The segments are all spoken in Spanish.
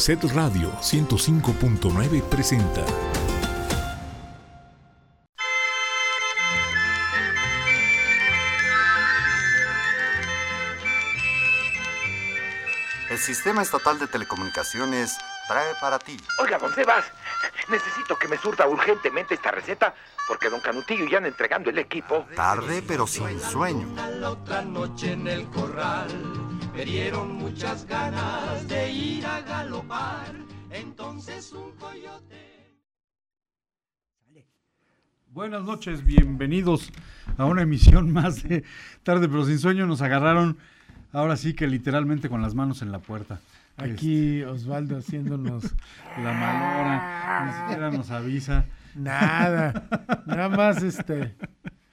Set Radio 105.9 presenta. El Sistema Estatal de Telecomunicaciones trae para ti. Oiga, don Sebas, necesito que me surta urgentemente esta receta porque don Canutillo ya anda entregando el equipo. Tarde pero sin sueño. La otra noche en el corral me dieron muchas ganas de ir a galopar. Entonces un coyote. Buenas noches, bienvenidos a una emisión más de Tarde pero sin sueño. Nos agarraron ahora sí que literalmente con las manos en la puerta. Aquí Osvaldo haciéndonos La malora, ni siquiera nos avisa. nada, nada más este.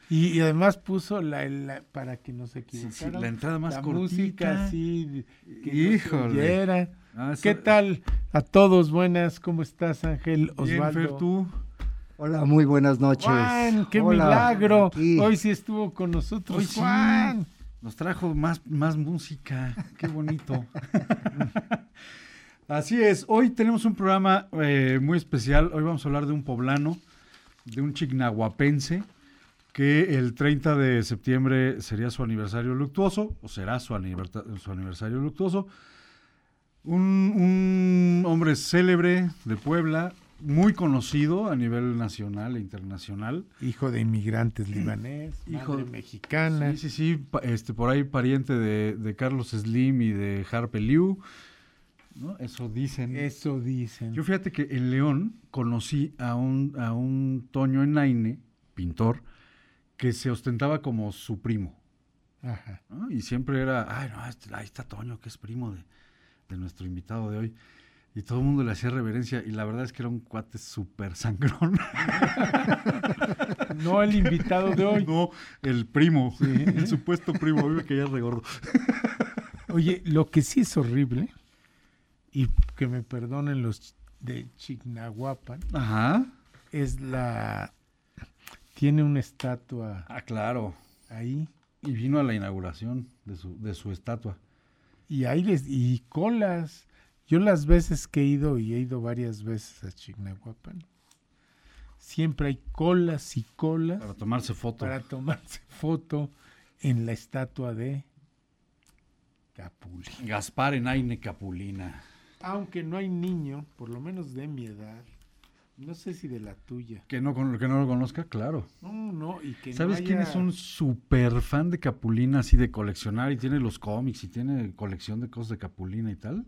Y, y además puso la, la- para que no se Sí, equivocara. sí, la entrada más la cortita. música así, que Híjole. Ah, eso- ¿Qué tal a todos? Buenas, ¿cómo estás Ángel Bien, Osvaldo? Fer, tú. Hola, muy buenas noches. Juan, qué Hola, milagro. aquí. Hoy sí estuvo con nosotros Hoy sí. Juan. Nos trajo más, más música. Qué bonito. Así es. Hoy tenemos un programa eh, muy especial. Hoy vamos a hablar de un poblano, de un chignahuapense, que el 30 de septiembre sería su aniversario luctuoso, o será su, aniversario luctuoso. Un, un hombre célebre de Puebla, muy conocido a nivel nacional e internacional. Hijo de inmigrantes libanés, Hijo- madre mexicana. Sí, sí, sí, este, por ahí pariente de, de Carlos Slim y de Harpe Liu, ¿no? Eso dicen. Eso dicen. Yo fíjate que en León conocí a un, a un Toño Enaine, pintor, que se ostentaba como su primo, Ajá. ¿no? Y siempre era, ay, no, este- ahí está Toño, que es primo de, de nuestro invitado de hoy. Y todo el mundo le hacía reverencia, y la verdad es que era un cuate súper sangrón. No el invitado de hoy. No, el primo, Sí. el supuesto primo, a mí me caía regordo. Oye, lo que sí es horrible, y que me perdonen los de Chignahuapan, Ajá. es la... Tiene una estatua Ah, claro. ahí, Y vino a la inauguración de su, de su estatua. y ahí les... y colas. Yo las veces que he ido, y he ido varias veces a Chignahuapan, siempre hay colas y colas Para tomarse foto. para tomarse foto en la estatua de Capuli. Gaspar Enaine Capulina. Aunque no hay niño, por lo menos de mi edad, no sé si de la tuya. Que no, con- que no lo conozca, claro. No, no, y que ¿Sabes no quién es un super fan de Capulina, así de coleccionar? Y tiene los cómics y tiene colección de cosas de Capulina y tal.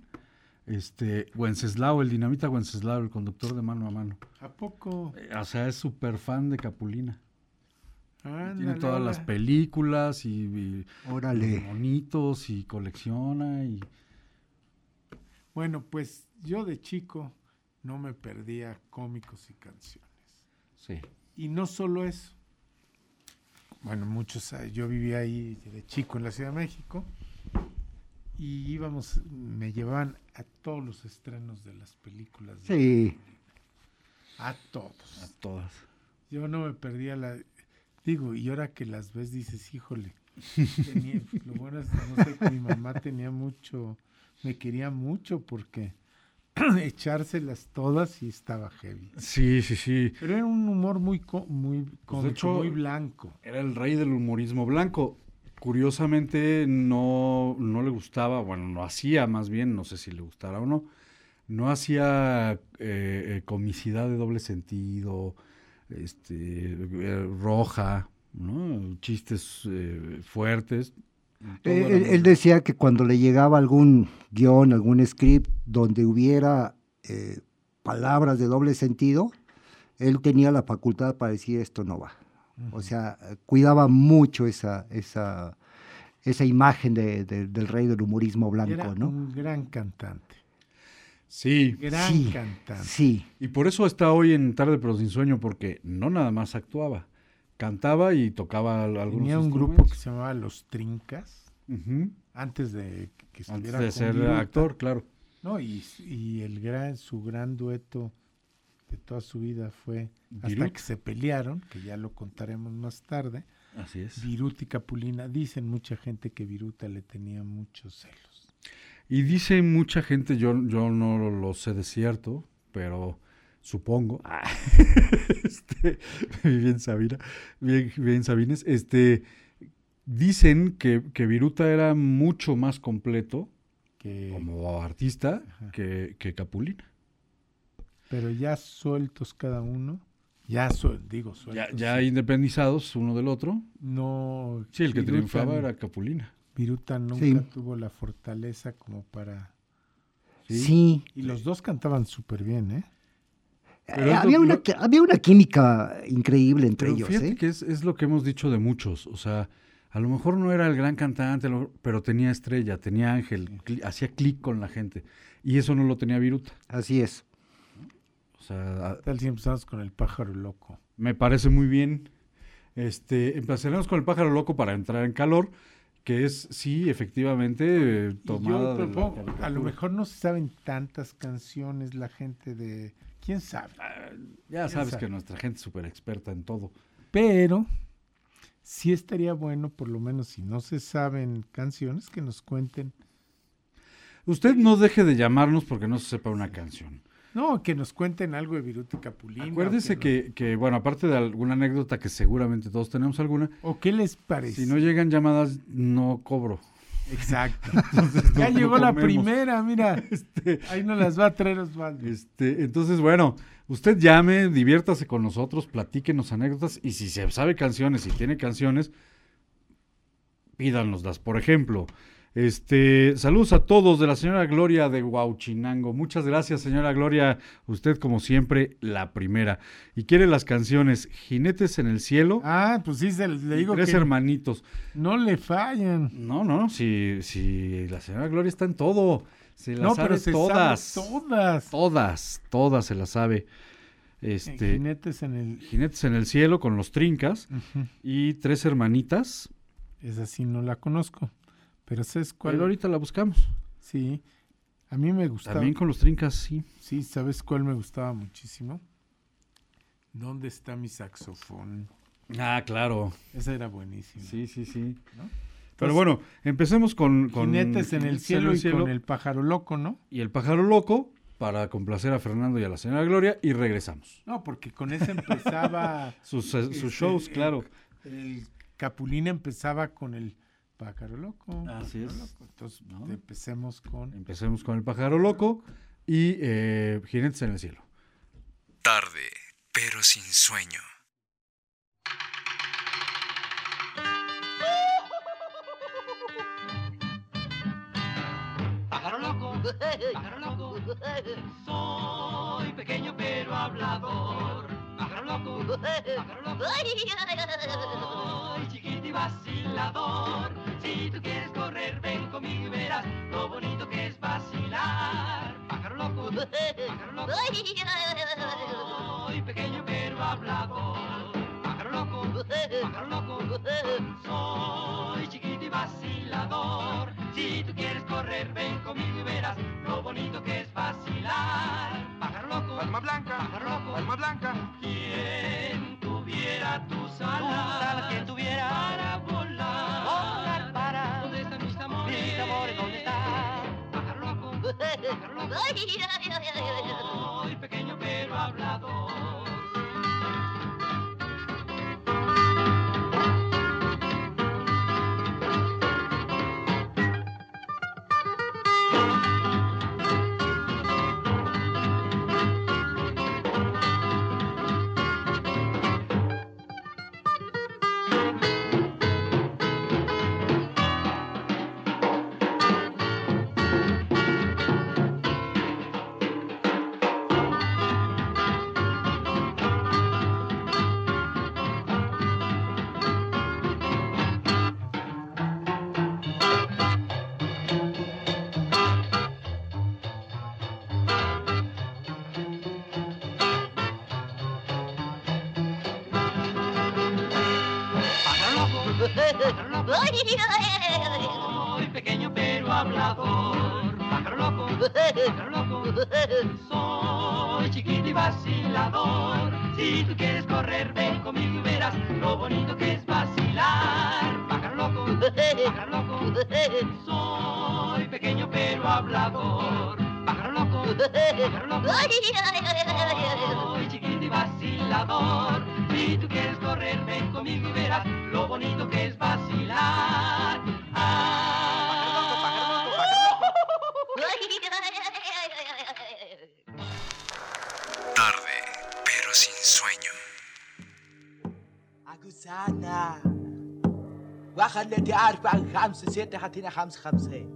Este, Wenceslao, el dinamita Wenceslao, el conductor de mano a mano. ¿A poco? Eh, O sea, es súper fan de Capulina. Tiene Ándale, todas las películas y, y Órale. monitos y colecciona y Bueno, pues yo de chico no me perdía cómicos y canciones. sí. Y no solo eso. Bueno, muchos, ah, yo vivía ahí de chico en la Ciudad de México y íbamos, me llevaban a todos los estrenos de las películas. de- Sí, A todos. A todas. Yo no me perdía la... Digo, y ahora que las ves dices, híjole, tenía- lo bueno es, no sé, que mi mamá tenía mucho, me quería mucho porque echárselas todas y estaba heavy. Sí, sí, sí. Pero era un humor muy, muy cómico, hecho, muy blanco. Era el rey del humorismo blanco. Curiosamente no, no le gustaba, bueno, no hacía más bien, no sé si le gustara o no, no hacía eh, eh, comicidad de doble sentido, este, eh, roja, ¿no? chistes eh, fuertes. Eh, él, decía que cuando le llegaba algún guion, algún script donde hubiera eh, palabras de doble sentido, él tenía la facultad para decir esto no va. O sea, cuidaba mucho esa, esa, esa imagen de- de- del rey del humorismo blanco, Era ¿no? un gran cantante. Sí, Gran Sí, cantante. Sí, y por eso está hoy en Tarde pero sin sueño, porque no nada más actuaba, cantaba y tocaba al- algunos Tenía un grupo que se llamaba Los Trincas, antes de que Antes estuviera de con ser Viruta. actor, claro. No, y, y el gran, su gran dueto de toda su vida fue hasta Virut. que se pelearon, que ya lo contaremos más tarde, Así es. Virut y Capulina. Dicen mucha gente que Viruta le tenía muchos celos. Y dice mucha gente, yo, yo no lo sé de cierto, pero supongo, ah, este, bien Sabina, bien, bien Sabines, este, dicen que, que Viruta era mucho más completo Que, como artista que, que Capulina. pero ya sueltos cada uno, ya suel- digo Ya, sueltos. ya sí. independizados uno del otro. no. Sí, el que Viruta- triunfaba era Capulina. Viruta nunca Sí. tuvo la fortaleza como para. Sí. Y los dos cantaban súper bien, ¿eh? Pero Eh, lo- había, una, lo- había una química increíble entre Pero ellos. fíjate ¿eh? que es, es lo que hemos dicho de muchos. O sea, a lo mejor no era el gran cantante, pero tenía estrella, tenía ángel, hacía clic con la gente. Y eso no lo tenía Viruta. Así es. O sea, Tal si empezamos con el pájaro loco. me parece muy bien. Este, empezaremos con el pájaro loco para entrar en calor, que es, sí, efectivamente, eh, tomada yo de la propongo, a lo mejor no se saben tantas canciones la gente de. ¿Quién sabe? Ya quién sabes sabe. que nuestra gente es súper experta en todo. Pero sí estaría bueno, por lo menos si no se saben canciones, que nos cuenten. Usted no deje de llamarnos porque no se sepa una canción. No, que nos cuenten algo de Capulina. o Acuérdese que, que, bueno, aparte de alguna anécdota que seguramente todos tenemos alguna, ¿O qué les parece? si no llegan llamadas, no cobro. Exacto. Entonces, ya no- llegó la primera, mira. Este, Ahí nos las va a traer Osvaldo. este, entonces, bueno, usted llame, diviértase con nosotros, platíquenos anécdotas y si se sabe canciones, si tiene canciones, pídanoslas. Por ejemplo, este, saludos a todos de la señora Gloria de Huauchinango. Muchas gracias, señora Gloria. Usted, como siempre, la primera. Y quiere las canciones Jinetes en el Cielo Ah, pues sí, se, le digo Tres que Hermanitos. no le fallan. No, no, si, si la señora Gloria está en todo. Se las No, sabe pero se todas. sabe todas. Todas, todas se las sabe. Este, Jinetes en el... Jinetes en el cielo con los trincas y tres hermanitas. Esa sí no la conozco. Pero ¿sabes cuál? Pero ahorita la buscamos. Sí. A mí me gustaba. También con los trincas, sí. Sí, ¿sabes cuál me gustaba muchísimo? ¿Dónde está mi saxofón? Ah, claro. Esa era buenísima. Sí, sí, sí. ¿No? Pero bueno, empecemos con, con Jinetes en el cielo y con el pájaro loco, ¿no? y el pájaro loco para complacer a Fernando y a la señora Gloria y regresamos. No, porque con ese empezaba... Sus, eh, sus Este, shows, el- claro. El Capulina empezaba con el pájaro loco. Así pájaro es. loco. Entonces, ¿No? empecemos con... Empecemos con el pájaro loco y eh, Jinetes en el cielo. Tarde, pero sin sueño. Pájaro loco, pájaro loco, soy pequeño pero hablador. Pájaro loco, pájaro loco, soy chiquito y vacilador. Si tú quieres correr, ven conmigo y verás lo bonito que es vacilar. Pájaro loco, pájaro loco, soy pequeño pero hablador. Pájaro loco, pájaro loco, soy chiquito y vacilador. Si tú quieres correr, ven conmigo y verás lo bonito que es vacilar. Pájaro loco, palma blanca, pájaro loco, palma blanca. pájaro خمسة ستة حتينا خمسة خمسة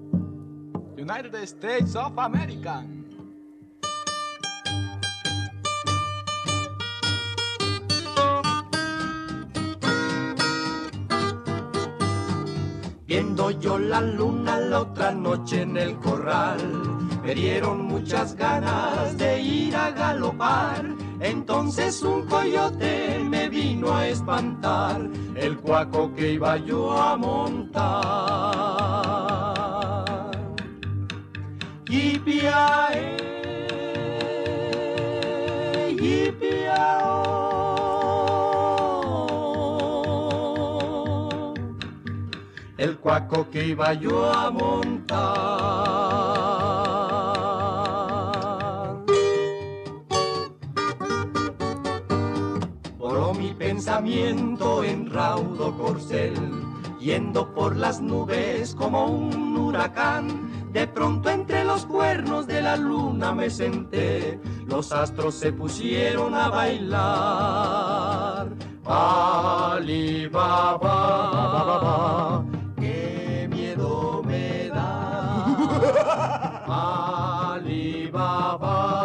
United States of America Viendo yo la luna la otra noche en el corral, me dieron muchas ganas de ir a galopar. Entonces un coyote me vino a espantar, el cuaco que iba yo a montar. Yipiae, yipiao el cuaco que iba yo a montar. Pensamiento en raudo corcel, yendo por las nubes como un huracán. De pronto entre los cuernos de la luna me senté, los astros se pusieron a bailar. Alibaba, qué miedo me da. Alibaba,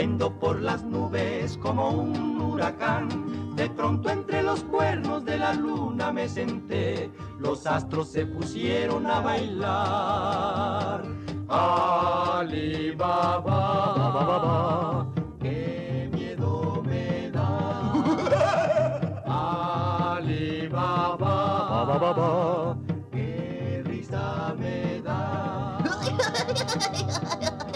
yendo por las nubes como un huracán. De pronto entre los cuernos de la luna me senté, los astros se pusieron a bailar. Alibaba, qué miedo me da. Alibaba, qué risa me da.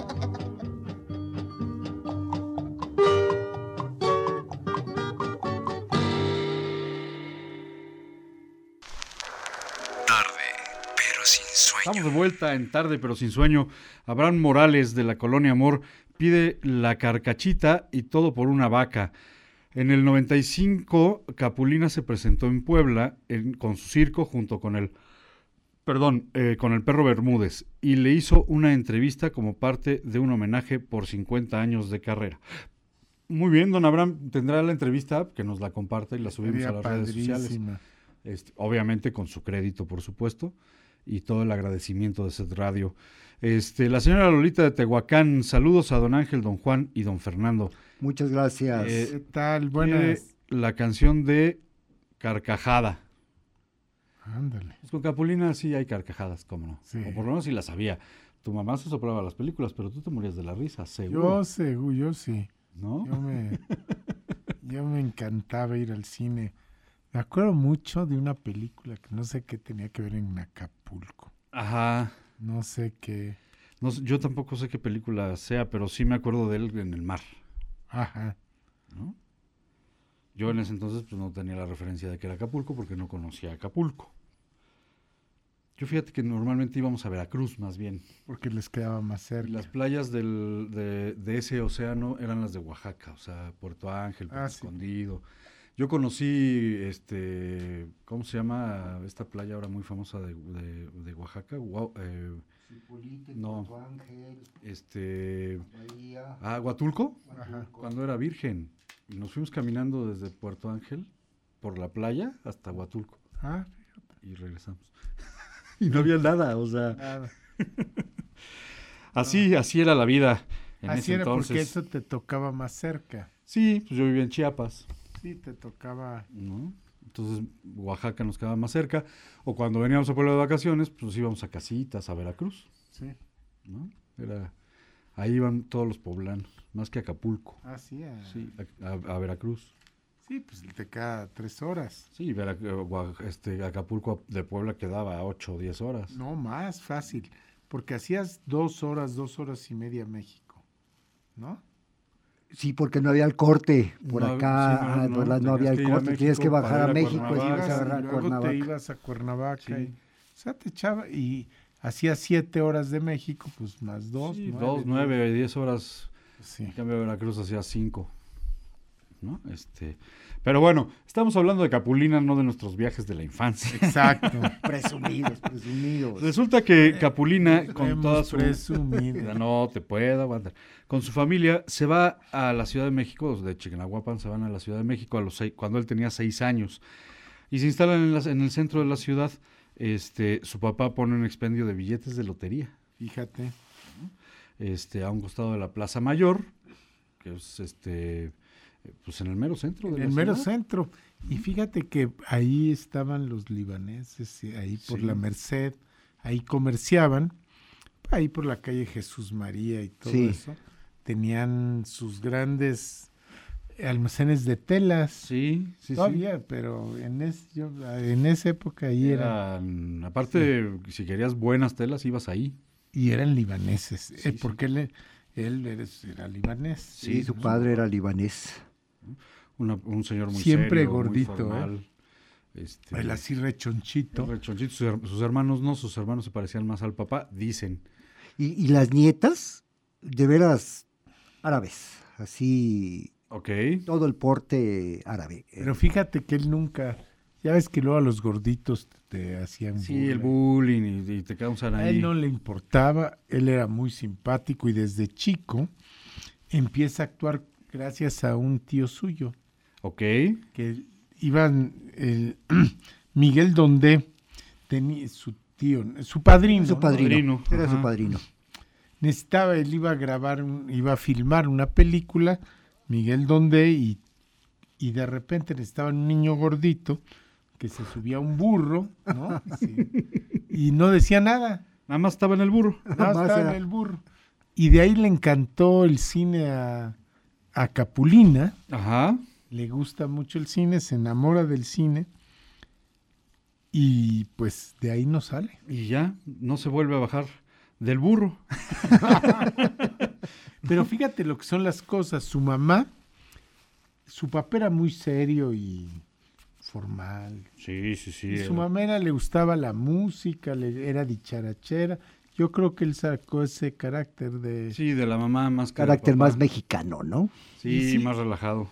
sueño. Estamos de vuelta en tarde pero sin sueño. Abraham Morales de la Colonia Amor pide la carcachita y todo por una vaca. En el 95 Capulina se presentó en Puebla en- con su circo junto con el perdón, eh, con el perro Bermúdez y le hizo una entrevista como parte de un homenaje por 50 años de carrera. Muy bien, don Abraham, tendrá la entrevista que nos la comparte y la subimos Sería a las redes sociales. Este, obviamente con su crédito, por supuesto, y todo el agradecimiento de Set Radio. Este, la señora Lolita de Tehuacán, saludos a don Ángel, don Juan y don Fernando. Muchas gracias. Eh, ¿Qué tal? Buenas. La canción de Carcajada. Ándale. Pues con Capulina sí hay carcajadas, cómo no. Sí. O por lo menos sí las sabía. Tu mamá se soplaba las películas, pero tú te morías de la risa, seguro. Yo seguro, yo sí. ¿No? Yo me, yo me encantaba ir al cine. Me acuerdo mucho de una película que no sé qué tenía que ver en Acapulco. Ajá. No sé qué. No sé, yo tampoco sé qué película sea, pero sí me acuerdo de él en el mar. Ajá. ¿no? Yo en ese entonces pues, no tenía la referencia de que era Acapulco porque no conocía Acapulco. Yo fíjate que normalmente íbamos a Veracruz más bien. Porque les quedaba más Y cerca. las playas del- de, de ese océano eran las de Oaxaca, o sea, Puerto Ángel, Puerto Ah, sí. Yo conocí, este, ¿cómo se llama esta playa ahora muy famosa de, de- de Oaxaca? Guau- eh, No. Ángel, Este. Bahía. Ah, Huatulco. Ajá. Cuando era virgen. Y nos fuimos caminando desde Puerto Ángel por la playa hasta Huatulco. Ah, Y regresamos. y no había nada, o sea. nada. Así, así era la vida en Así ese era porque eso te tocaba más cerca. Sí, pues yo vivía en Chiapas, Sí, te tocaba. ¿no? Entonces Oaxaca nos quedaba más cerca. O cuando veníamos a pueblo de vacaciones, pues íbamos a Casitas, a Veracruz, Sí. ¿no? Era, ahí iban todos los poblanos, más que Acapulco. Ah, sí. a- Sí, a, a- a Veracruz. Sí, pues te queda tres horas. Sí, Vera- eh, este, Acapulco de Puebla quedaba 8 o 10 horas. No, más fácil. Porque hacías dos horas, dos horas y media a México. ¿No? Sí, porque no había el corte por No, acá, sí, no, no, ¿verdad? no había el corte, tienes que México bajar a México y ibas a Ibas, agarrar y a luego Cuernavaca. te ibas a Cuernavaca. Sí. y- o sea, te echaba y hacías siete horas de México, pues más dos. Sí, nueve, dos, diez. nueve, diez horas. Sí. En cambio, Veracruz hacía cinco. ¿No? Este, pero bueno, estamos hablando de Capulina, no de nuestros viajes de la infancia. Exacto. Presumidos, presumidos. Resulta que Capulina, con toda su. presumido. No te puedo aguantar. Con su familia se va a la Ciudad de México, de Chiquinahuapan se van a la Ciudad de México a los seis- cuando él tenía seis años. Y se instalan en, en el centro de la ciudad. Este, su papá pone un expendio de billetes de lotería. Fíjate. este, a un costado de la Plaza Mayor, que es este, eh, pues en el mero centro de En la el mero centro. Y fíjate que ahí estaban los libaneses, y ahí por Sí. la Merced, ahí comerciaban, ahí por la calle Jesús María y todo Sí. eso. Tenían sus grandes almacenes de telas. Sí, sí, sí. Todavía, pero en, es, yo, en esa época ahí era, Eran- aparte, si querías buenas telas, ibas ahí. y eran libaneses, eh, porque él, él era, era libanés. Sí, su padre era libanés. Una- un señor muy Siempre serio, muy gordito, ¿eh? este, Él así rechonchito. rechonchito. Sus, her- sus hermanos no, sus hermanos se parecían más al papá, dicen. Y, y las nietas, de veras, árabes. Así, Ok. todo el porte árabe. Pero fíjate que él nunca, ya ves que luego a los gorditos te hacían Sí, el bullying y, y te causan A ahí. él no le importaba, él era muy simpático y desde chico empieza a actuar gracias a un tío suyo, Ok. que iban, el, Miguel Donde, tenía su tío, su padrino, su ¿no? padrino. Padrino, Era su padrino. necesitaba, él iba a grabar, un- iba a filmar una película, Miguel Donde, y, y de repente necesitaba un niño gordito que se subía a un burro, ¿no? Sí. Y no decía nada, Nada más estaba en el burro. nada más Más estaba era- en el burro. Y de ahí le encantó el cine a, a Capulina, Ajá. le gusta mucho el cine, se enamora del cine, y pues de ahí no sale. Y ya, no se vuelve a bajar del burro. Pero fíjate lo que son las cosas. Su mamá, su papá era muy serio y formal. Sí, sí, sí. Y su mamá era- le gustaba la música, le, era dicharachera. Yo creo que él sacó ese carácter de... Sí, de la mamá más que Carácter más mexicano, ¿no? Sí, más relajado.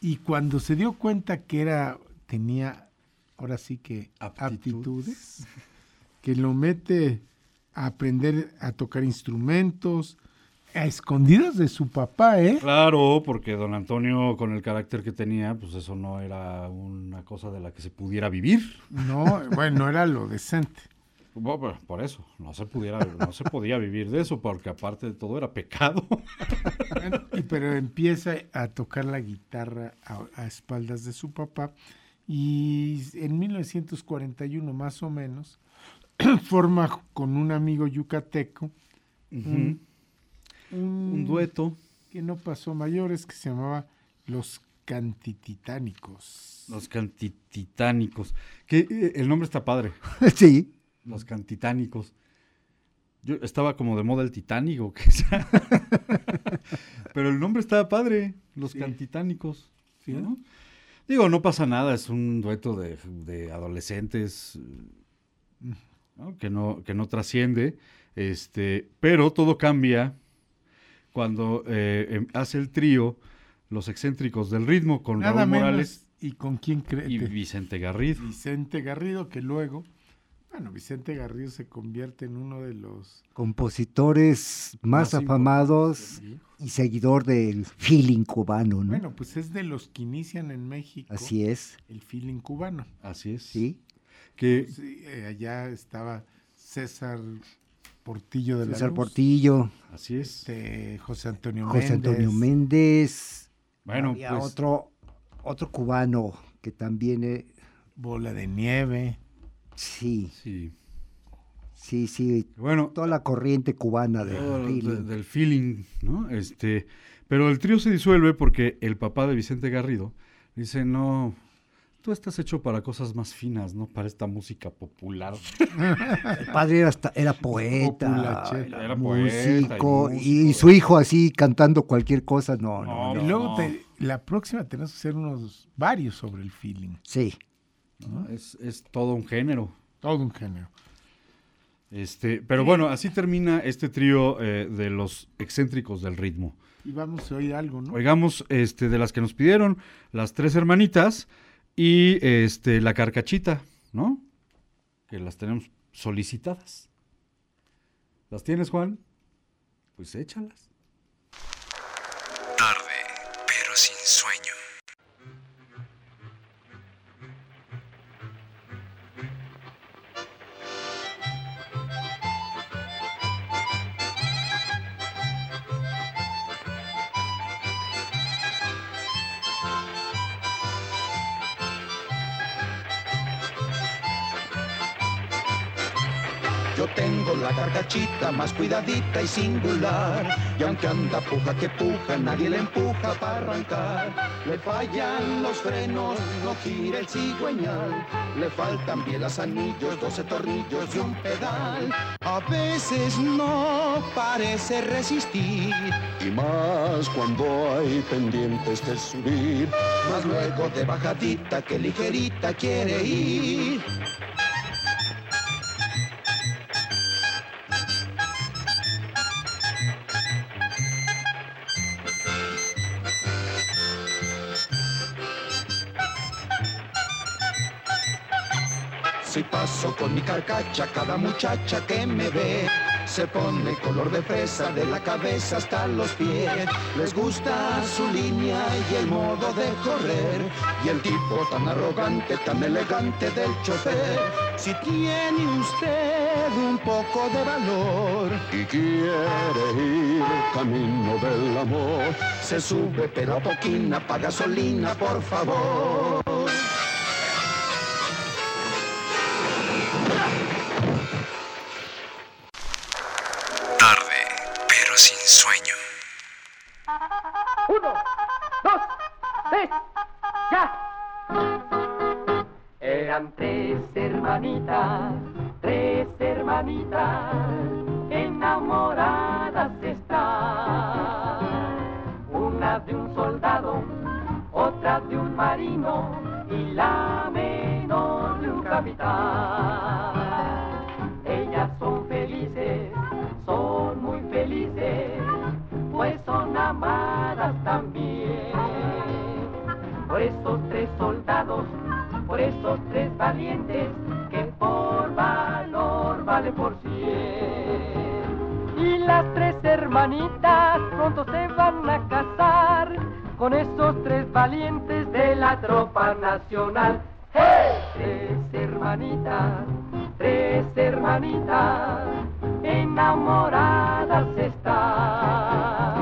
Y cuando se dio cuenta que era, tenía, ahora sí que Aptitudes. aptitudes, que lo mete a aprender a tocar instrumentos, a escondidas de su papá, ¿eh? Claro, porque don Antonio, con el carácter que tenía, pues eso no era una cosa de la que se pudiera vivir. No, bueno, era lo decente. Bo- Por eso, no se pudiera, no se podía vivir de eso, porque aparte de todo era pecado. Pero empieza a tocar la guitarra a, a espaldas de su papá y en 1941 más o menos forma con un amigo yucateco un, Un dueto. que no pasó mayores que se llamaba Los Cantititánicos. Los cantititánicos. Que eh, el nombre está padre. sí. Los cantitánicos. Yo estaba como de moda el Titanic o qué sea. Pero el nombre estaba padre. Los Sí. cantitánicos. Sí. ¿no? Digo, no pasa nada, es un dueto de, de adolescentes ¿no? que no, que no trasciende. Este, pero todo cambia cuando eh, em- hace el trío Los excéntricos del ritmo con Nada Raúl. Morales ¿Y con quién cree? y Vicente Garrido. Vicente Garrido, que luego Bueno, Vicente Garrido se convierte en uno de los Compositores más, Más afamados y seguidor del feeling cubano, ¿no? Bueno, pues es de los que inician en México Así es, el feeling cubano. Así es. sí. Que eh, allá estaba César Portillo de la César Luz, Así Portillo, es. este, José Antonio José Méndez, Antonio Méndez. Bueno, Había pues otro, otro cubano que también, eh, Bola de Nieve. Sí, sí. sí, sí, Bueno, toda la corriente cubana del todo feeling. del feeling, ¿no? Este, pero el trío se disuelve porque el papá de Vicente Garrido dice, no, tú estás hecho para cosas más finas, ¿no? Para esta música popular. El padre era, hasta- era poeta, Populache. era, Era poeta y músico, y, su hijo así cantando cualquier cosa, no, no, No, no. y luego no. te- la próxima tenemos que hacer unos varios sobre el feeling. Sí, ¿no? Es, es todo un género. Todo un género. Este, pero bueno, así termina este trío eh, de los excéntricos del ritmo. Y vamos a oír algo, ¿no? Oigamos este, de las que nos pidieron, las tres hermanitas y este, la carcachita, ¿no? Que las tenemos solicitadas. ¿Las tienes, Juan? Pues échalas. Yo tengo la carcachita más cuidadita y singular. Y aunque anda puja que puja, nadie le empuja para arrancar. Le fallan los frenos, no gira el cigüeñal. Le faltan bielas, anillos, 12 tornillos y un pedal. A veces no parece resistir. Y más cuando hay pendientes de subir. Más luego de bajadita que ligerita quiere ir. Carcacha, cada muchacha que me ve se pone color de fresa de la cabeza hasta los pies. Les gusta su línea y el modo de correr y el tipo tan arrogante, tan elegante del chofer. Si tiene usted un poco de valor y quiere ir camino del amor, se sube pero a poquina, pa' gasolina, por favor. Valientes, que por valor vale por cien. Y las tres hermanitas pronto se van a casar con esos tres valientes de la tropa nacional. ¡Hey! Tres hermanitas, tres hermanitas, enamoradas están.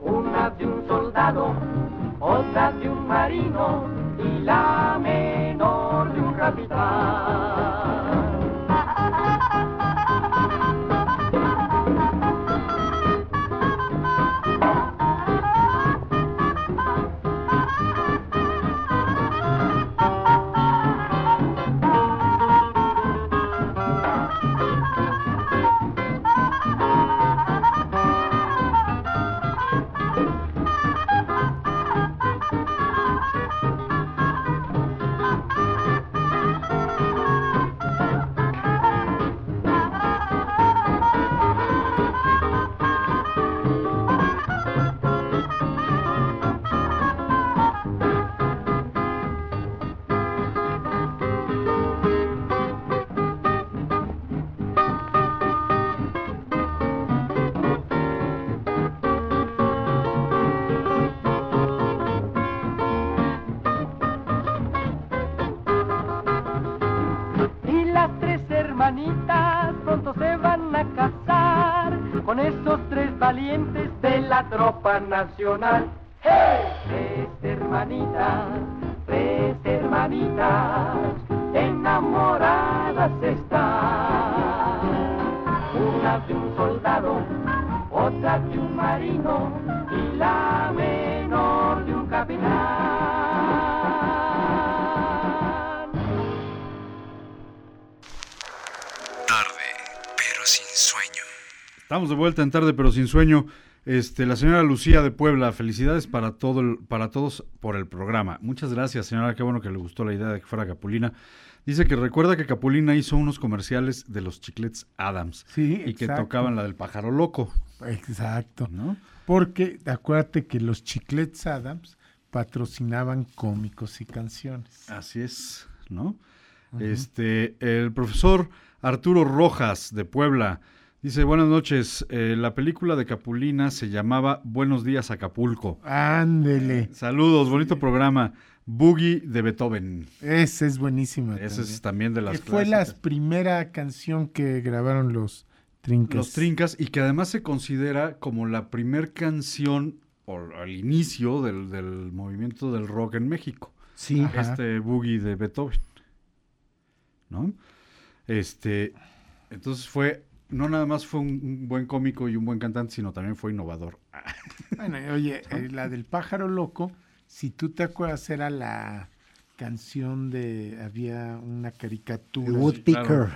Una de un soldado, otra de un marino y la menor la tropa nacional. ¡Hey! Tres hermanitas, tres hermanitas, enamoradas están. Una de un soldado, otra de un marino y la menor de un capitán. Tarde, pero sin sueño. Estamos de vuelta en tarde, pero sin sueño. Este, la señora Lucía de Puebla, felicidades para todo el- para todos por el programa. Muchas gracias, señora. Qué bueno que le gustó la idea de que fuera Capulina. Dice que recuerda que Capulina hizo unos comerciales de los chiclets Adams Sí, y que tocaban la del pájaro loco, Exacto. ¿no? Porque acuérdate que los Chiclets Adams patrocinaban cómicos y canciones. Así es, ¿no? Este, el profesor Arturo Rojas de Puebla dice, buenas noches, eh, la película de Capulina se llamaba Buenos días Acapulco. Ándele. Saludos, bonito programa. Boogie de Beethoven. Esa es buenísima. Esa es también. de las Que fue la primera canción que grabaron los Trincas. Los Trincas y que además se considera como la primer canción o al inicio del, del movimiento del rock en México. Sí. Ajá. Este Boogie de Beethoven. ¿No? Este, entonces fue, no nada más fue un, buen cómico y un buen cantante, sino también fue innovador. Bueno, oye, eh, la del pájaro loco, si tú te acuerdas, era la canción de. Había una caricatura. Woodpecker. claro.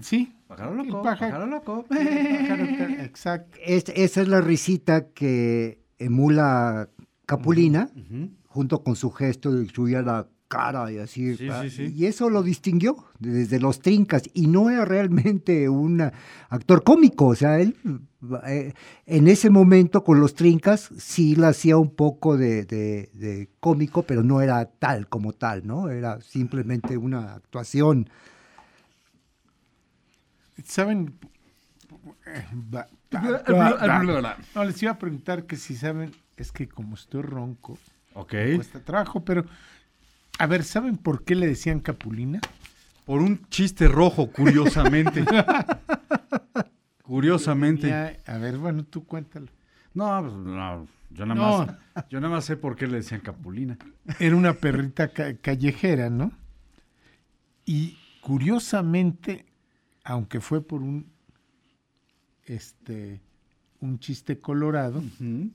Sí. Pájaro el loco, pájaro- pájaro loco. pájaro exacto. Es- esa es la risita que emula Capulina, junto con su gesto de subir la cara y así. Sí, ah, sí, sí. Y eso lo distinguió desde los trincas. Y no era realmente un actor cómico. O sea, él eh, en ese momento con los trincas sí la hacía un poco de, de- de cómico, pero no era tal como tal, ¿no? Era simplemente una actuación. ¿Saben? No, les iba a preguntar que si saben, es que como estoy ronco, Ok. me cuesta trabajo, pero a ver, ¿saben por qué le decían Capulina? Por un chiste rojo, curiosamente. curiosamente. Tenía- a ver, bueno, tú cuéntalo. No, pues, no, yo nada No. más, yo nada más sé por qué le decían Capulina. Era una perrita ca- callejera, ¿no? Y curiosamente, aunque fue por un este un chiste colorado,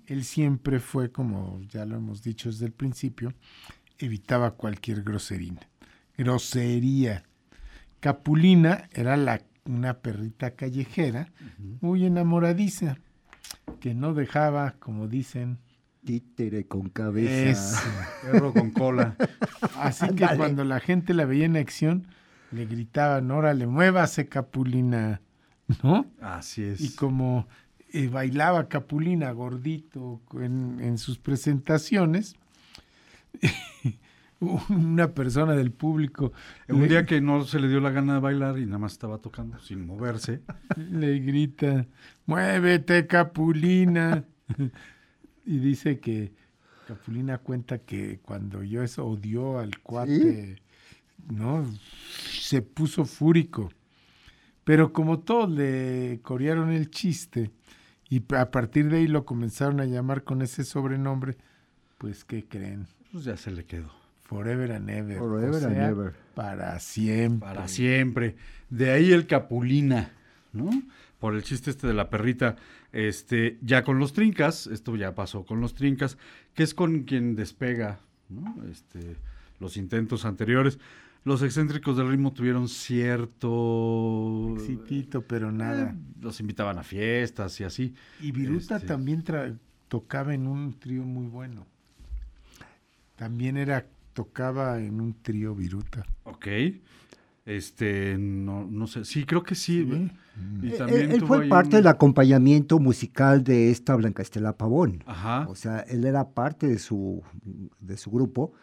él siempre fue, como ya lo hemos dicho desde el principio, evitaba cualquier grosería. Grosería. Capulina era la, una perrita callejera, muy enamoradiza, que no dejaba, como dicen, Títere con cabeza. eso. Perro con cola. Así que cuando la gente la veía en acción, le gritaban, órale, muévase Capulina, ¿no? Así es. Y como eh, bailaba Capulina gordito en, en sus presentaciones, una persona del público Un le, día que no se le dio la gana de bailar y nada más estaba tocando sin moverse. le grita, muévete Capulina. y dice que Capulina cuenta que cuando yo eso odió al cuate, ¿no? Se puso fúrico. Pero como todos le corearon el chiste y a partir de ahí lo comenzaron a llamar con ese sobrenombre, pues ¿qué creen? Pues ya se le quedó. Forever and ever. Forever o and ever. Para siempre. Para siempre. De ahí el Capulina, ¿no? Por el chiste este de la perrita. Este, ya con los trincas, esto ya pasó con los trincas, que es con quien despega, ¿no? Este, los intentos anteriores. Los excéntricos del ritmo tuvieron cierto... Exitito, pero nada. Eh, los invitaban a fiestas y así. Y Viruta Este- también tocaba en un trío muy bueno. También era tocaba en un trío Viruta. Ok. Este, no, no sé. Sí, creo que sí. Sí. Y Eh, también él fue parte un- del acompañamiento musical de esta Blanca Estela Pavón. Ajá. O sea, él era parte de su, de su grupo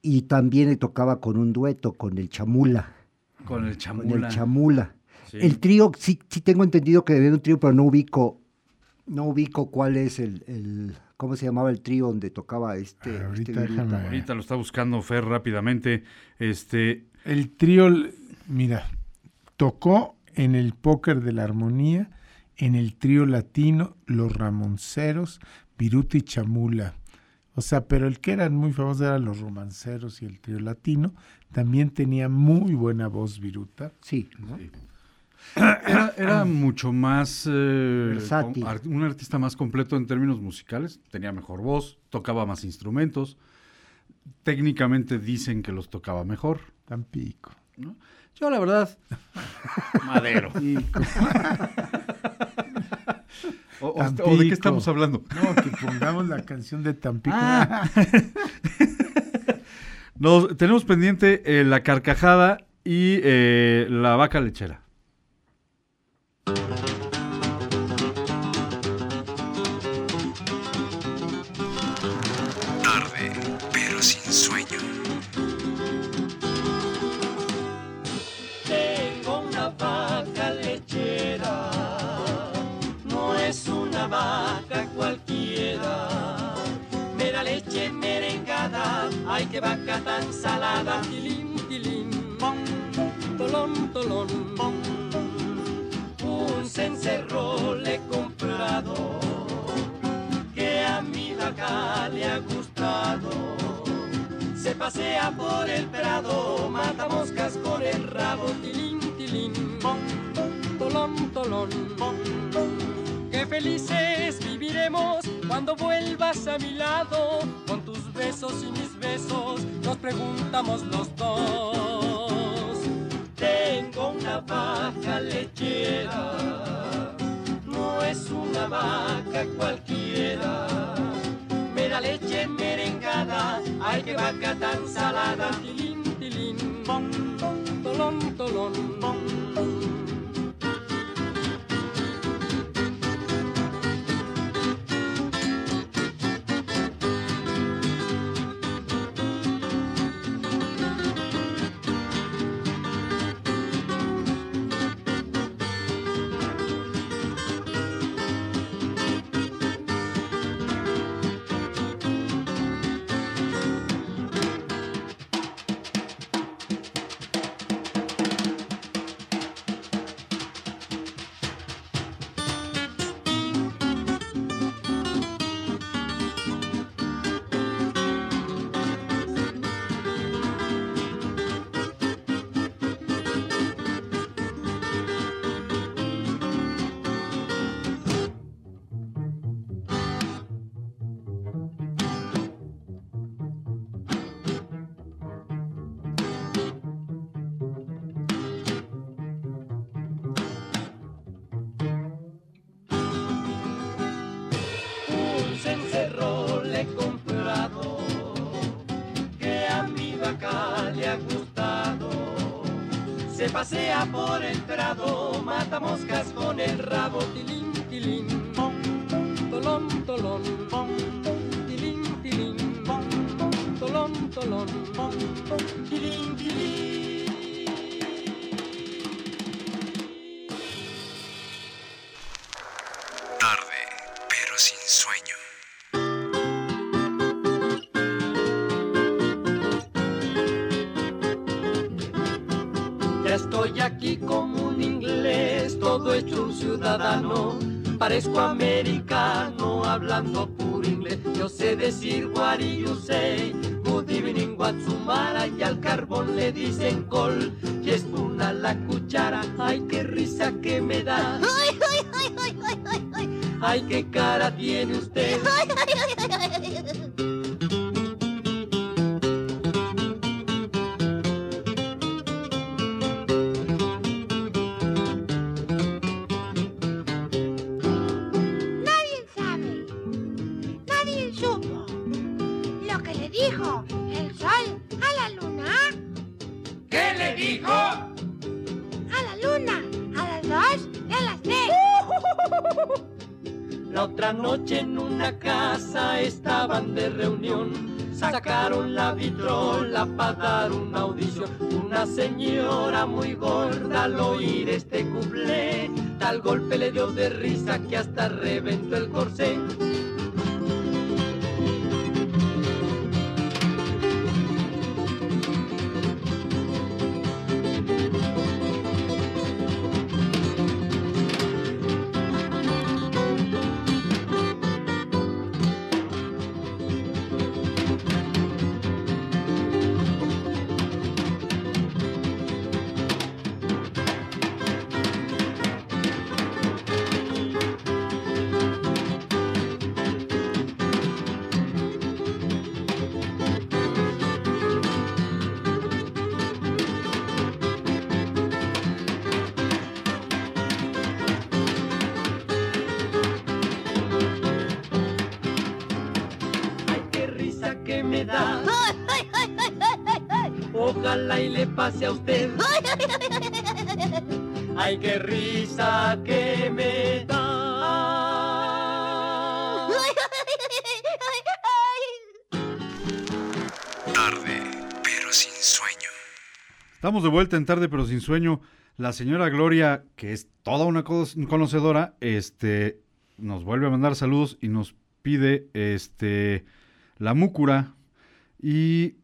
y también le tocaba con un dueto con el Chamula. Con el Con chamula. el Chamula. Sí. El trío, sí, sí tengo entendido que debía de un trío, pero no ubico, no ubico cuál es el, el ¿cómo se llamaba el trío donde tocaba este? Ah, ahorita este Ahorita lo está buscando Fer rápidamente. Este, El trío, mira, tocó en el póker de la armonía en el trío latino Los Ramonceros, Viruta y Chamula. O sea, pero el que eran muy famosos eran los romanceros y el trío latino. También tenía muy buena voz Viruta. Sí. ¿no? Era, era mucho más... eh, Versátil. un artista más completo en términos musicales. Tenía mejor voz, tocaba más instrumentos. Técnicamente dicen que los tocaba mejor. Tampico. ¿no? Yo, la verdad, madero. O, o- o de qué estamos hablando? No, que pongamos la canción de Tampico. Ah. Nos, tenemos pendiente eh, la carcajada y eh, la vaca lechera. Tarde, pero sin sueño. Tengo una vaca lechera, no es una vaca cualquiera. Me da leche merengada, ay que vaca tan salada. Tilín, tilín, pom, tolón, tolón, pom. Cencerro le he comprado, que a mi vaca le ha gustado. Se pasea por el prado, mata moscas con el rabo, tilín, tilín, pom, tolón, tolón, pom. Qué felices viviremos cuando vuelvas a mi lado, con tus besos y mis besos, nos preguntamos los dos. Tengo una vaca lechera, no es una vaca cualquiera. Me da leche merengada, ay que vaca tan salada. Tilín, tilín, pom, tolón, tolón, pom. un Sacaron la vitrola para dar una audición. Una señora muy gorda al oír este cuplé. Tal golpe le dio de risa que hasta reventó el corsé. Estamos de vuelta en tarde, pero sin sueño. La señora Gloria, que es toda una co- conocedora, este, nos vuelve a mandar saludos y nos pide este, la Múcura y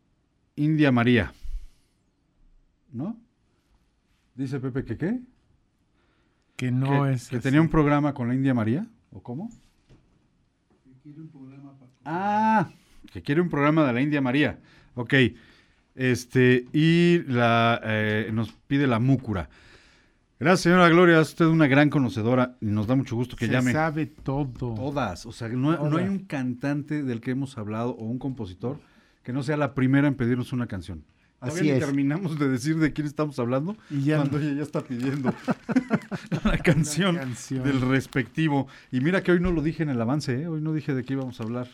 India María. ¿No? Dice Pepe que qué? Que no que, es que así. tenía un programa con la India María, ¿o cómo? Ah, que quiere un programa de la India María. Ok. Este, y la, eh, nos pide la múcura. Gracias, señora Gloria. Es usted una gran conocedora y nos da mucho gusto que Se llame. sabe todo. Todas. O sea, no, hay un cantante del que hemos hablado o un compositor que no sea la primera en pedirnos una canción. Así es. terminamos de decir de quién estamos hablando Y ya cuando ella ya está pidiendo la canción, canción. del respectivo. Y mira que hoy no lo dije en el avance, ¿eh? hoy no dije de qué íbamos a hablar.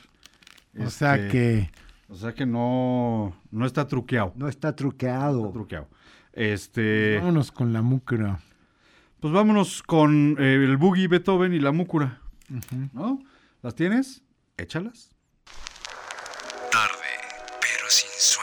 O sea Este, que O sea que no, no está truqueado. No está truqueado. Está truqueado. Este, vámonos con la mucra. pues vámonos con eh, el boogie Beethoven y la múcura, ¿no? ¿Las tienes? Échalas. Tarde, pero sin sueño.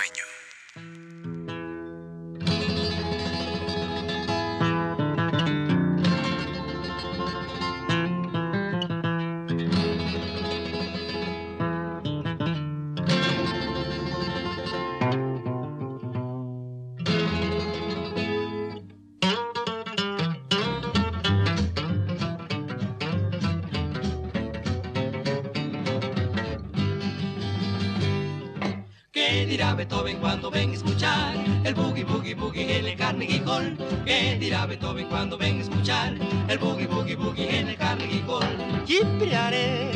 Beethoven cuando venga a escuchar el boogie boogie boogie en el Carnegie Hall? Yiprearé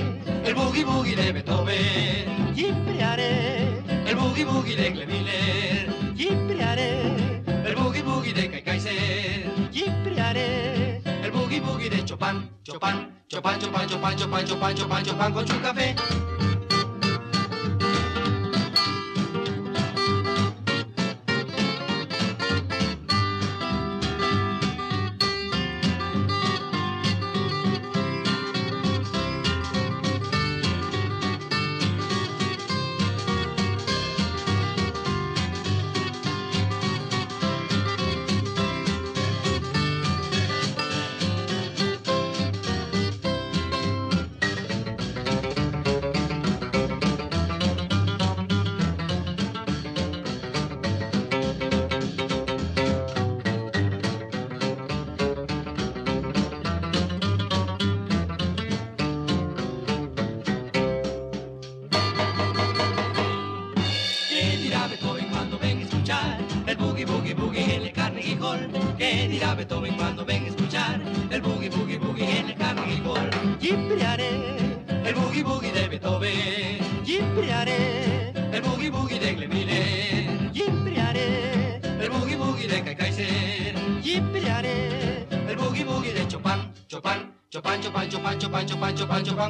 el boogie boogie de Beethoven. Yiprearé el boogie boogie de Clemiller. Yiprearé el boogie boogie de Kai Kaiser. Yiprearé el boogie boogie de Chopin, Chopin, Chopin, Chopin, Chopin, Chopin, Chopin, Chopin, Chopin con su café.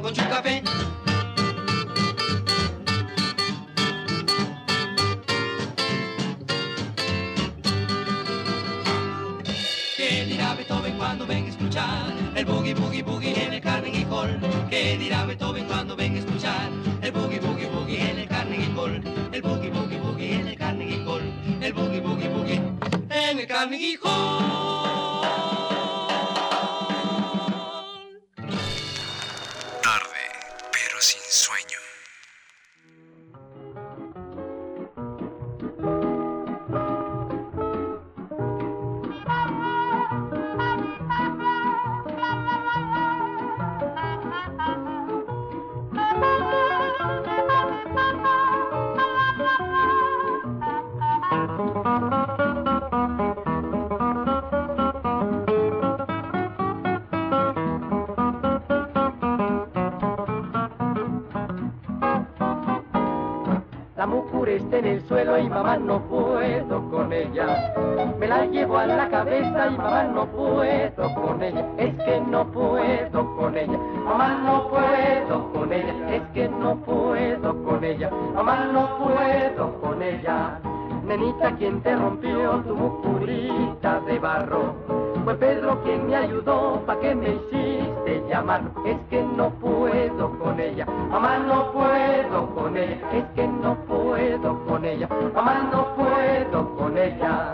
onde o cá Mamá no puedo con ella. Nenita, ¿quién te rompió tu mucurita de barro? Fue Pedro quien me ayudó, ¿pa' qué me hiciste llamar? Es que no puedo con ella, mamá no puedo con ella, es que no puedo con ella, mamá no puedo con ella.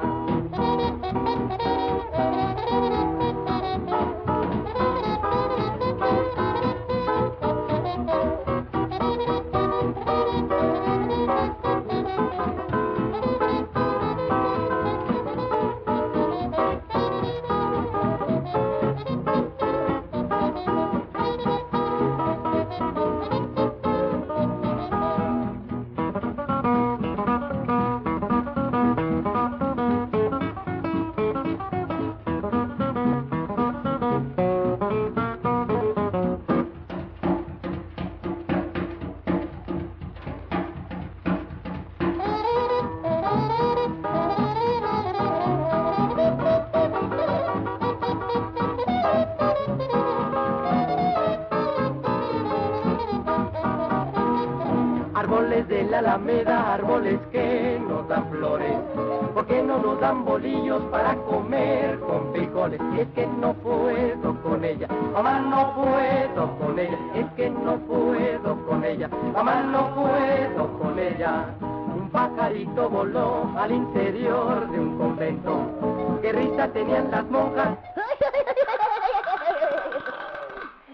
No nos dan bolillos para comer con frijoles? Y es que no puedo con ella, mamá no puedo con ella, es que no puedo con ella, mamá no puedo con ella. Un pajarito voló al interior de un convento, qué risa tenían las monjas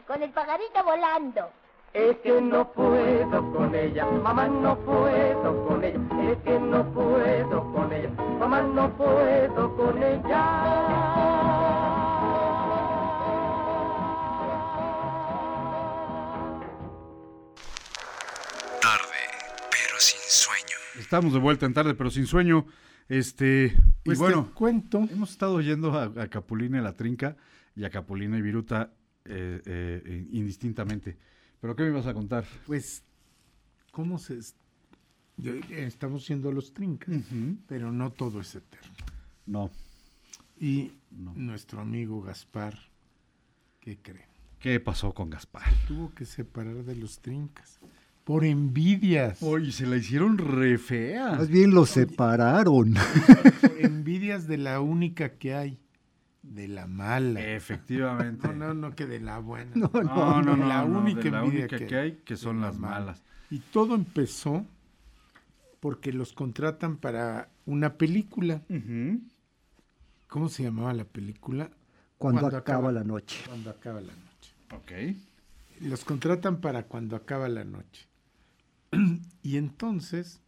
Con el pajarito volando. Es que no puedo con ella, mamá no puedo con ella, es que no puedo con ella, no puedo con ella. Tarde, pero sin sueño. Estamos de vuelta en tarde, pero sin sueño. Este, Pues y bueno, te cuento. hemos estado yendo a, a Capulina y la Trinca y a Capulina y Viruta eh, eh, indistintamente. ¿Pero qué me ibas a contar? Pues, ¿cómo se...? Estamos siendo los trincas, pero no todo es eterno. No. Y No. nuestro amigo Gaspar, ¿qué creen? ¿Qué pasó con Gaspar? Tuvo que separar de los trincas. Por envidias. Oye, se la hicieron re fea. Más bien los separaron. Por envidias de la única que hay. De la mala. Efectivamente. No, no, no, que de la buena. No, No, no, no, no, la no, única de la envidia única que- que, hay, que son las la mala. malas. Y todo empezó porque los contratan para una película. ¿Cómo se llamaba la película? Cuando, Cuando acaba, acaba- la noche. Cuando acaba la noche. Ok. Los contratan para cuando acaba la noche. y entonces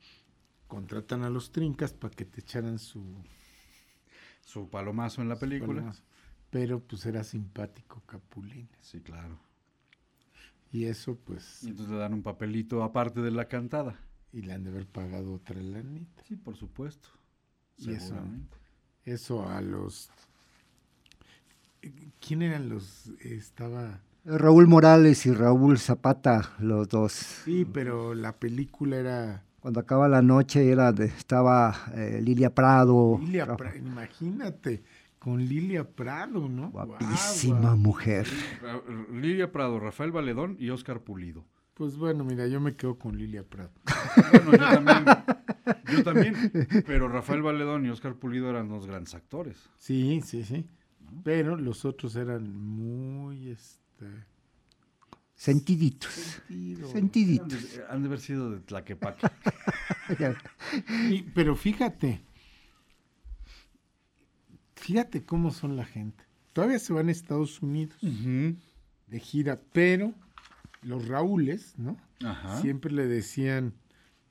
contratan a los trincas para que te echaran su Su palomazo en la película. palomazo. Pero pues era simpático Capulina. Sí, claro. Y eso pues... Y entonces le dan un papelito aparte de la cantada. Y le han de haber pagado otra lanita. Sí, por supuesto. Y eso, Seguramente. eso a los... ¿Quién eran los...? Estaba... Raúl Morales y Raúl Zapata, los dos. Sí, pero la película era... Cuando acaba la noche era de- estaba eh, Lilia Prado. Lilia Ra- Pra- imagínate, con Lilia Prado, ¿no? Guapísima mujer. Lilia Prado, Rafael Valedón y Oscar Pulido. Pues bueno, mira, yo me quedo con Lilia Prado. Bueno, yo también. Yo también. Pero Rafael Valedón y Oscar Pulido eran dos grandes actores. Sí, sí, sí. Pero los otros eran muy, este... Sentiditos. sentidos. Sentiditos. Han de, han de haber sido de Tlaquepaque. Y- pero fíjate, fíjate cómo son la gente. Todavía se van a Estados Unidos de gira, pero los Raúles, ¿no? Ajá. Siempre le decían,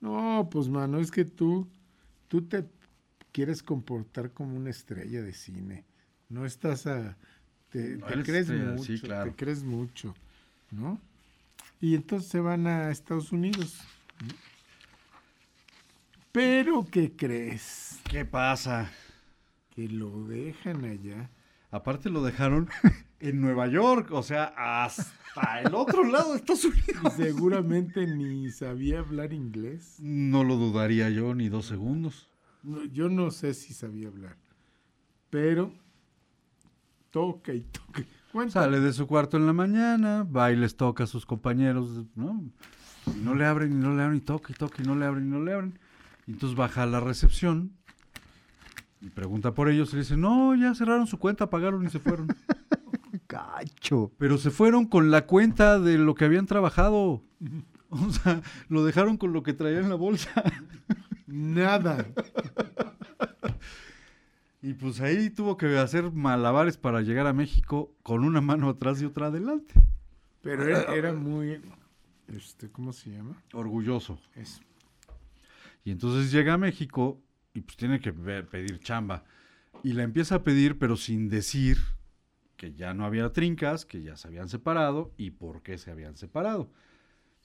no, pues mano, es que tú, tú te quieres comportar como una estrella de cine. No estás a... Te, No te eres crees estrella, mucho, sí, claro. te crees mucho, ¿no? Y entonces se van a Estados Unidos. ¿no? Pero, ¿qué crees? ¿Qué pasa? Que lo dejan allá. Aparte lo dejaron en Nueva York, o sea, hasta el otro lado de Estados Y Unidos. seguramente ni sabía hablar inglés. No lo dudaría yo ni dos segundos. No, yo no sé si sabía hablar. Pero toca y toca. Cuenta. Sale de su cuarto en la mañana, va y les toca a sus compañeros, ¿no? Y no le abren, y no le abren, y toca, y toca, y no le abren, y no le abren. Y entonces baja a la recepción y pregunta por ellos y le dice, no, ya cerraron su cuenta, pagaron y se fueron. Cacho. Pero se fueron con la cuenta de lo que habían trabajado. O sea, lo dejaron con lo que traía en la bolsa. Nada. Y pues ahí tuvo que hacer malabares para llegar a México con una mano atrás y otra adelante. Pero era, era muy. Este, ¿Cómo se llama? Orgulloso. Eso. Y entonces llega a México y pues tiene que pedir chamba. Y la empieza a pedir, pero sin decir que ya no había trincas, que ya se habían separado y por qué se habían separado.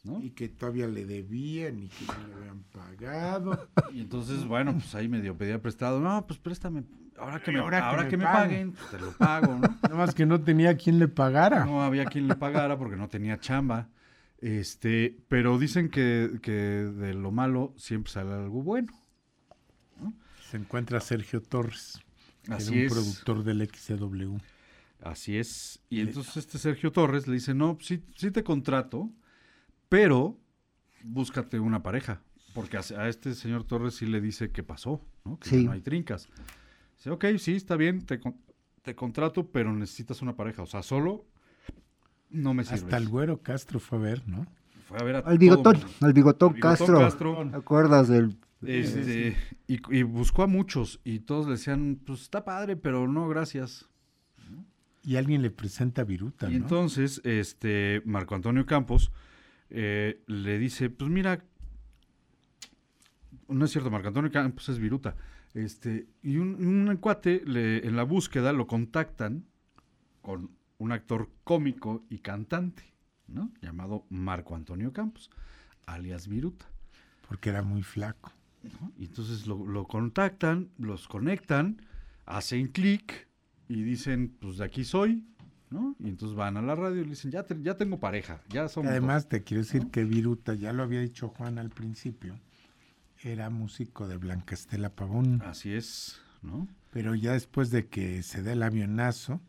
¿no? Y que todavía le debían y que no le habían pagado. Y entonces, bueno, pues ahí medio pedía prestado. No, pues préstame. Ahora que me, Ahora ahora que que me me paguen. paguen, te lo pago, ¿no? Nada más que no tenía quien le pagara. No había quien le pagara porque no tenía chamba. Este, pero dicen que, que de lo malo siempre sale algo bueno. Se encuentra Sergio Torres. que Así era un es. productor del XCW. Así es. Y entonces este Sergio Torres le dice, no, sí, sí te contrato, pero búscate una pareja. Porque a, a este señor Torres sí le dice qué pasó, ¿no? Que Sí. no hay trincas. Dice, ok, sí, está bien, te, con- te contrato, pero necesitas una pareja. O sea, solo no me sirves. Hasta el güero Castro fue a ver, ¿no? Fue a ver a Al todo bigotón, mundo. al bigotón, Al bigotón Castro. Castro. ¿Te acuerdas del Este, y, y buscó a muchos y todos le decían, pues está padre, pero no, gracias. Y alguien le presenta a Viruta, Y ¿no? entonces, este, Marco Antonio Campos eh, le dice, pues mira, no es cierto, Marco Antonio Campos es viruta. Este, y un, un cuate le- en la búsqueda lo contactan con un actor cómico y cantante, ¿no? Llamado Marco Antonio Campos, alias Viruta. Porque era muy flaco. ¿No? Y entonces lo, lo contactan, los conectan, hacen clic y dicen, pues de aquí soy, ¿no? Y entonces van a la radio y le dicen, ya, te- ya tengo pareja, ya somos dos". Además, te quiero decir que Viruta, ya lo había dicho Juan al principio, era músico de Blanca Estela Pavón. Así es, ¿no? Pero ya después de que se da el avionazo,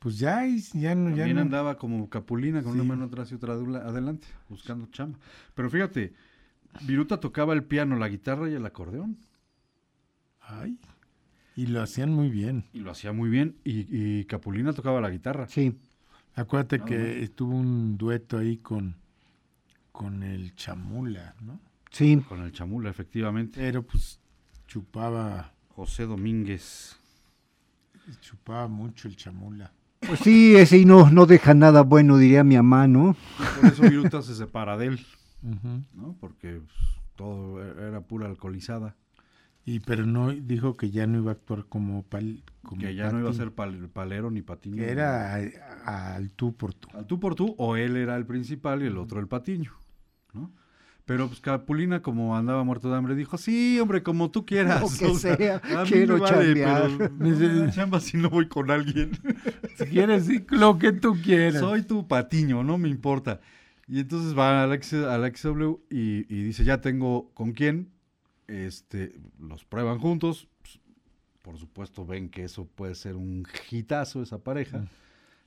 pues ya, ya no... Ya También no andaba como capulina con Sí. una mano atrás y otra adelante, buscando chamba. Pero fíjate, Viruta tocaba el piano, la guitarra y el acordeón. Ay, y lo hacían muy bien. Y lo hacía muy bien. Y, y Capulina tocaba la guitarra. Sí. Acuérdate que tuvo un dueto ahí con, con el Chamula, ¿no? Sí. Con el chamula, efectivamente. Pero pues chupaba, José Domínguez. chupaba mucho el Chamula. Pues sí, ese y no, no deja nada bueno, diría mi mamá, ¿no? Por eso Viruta se separa de él, ¿no? Porque pues, todo e- era pura alcoholizada. Y pero no dijo que ya no iba a actuar como pal, como que ya no iba a ser pal- palero ni patiño. que era al tú por tú. Al tú por tú, o él era el principal y el otro el patiño, ¿no? Pero pues Capulina, como andaba muerto de hambre, dijo, sí, hombre, como tú quieras. Lo que sea, a mí quiero me vale, chambear". pero chamba si no voy con alguien. Si quieres, sí, lo que tú quieras. Soy tu patiño, no me importa. Y entonces va al, XW y, y dice, ya tengo con quién. Este, los prueban juntos. Pues, por supuesto, ven que eso puede ser un hitazo esa pareja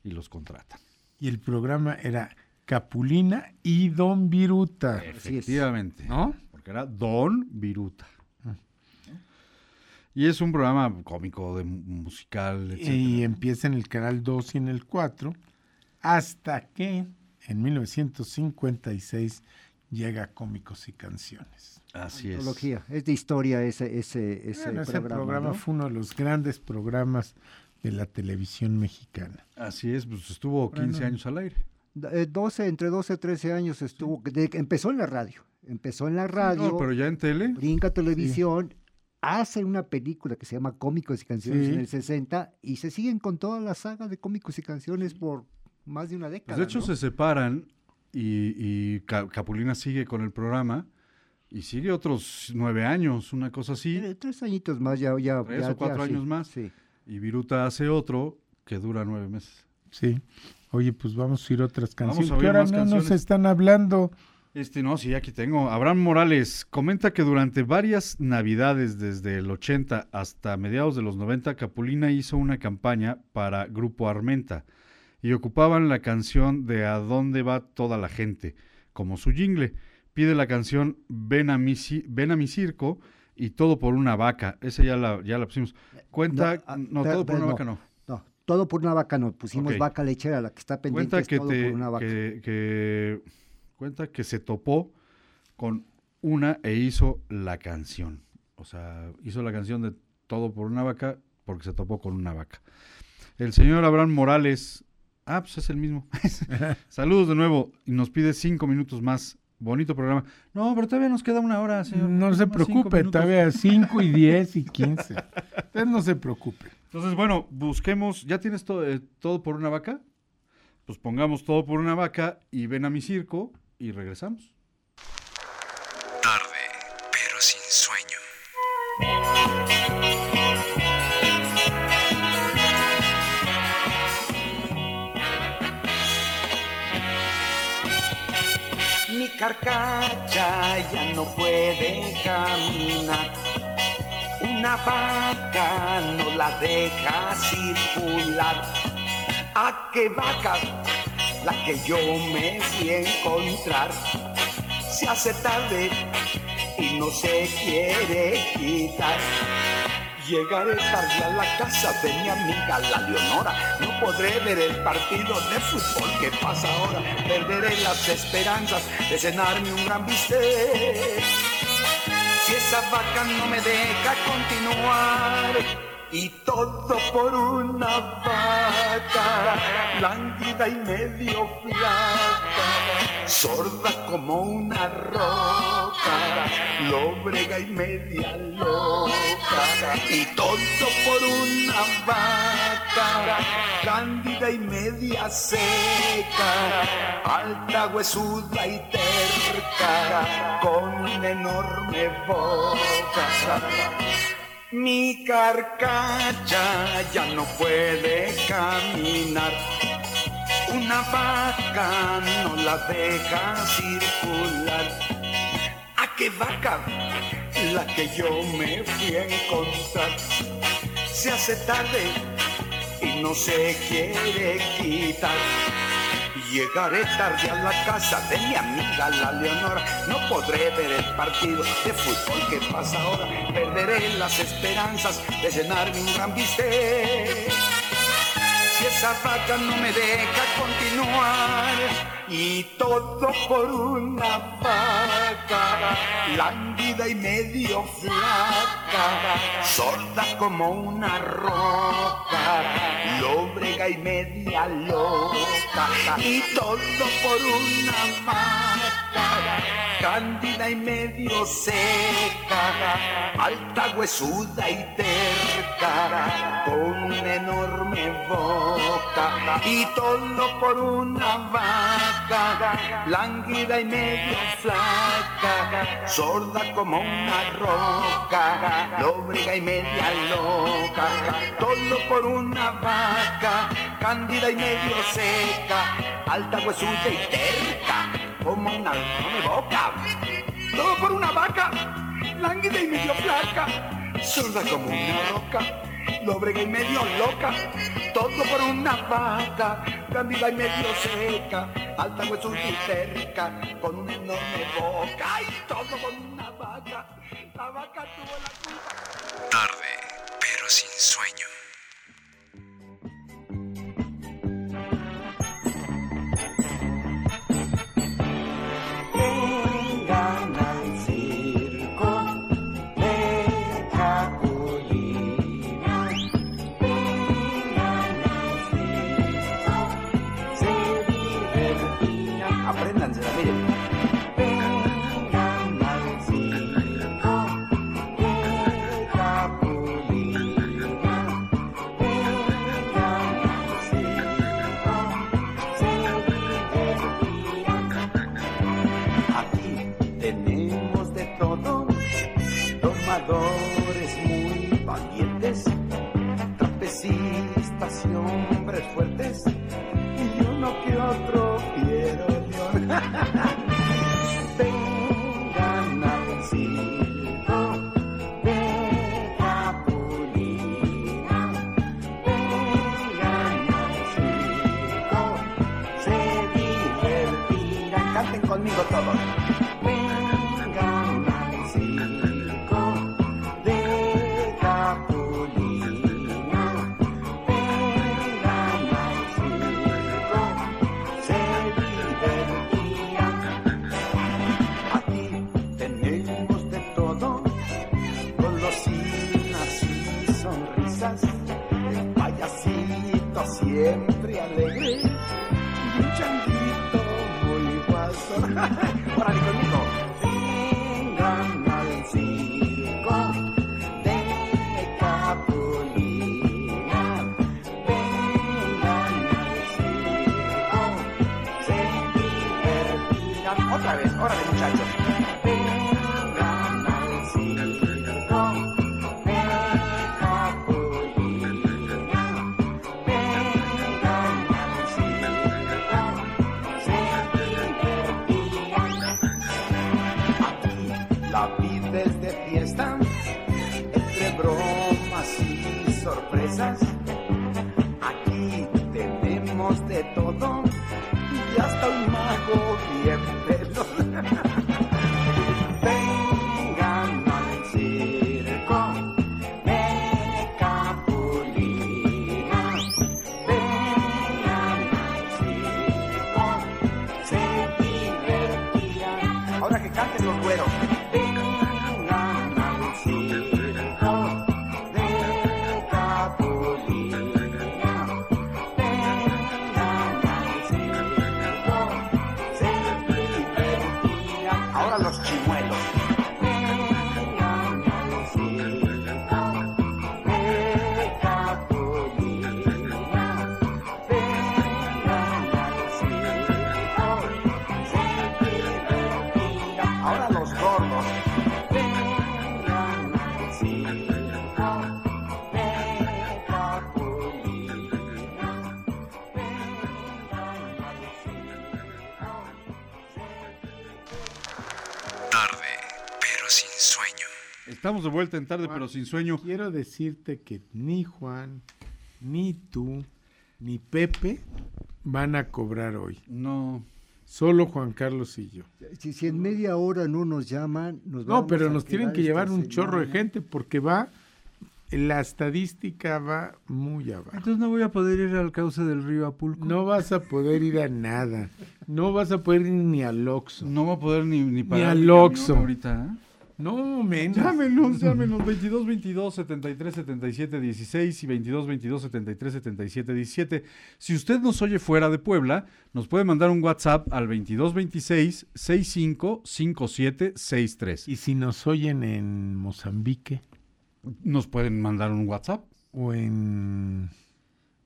y los contratan. Y el programa era Capulina y Don Viruta. Efectivamente. ¿No? Porque era Don Viruta. Y es un programa cómico, de mu- musical, etc. Y empieza en el canal 2 y en el 4, hasta que en 1956 llega Cómicos y Canciones. Así es. Antología. Es de historia ese, ese, ese Bueno, ese programa. programa ¿no? fue uno de los grandes programas de la televisión mexicana. Así es, pues estuvo 15 Bueno. años al aire. Eh, 12, entre 12 y 13 años estuvo. de- empezó en la radio. Empezó en la radio. No, pero ya en tele. Brinca televisión. Hace una película que se llama Cómicos y Canciones Sí. en el 60 y se siguen con toda la saga de cómicos y canciones por más de una década. Pues de hecho ¿no? se separan y, y Ca- Capulina sigue con el programa y sigue otros nueve años, una cosa así. Eh, Tres añitos más, ya. ya Tres ya- o cuatro ya, sí, años más. Sí. Y Viruta hace otro que dura nueve meses. Sí. Oye, pues vamos a ir a otras Vamos canciones. a oír que ahora más no nos están hablando. Este, no, sí, aquí tengo. Abraham Morales comenta que durante varias navidades, desde el 80 hasta mediados de los 90, Capulina hizo una campaña para Grupo Armenta y ocupaban la canción de A dónde va toda la gente, como su jingle. Pide la canción Ven a mi, Ven a mi circo y Todo por una vaca. Esa ya la, ya la pusimos. Cuenta, ah, no, per- Todo por una vaca no. No, todo por una vaca no. Pusimos vaca lechera, la que está pendiente Cuenta es que, todo te- por una vaca. que- que- cuenta que se topó con una e hizo la canción. O sea, hizo la canción de Todo por una vaca porque se topó con una vaca. El señor Abraham Morales, ah, pues es el mismo. Saludos de nuevo y nos pide cinco minutos más. Bonito programa. No, pero todavía nos queda una hora, señor. No se cinco preocupe, todavía 5 y 10 y 15. Usted no se preocupe. Entonces, bueno, busquemos. ¿Ya tienes todo, eh, todo por una vaca? Pues pongamos todo por una vaca y ven a mi circo y regresamos. Carcacha ya no puede caminar. Una vaca no la deja circular. ¿A qué vaca? La que yo me fui a encontrar. Se hace tarde y no se quiere quitar. Llegaré tarde a la casa de mi amiga la Leonora. No podré ver el partido de fútbol que pasa ahora. Perderé las esperanzas de cenarme un gran bistec. Si esa vaca no me deja continuar. Y todo por una vaca, lánguida y medio flaca, sorda como una roca, lóbrega y media loca. Y todo por una vaca, cándida y media seca, alta, huesuda y terca, con enorme boca. Mi carcacha ya no puede caminar. Una vaca no la deja circular. ¿A qué vaca? La que yo me fui a encontrar. Se hace tarde y no se quiere quitar. Llegaré tarde a la casa de mi amiga la Leonora. No podré ver el partido de fútbol que pasa ahora. Perderé las esperanzas de cenarme un gran bistec. Si esa vaca no me deja continuar. Y todo por una vaca, lánguida y medio flaca, sorda como una roca, lóbrega y media loca, y todo por una vaca, cándida y medio seca, alta, huesuda y terca, con una enorme boca, y todo por una vaca, lánguida y medio flaca, sorda como una roca, lóbrega y media loca, todo por una vaca, cándida y medio seca, alta, huesuda y terca, como una enorme boca, todo por una vaca, lánguida y medio flaca, sorda como una roca, lóbrega y medio loca, todo por una vaca, cándida y medio seca, alta huesuda y cerca, con una enorme boca, y todo por una vaca, la vaca tuvo la culpa. Tarde, pero sin sueño. y uno que otro quiero yo. Estamos de vuelta en tarde, pero sin sueño. Quiero decirte que ni Juan, ni tú, ni Pepe van a cobrar hoy. No. Solo Juan Carlos y yo. Si, si en media hora no nos llaman, nos No, vamos pero a nos tienen que llevar un chorro de gente porque va, la estadística va muy abajo. Entonces no voy a poder ir al cauce del río Apulco. No vas a poder ir a nada. No vas a poder ir ni al Oxxo. No va a poder ni, ni Ni pagar al Oxxo. ahorita. ¿eh? No, menos. Llámenos, llámenos 22 22 73 77 16 y 22 22 73 77 17. Si usted nos oye fuera de Puebla, nos puede mandar un WhatsApp al 22 26 65 57 63. Y si nos oyen en Mozambique Nos pueden mandar un WhatsApp o en...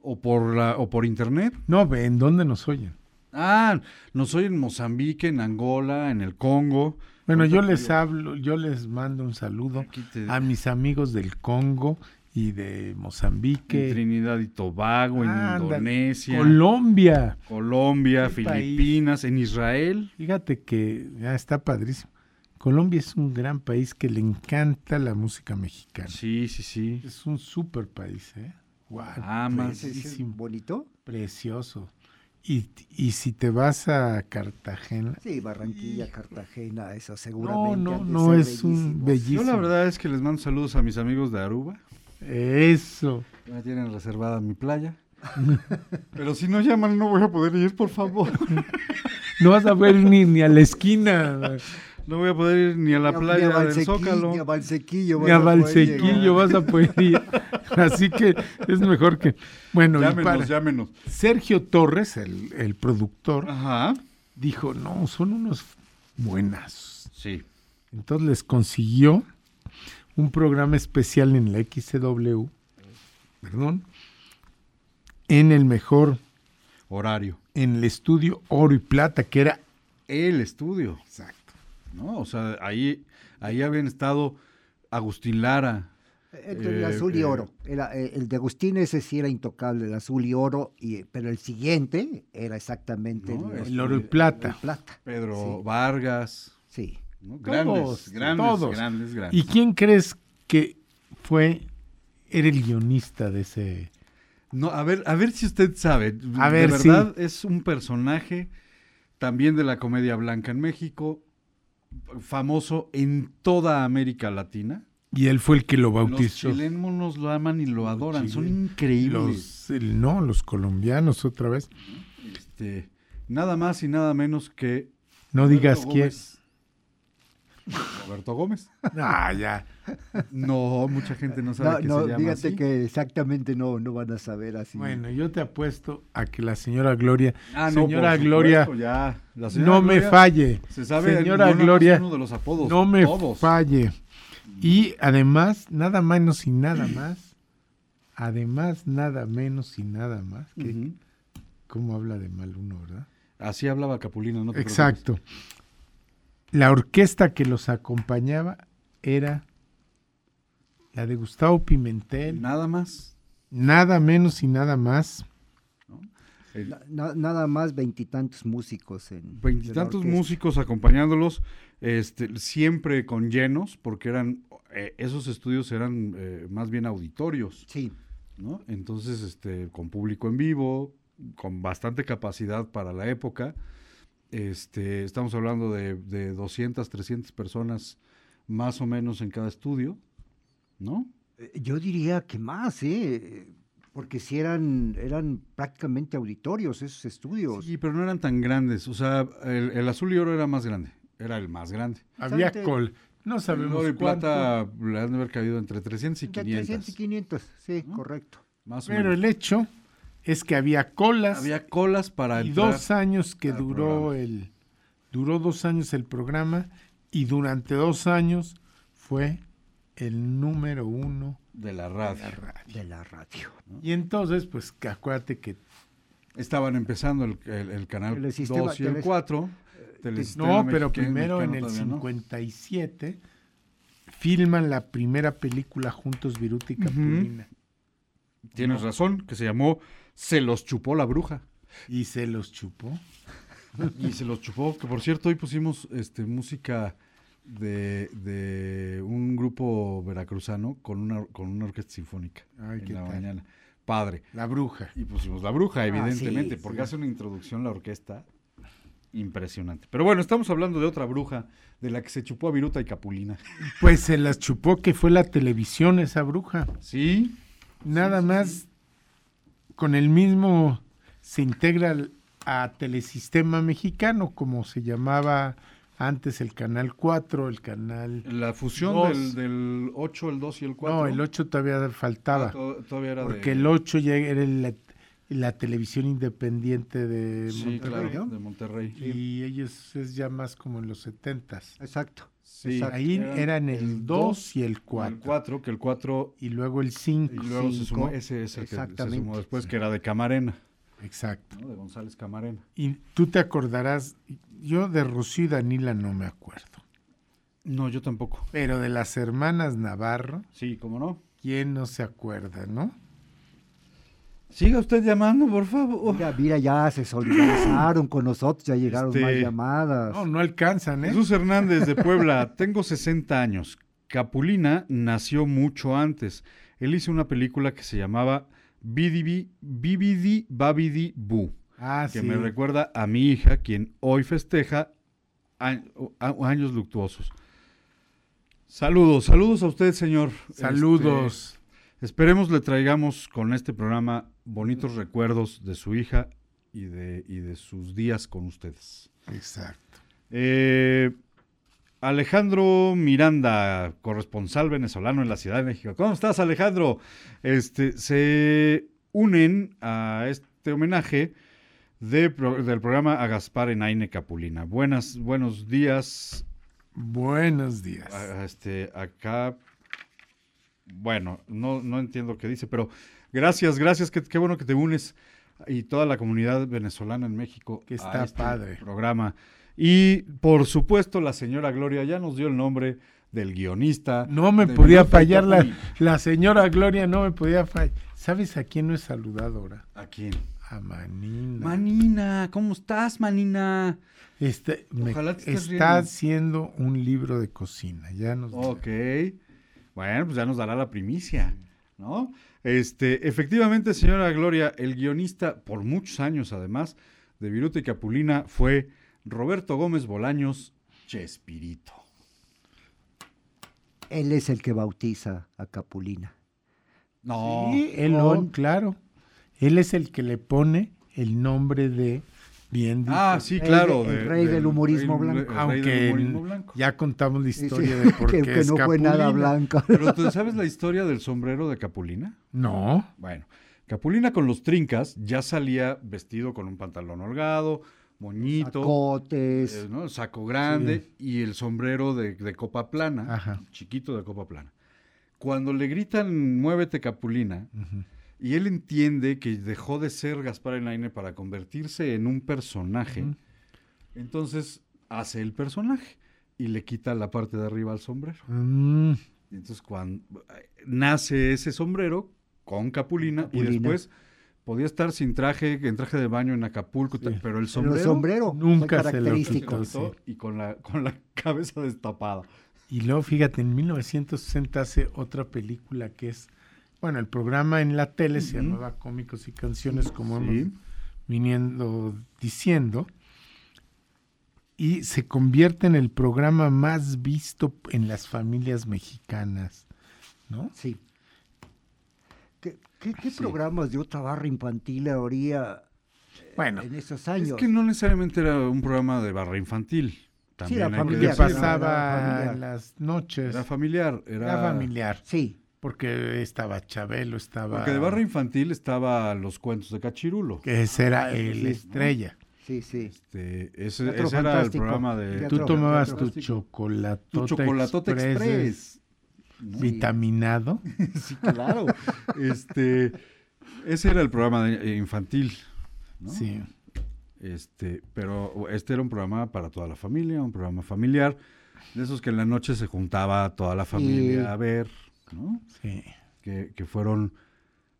o por la o por internet. No, ¿en dónde nos oyen? Ah, nos oyen en Mozambique, en Angola, en el Congo. Bueno, yo les hablo, yo les mando un saludo te- a mis amigos del Congo y de en Mozambique, Trinidad y Tobago, en Indonesia, Colombia. Colombia, país. Filipinas, en Israel. Fíjate que ya está padrísimo. Colombia es un gran país que le encanta la música mexicana. Sí, sí, sí. Es un super país, ¿eh? Guau, Amas. ¿Ese es bellísimo, bonito? precioso. Y, y si te vas a Cartagena, Sí, Barranquilla, Cartagena, eso no, seguramente. no, no ser es un bellísimo. Yo la verdad es que les mando saludos a mis amigos de Aruba. Eso. Ya tienen reservada mi playa. Pero si no llaman no voy a poder ir, por favor. No vas a ver ni, ni a la esquina. No voy a poder ir ni a la Ni a- playa ni a del Valsequillo, Zócalo. Ni a Valsequillo. Ni a vas a poder Valsequillo vas a poder ir. Así que es mejor que. Bueno, y Llámenos, para- llámenos. Sergio Torres, el, el productor, Ajá. dijo: No, son unos buenas. Sí. Entonces les consiguió un programa especial en la XCW, perdón, en el mejor, Horario. en el estudio Oro y Plata, que era El estudio. exacto. ¿No? O sea, ahí, ahí habían estado Agustín Lara, Entre el Eh, azul y eh, oro. Era, eh, el de Agustín ese sí era intocable, el azul y oro, y, pero el siguiente era exactamente El oro y plata. el plata. Pedro Sí. Vargas. Sí. ¿no? Grandes, Todos, grandes, todos. grandes, grandes. ¿Y quién crees que fue, era el guionista de ese? No, a ver, a ver si usted sabe. A ver, de sí. verdad es un personaje también de la comedia blanca en México, famoso en toda América Latina. Y él fue el que lo Los bautizó. chilenos lo aman y lo adoran, son increíbles. Los, el- no, los colombianos otra vez. Este, nada más y nada menos que No Roberto digas quién. Gómez. Roberto Gómez. Ah, ya. No, mucha gente no sabe No, que no, se llama fíjate así. que exactamente no, no van a saber así. Bueno, yo te apuesto a que la señora Gloria, Ah, no, señora por Gloria, supuesto, ya. La señora no me falle. Se sabe señora no nada más Gloria, uno de los apodos, no me todos. falle. Y además, nada menos y nada más, además, nada menos y nada más, que, Ujú. ¿cómo habla de mal uno, verdad? Así hablaba Capulina, no te Exacto. La orquesta que los acompañaba era la de Gustavo Pimentel. Nada más. nada menos y nada más. El- Na- na- nada más veintitantos músicos en. Veintitantos músicos acompañándolos, este, siempre con llenos, porque eran eh, esos estudios eran eh, más bien auditorios, Sí. ¿no? Entonces, este, con público en vivo, con bastante capacidad para la época. Este, estamos hablando de, de 200, 300 personas más o menos en cada estudio, ¿no? Eh, Yo diría que más, ¿eh? Porque si eran, eran prácticamente auditorios esos estudios. Sí, pero no eran tan grandes. O sea, el, el azul y oro era más grande. Era el más grande. Había col. No El sabemos oro y cuánto, plata le han de haber caído entre 300 y Entre 500. 300 y 500, sí, correcto. Más o pero menos. el hecho es que había colas Había colas para y entrar. dos años que duró programa. el duró dos años el programa y durante dos años fue el número uno de la de radio. la radio. De la radio. Y entonces, pues que acuérdate que Estaban empezando el, el- el canal Telesistema- 2 y el teles- 4. no, pero primero en el 57 filman la primera película juntos Viruta y Capulina Tienes razón, que se llamó Se los chupó la bruja. y se los chupó. Y se los chupó, que por cierto, hoy pusimos este, música de, de un grupo veracruzano con una, con una orquesta sinfónica Ay, en ¿qué la tal? mañana. Padre. La bruja. Y pusimos la bruja, evidentemente, sí, porque sí. hace una introducción la orquesta impresionante. Pero bueno, estamos hablando de otra bruja, de la que se chupó a Viruta y Capulina. Pues se las chupó que fue la televisión esa bruja. Sí, Nada más con el mismo se integra al- a Telesistema Mexicano, como se llamaba antes el canal 4, el canal... la fusión del, del 8, el 2 y el 4. No, el 8 todavía faltaba, Ah, to- todavía era porque de... el 8 ya era la, la televisión independiente de Sí, Monterrey, claro, ¿no? de Monterrey. Y ellos es ya más como en los 70s. Exacto. Sí, Exacto. Ahí eran el 2 y el El 4. 4, que el 4 Y luego el 5. y luego se cinco. sumó, ese es el que se sumó después, que era de Camarena, Exacto. ¿no? de González Camarena. Y tú te acordarás, yo de Rocío y Danila no me acuerdo. No, yo tampoco. Pero de las hermanas Navarro, Sí, ¿cómo no? ¿quién no se acuerda, no? Siga usted llamando, por favor. Mira, mira, ya se solidarizaron con nosotros, ya llegaron Este, más llamadas. No, no alcanzan, ¿eh? Jesús Hernández de Puebla, tengo 60 años. Capulina nació mucho antes. Él hizo una película que se llamaba Bididi Bibidi Babidi Bu, Ah, que sí. me recuerda a mi hija, quien hoy festeja años luctuosos. Saludos, saludos a usted, señor. Saludos. Este, esperemos le traigamos con este programa bonitos recuerdos de su hija y de, y de sus días con ustedes. Exacto. Eh, Alejandro Miranda, corresponsal venezolano en la Ciudad de México. ¿Cómo estás, Alejandro? Este, se unen a este homenaje de del programa a Gaspar Enaine Capulina. Buenas, buenos días. Buenos días. Este, acá, bueno, no, no entiendo qué dice, pero gracias, gracias, qué, qué bueno que te unes y toda la comunidad venezolana en México Que a está este padre. programa. Y por supuesto, la señora Gloria ya nos dio el nombre del guionista. No me podía fallar la, señora Gloria, no me podía fallar. ¿Sabes a quién no he saludado ahora? ¿A quién? A Manina. Manina, ¿cómo estás, Manina? Este, me- Ojalá te estés está riendo. haciendo un libro de cocina. Ya nos Ok. Bueno, pues ya nos dará la primicia, ¿no? Este, efectivamente, señora Gloria, el guionista, por muchos años además, de Viruta y Capulina fue Roberto Gómez Bolaños Chespirito. Él es el que bautiza a Capulina. No. Sí, él, con- claro. Él es el que le pone el nombre de bien Ah, dices, sí, claro. el rey del humorismo rey- blanco. del Aunque humorismo blanco. ya contamos la historia sí, de por qué que es no fue nada Capulina. blanco. Pero ¿tú sabes la historia del sombrero de Capulina? No. Bueno, Capulina con los trincas ya salía vestido con un pantalón holgado, moñito, Cotes. eh, ¿no? saco grande y el sombrero de, de copa plana, Ajá. chiquito de copa plana. Cuando le gritan muévete Capulina, Ujú. Y él entiende que dejó de ser Gaspar Elaine para convertirse en un personaje, entonces hace el personaje y le quita la parte de arriba al sombrero. Mm, Y entonces cuando nace ese sombrero con Capulina, y después podía estar sin traje, en traje de baño en Acapulco, Sí. pero el Pero sombrero, el sombrero Nunca fue se lo característico. y con la, con la cabeza destapada. Y luego, fíjate, en 1960 hace otra película que es, bueno, el programa en la tele se llamaba Cómicos y Canciones, como Sí. hemos viniendo diciendo, y se convierte en el programa más visto en las familias mexicanas, ¿no? Sí. ¿Qué, qué- qué Sí. programas de otra barra infantil habría eh, Bueno, en esos Es años? que no necesariamente era un programa de barra infantil. También que que familiar, decirlo. pasaba familiar. en las noches, Era familiar. Era, era familiar, Sí, porque estaba Chabelo, estaba... Porque de barra infantil estaba los cuentos de Cachirulo. que ese era el Sí, ¿no? estrella. sí, sí. Este, ese, era el programa de... Teatro- Tú tomabas teatro tu chocolatota, Tu chocolatote express, express. ¿no? vitaminado. Sí, claro. este, ese era el programa de- eh, infantil. ¿no? Sí. Este, pero este era un programa para toda la familia, un programa familiar, de esos que en la noche se juntaba toda la familia Sí. a ver, ¿no? Sí. Que, que fueron,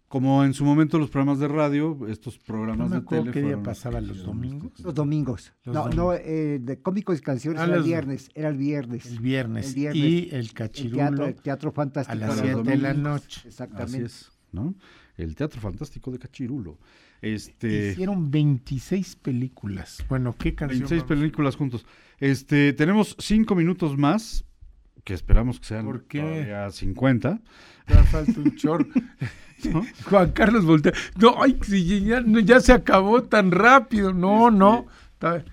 como en su momento los programas de radio, estos No programas me de tele qué día fueron- pasaba los domingos. Los domingos. Los no, domingos. no, eh, de cómicos y canciones Ah, era el viernes, era el viernes. El viernes. El viernes. Y el El cachirulo teatro, el teatro fantástico. a las Para 7 los de la noche. Exactamente. Así es, ¿no? El Teatro Fantástico de Cachirulo. Este, Hicieron 26 películas. Bueno, ¿qué canción? 26 vamos? películas juntos. Este, tenemos cinco minutos más, que esperamos que sean ¿Por qué? todavía 50. Ya falta un chorro. ¿no? Juan Carlos voltea. No, ay, si ya, se acabó tan rápido. No, Este, no.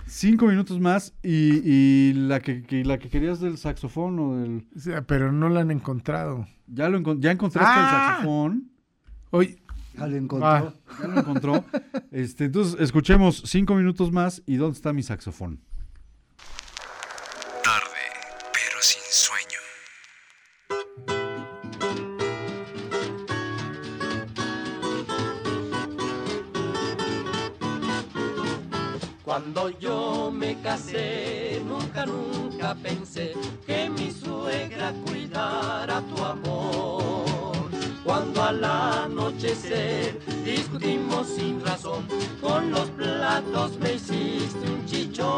Cinco minutos más y, y la que, que- la que querías del saxofón o del... o sea, pero no la han encontrado. Ya, lo encon- ya encontraste Ah. el saxofón. Hoy, Ya lo encontró. Ah. Ya lo encontró. Este, entonces, escuchemos cinco minutos más y ¿dónde está mi saxofón? Cuando yo me casé, nunca, nunca pensé que mi suegra cuidara tu amor. Cuando al anochecer discutimos sin razón, con los platos me hiciste un chichón.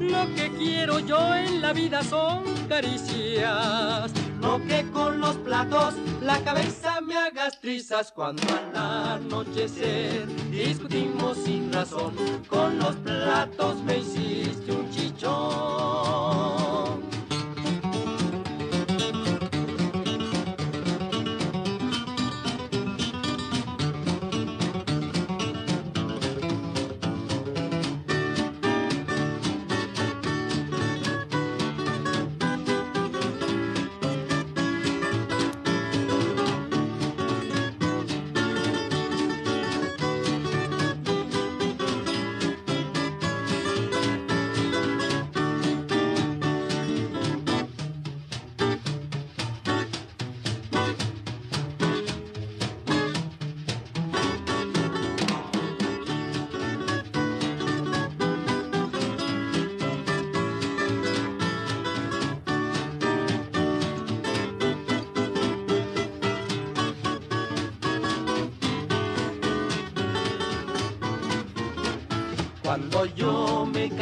Lo que quiero yo en la vida son caricias, no que con los platos la cabeza me hagas trizas. Cuando al anochecer discutimos sin razón, con los platos me hiciste un chichón.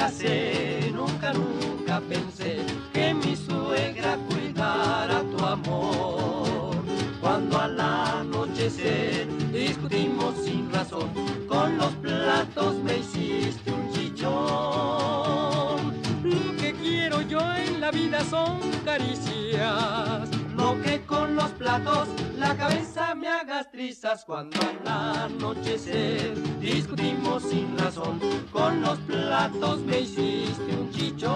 Yo trizas cuando al anochecer discutimos sin razón. Con los platos me hiciste un chichón.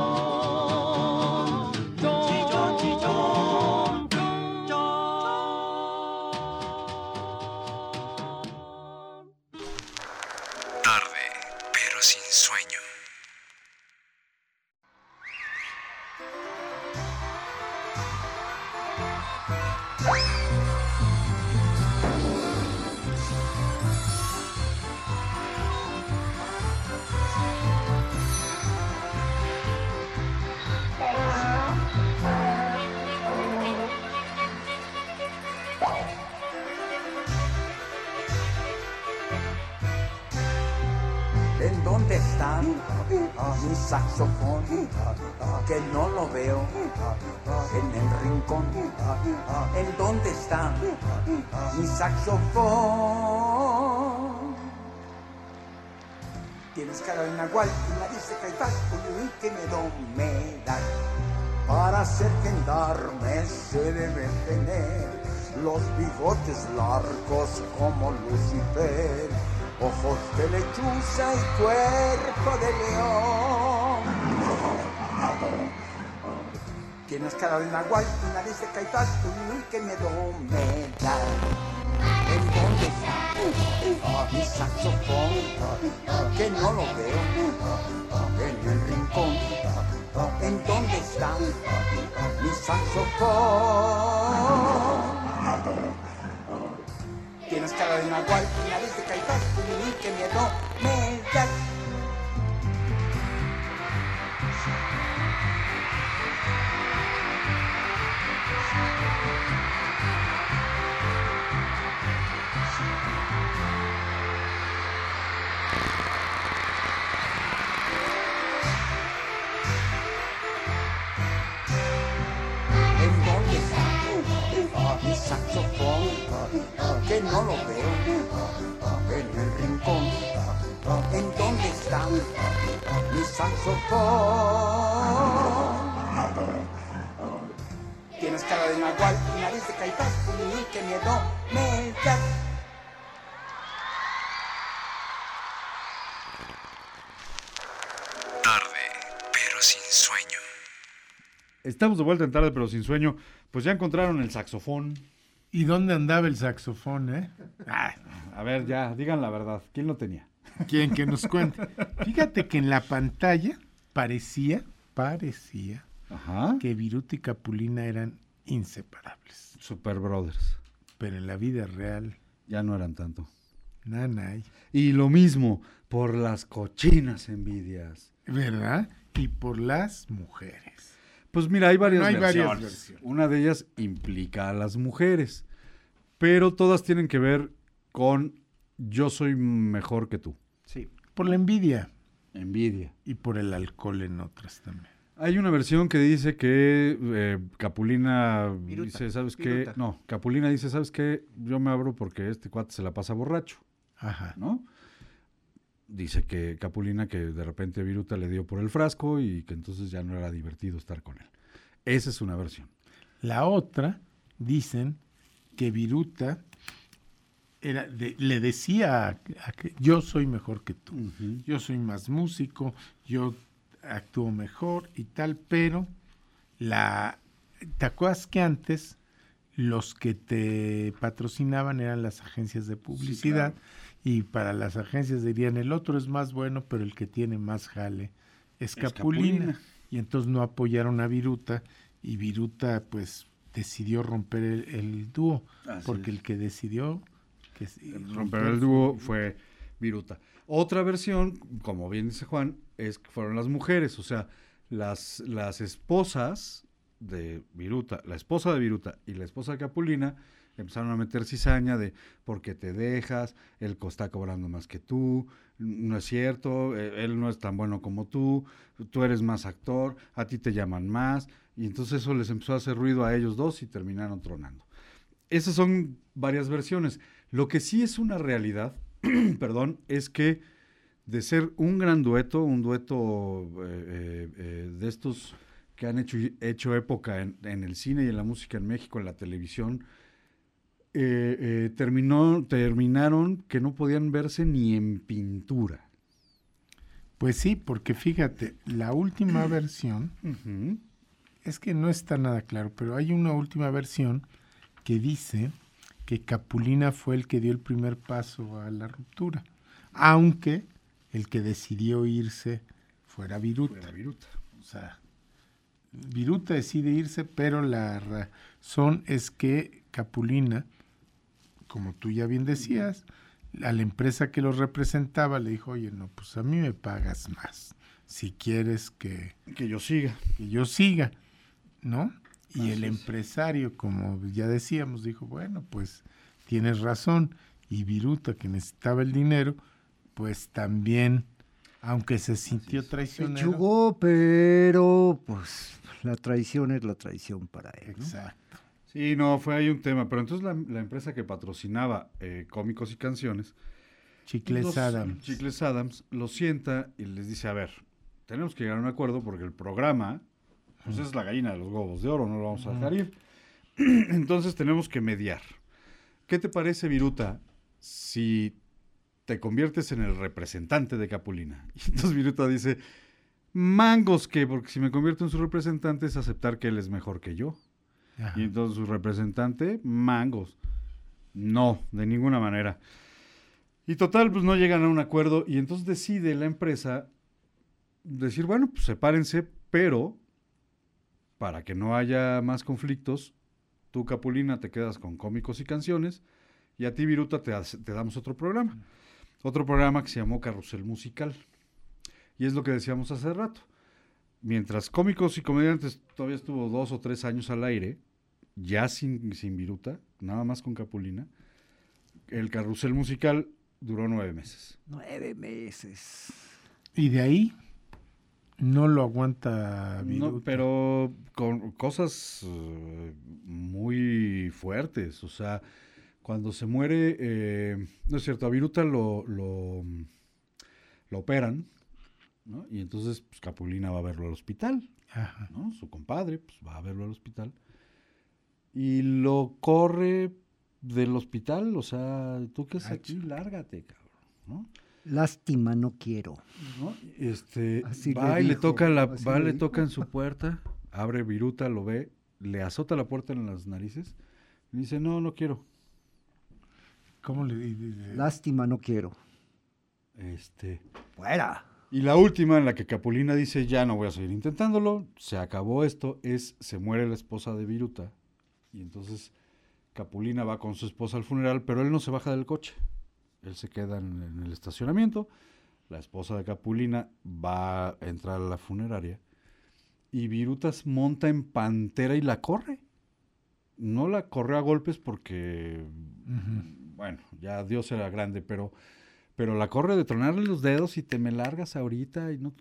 Saxofón? Que no lo veo en el rincón. ¿En dónde está mi saxofón? Tienes cara de nahual y nariz de caifás, uy, miedo me da. Para ser gendarme se deben tener los bigotes largos como Lucifer ojos de lechuza y cuerpo de león. Tienes cara de nahual y nariz de caifás, uy, qué miedo me da. ¿En dónde está ah, mi saxofón? Que no lo veo en el rincón. ¿En dónde está mi saxofón? Tienes cara de nahual y nariz de caifás, uy, qué miedo me da. Mi saxofón? Que no lo veo en el rincón. ¿En dónde está mi saxofón? Tienes cara de nahual y nariz de caifás, uy, qué miedo me da. Estamos de vuelta en tarde, pero sin sueño. Pues ya encontraron el saxofón. ¿Y dónde andaba el saxofón, eh? A ver, ya, digan la verdad. ¿Quién lo tenía? ¿Quién que nos cuente? Fíjate que en la pantalla parecía, parecía Ajá. que Viruta y Capulina eran inseparables. Super Brothers. Pero en la vida real, Ya no eran tanto. nanay. Y lo mismo por las cochinas envidias. ¿Verdad? Y por las mujeres. Pues mira, hay varias, No, hay varias versiones. Una de ellas implica a las mujeres, pero todas tienen que ver con yo soy mejor que tú. Sí. Por la envidia. Envidia. Y por el alcohol en otras también. Hay una versión que dice que eh, Capulina Viruta, dice, ¿sabes qué? No, Capulina dice, ¿sabes qué? Yo me abro porque este cuate se la pasa borracho, Ajá. ¿no? Dice que Capulina que de repente Viruta le dio por el frasco y que entonces ya no era divertido estar con él. Esa es una versión. La otra, dicen que Viruta era de- le decía a, a que yo soy mejor que tú, yo soy más músico, yo actúo mejor y tal, pero la ¿te acuerdas que antes los que te patrocinaban eran las agencias de publicidad y para las agencias dirían el otro es más bueno, pero el que tiene más jale es Capulina. Capulina. Y entonces no apoyaron a Viruta y Viruta pues decidió romper el, el dúo, Así porque es. el que decidió que sí, romper el dúo fue Viruta. Otra versión, como bien dice Juan, es que fueron las mujeres, o sea, las, las esposas de Viruta, la esposa de Viruta y la esposa de Capulina empezaron a meter cizaña de porque te dejas, él está cobrando más que tú, no es cierto, eh, él no es tan bueno como tú, tú eres más actor, a ti te llaman más, y entonces eso les empezó a hacer ruido a ellos dos y terminaron tronando. Esas son varias versiones. Lo que sí es una realidad, perdón, es que de ser un gran dueto, un dueto eh, eh, eh, de estos que han hecho, hecho época en el cine y en la música en México, en la televisión, eh, eh, terminó, terminaron que no podían verse ni en pintura. Pues sí, porque fíjate, la última versión es que no está nada claro, pero hay una última versión que dice que Capulina fue el que dio el primer paso a la ruptura, aunque el que decidió irse fuera Viruta. O sea, Viruta decide irse, pero la razón es que Capulina, como tú ya bien decías, a la empresa que los representaba le dijo, oye, no, pues a mí me pagas más, si quieres que... Que yo siga. Que yo siga, ¿no? Y Así el es. empresario, como ya decíamos, dijo, bueno, pues tienes razón. Y Viruta, que necesitaba el dinero, pues también, aunque se sintió traicionero. Chugó, pero pues la traición es la traición para él. ¿no? Exacto. Sí, no, fue ahí un tema. Pero entonces la, la empresa que patrocinaba eh, cómicos y canciones, Chicles los- Adams. Chicles Adams, lo sienta y les dice, a ver, tenemos que llegar a un acuerdo porque el programa, pues es la gallina de los huevos de oro, no lo vamos a dejar ir. Entonces tenemos que mediar. ¿Qué te parece, Viruta, si te conviertes en el representante de Capulina? Y entonces Viruta dice, mangos que, porque si me convierto en su representante es aceptar que él es mejor que yo. Y entonces su representante, mangos. No, de ninguna manera. Y total, pues no llegan a un acuerdo y entonces decide la empresa decir, bueno, pues sepárense, pero para que no haya más conflictos, tú Capulina te quedas con cómicos y canciones y a ti Viruta te, te damos otro programa. Otro programa que se llamó Carrusel Musical. Y es lo que decíamos hace rato. Mientras cómicos y comediantes todavía estuvo dos o tres años al aire, ya sin, sin Viruta, nada más con Capulina, el Carrusel Musical duró nueve meses. Nueve meses. Y de ahí no lo aguanta Viruta. No, pero con cosas eh, muy fuertes. O sea, cuando se muere, eh, no es cierto, a Viruta lo, lo, lo operan, ¿no? Y entonces pues, Capulina va a verlo al hospital, Ajá. ¿no? Su compadre pues, va a verlo al hospital. Y lo corre del hospital, o sea, tú que es aquí, lárgate, cabrón, ¿no? Lástima, no quiero. ¿no? Este, Así le va y le toca la, así va, le le toca en su puerta, abre Viruta, lo ve, le azota la puerta en las narices, y dice, no, no quiero. ¿Cómo le dice? Lástima, no quiero. Este. Fuera. Y la última en la que Capulina dice, ya no voy a seguir intentándolo, se acabó esto, es, se muere la esposa de Viruta, y entonces Capulina va con su esposa al funeral, pero él no se baja del coche. Él se queda en, en el estacionamiento, la esposa de Capulina va a entrar a la funeraria, y Virutas monta en pantera y la corre. No la corrió a golpes porque, bueno, ya Dios era grande, pero, pero la corre de tronarle los dedos y te me largas ahorita y no...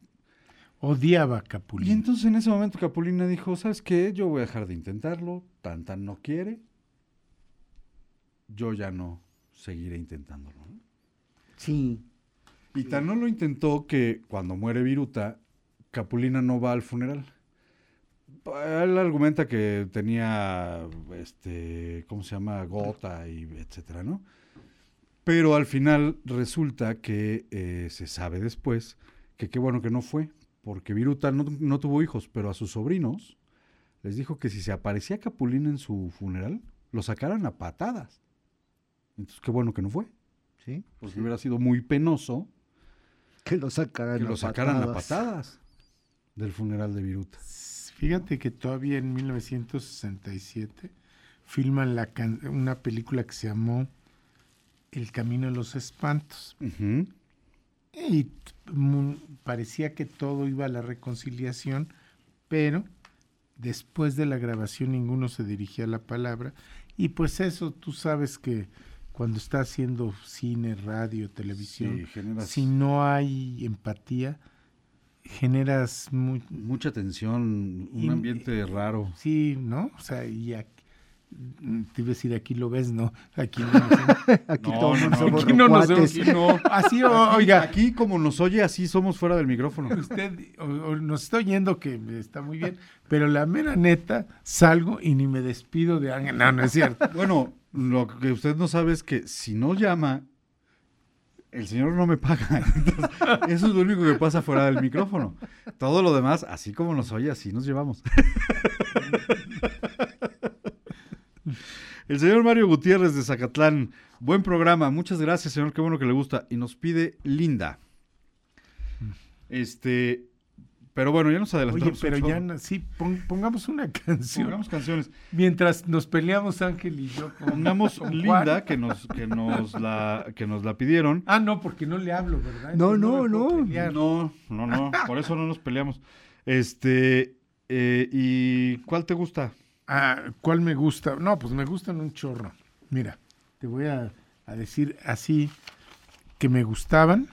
Odiaba a Capulina. Y entonces en ese momento Capulina dijo, ¿sabes qué? Yo voy a dejar de intentarlo, tan tan no quiere, yo ya no seguiré intentándolo. ¿no? Sí. Y tan no lo intentó que cuando muere Viruta, Capulina no va al funeral. Él argumenta que tenía, este, ¿cómo se llama? Gota y etcétera, ¿no? Pero al final resulta que eh, se sabe después que qué bueno que no fue, porque Viruta no, no tuvo hijos, pero a sus sobrinos les dijo que si se aparecía Capulina en su funeral, lo sacaran a patadas. Entonces qué bueno que no fue. Sí. Porque hubiera sido muy penoso Que lo sacaran que a lo sacaran a patadas. patadas del funeral de Viruta. Fíjate que todavía en 1967 filman la can- una película que se llamó El Camino de los Espantos. T- mu- parecía que todo iba a la reconciliación, pero después de la grabación ninguno se dirigía la palabra Y pues eso, tú sabes que cuando está haciendo cine, radio, televisión, Sí, si no hay empatía, generas mu- Mucha tensión, un Y- ambiente raro. Sí, ¿no? O sea, y aquí, te iba a decir, aquí lo ves, ¿no? Aquí no nos Aquí No, todos no, somos aquí no nos vemos, no. Así, o- oiga, Aquí como nos oye, así somos fuera del micrófono. usted o- o nos está oyendo que está muy bien, pero la mera neta, salgo y ni me despido de Ángel. No, no es cierto. Bueno, lo que usted no sabe es que si no llama, el señor no me paga. Entonces, eso es lo único que pasa fuera del micrófono. Todo lo demás, así como nos oye, así nos llevamos. El señor Mario Gutiérrez de Zacatlán, buen programa, muchas gracias, señor, qué bueno que le gusta. Y nos pide Linda. Este, pero bueno, ya nos Oye, adelantamos. pero un ya, no- sí, pon- pongamos una canción. Pongamos canciones. Mientras nos peleamos Ángel y yo con, Pongamos con Linda, que nos, que nos la, que nos la pidieron. Ah, no, porque no le hablo, ¿verdad? No, Entonces no, no. pelear. No, no, no, por eso no nos peleamos. Este, eh, ¿y cuál te gusta? Ah, ¿cuál me gusta? No, pues me gustan un chorro. Mira, te voy a, a decir así que me gustaban.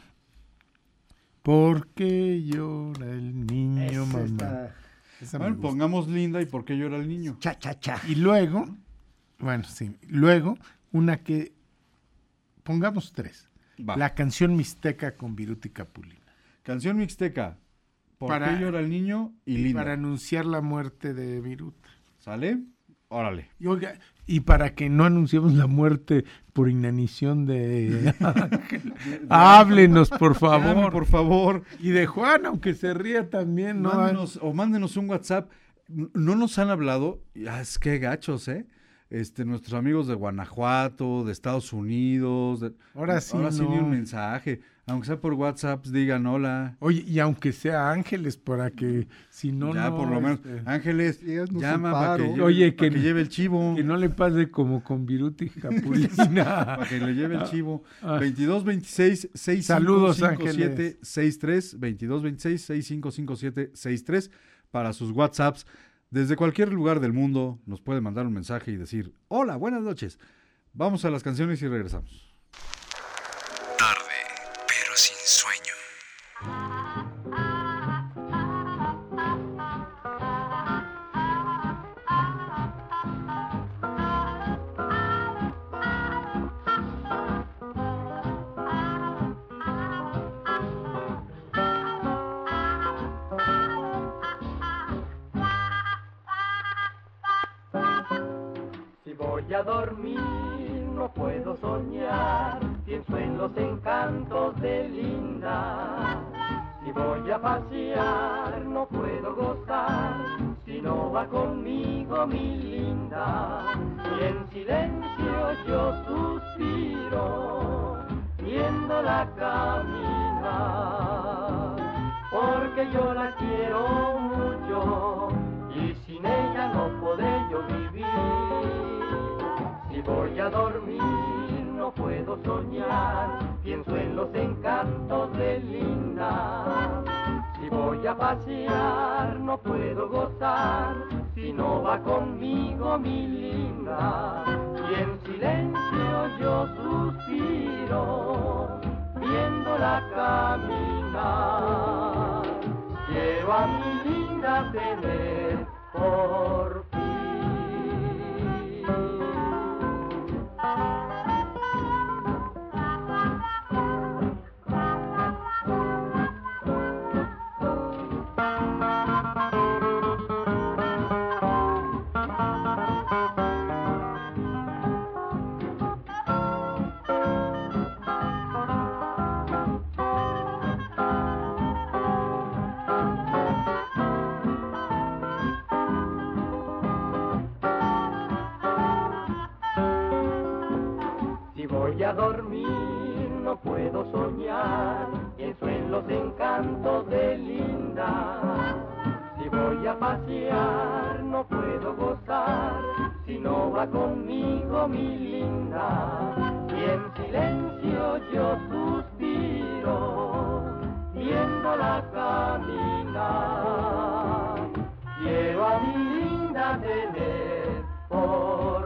Porque llora el niño, mamá. está- Esa me Bueno, pongamos Linda y por qué llora el niño. Cha, cha, cha. Y luego, bueno, sí, luego una que pongamos tres. Va. La canción mixteca con Viruti Capulina. Canción mixteca. ¿Por Para- qué llora el niño? Y Linda. Para anunciar la muerte de Viruta. ¿Sale? Órale. Y, oiga, y para que no anunciemos la muerte por inanición de Ángel, háblenos, por favor. por favor. Y de Juan, aunque se ría también, ¿no? Mándenos, o mándenos un WhatsApp. No nos han hablado, ah, es que gachos, ¿eh? Este, nuestros amigos de Guanajuato, de Estados Unidos. de- Ahora sí, Ahora sí no. ni un mensaje. Aunque sea por WhatsApp, digan hola. Oye, y aunque sea Ángeles, para que si no, ya, no, por lo menos. este, Ángeles, llama para que, lleve, Oye, para que- que lleve el chivo. que no le pase como con Viruti Capulina. Para que le lleve el chivo. Ah. 22 26 65 Saludos, 57 Ángeles. 63 22 26 65 57 63 para sus WhatsApps. Desde cualquier lugar del mundo nos puede mandar un mensaje y decir, hola, buenas noches. Vamos a las canciones y regresamos. A dormir no puedo soñar, pienso en los encantos de Linda. Si voy a pasear no puedo gozar, si no va conmigo mi Linda. Y en silencio yo suspiro, viéndola caminar, porque yo la quiero mucho voy a dormir no puedo soñar, pienso en los encantos de Linda. Si voy a pasear no puedo gozar, si no va conmigo mi linda. Y en silencio yo suspiro, viéndola caminar. Quiero a mi linda tener por voy a dormir no puedo soñar, pienso en los encantos de Linda. Si voy a pasear no puedo gozar, si no va conmigo mi linda. Y en silencio yo suspiro, viéndola caminar. Quiero a mi linda tener por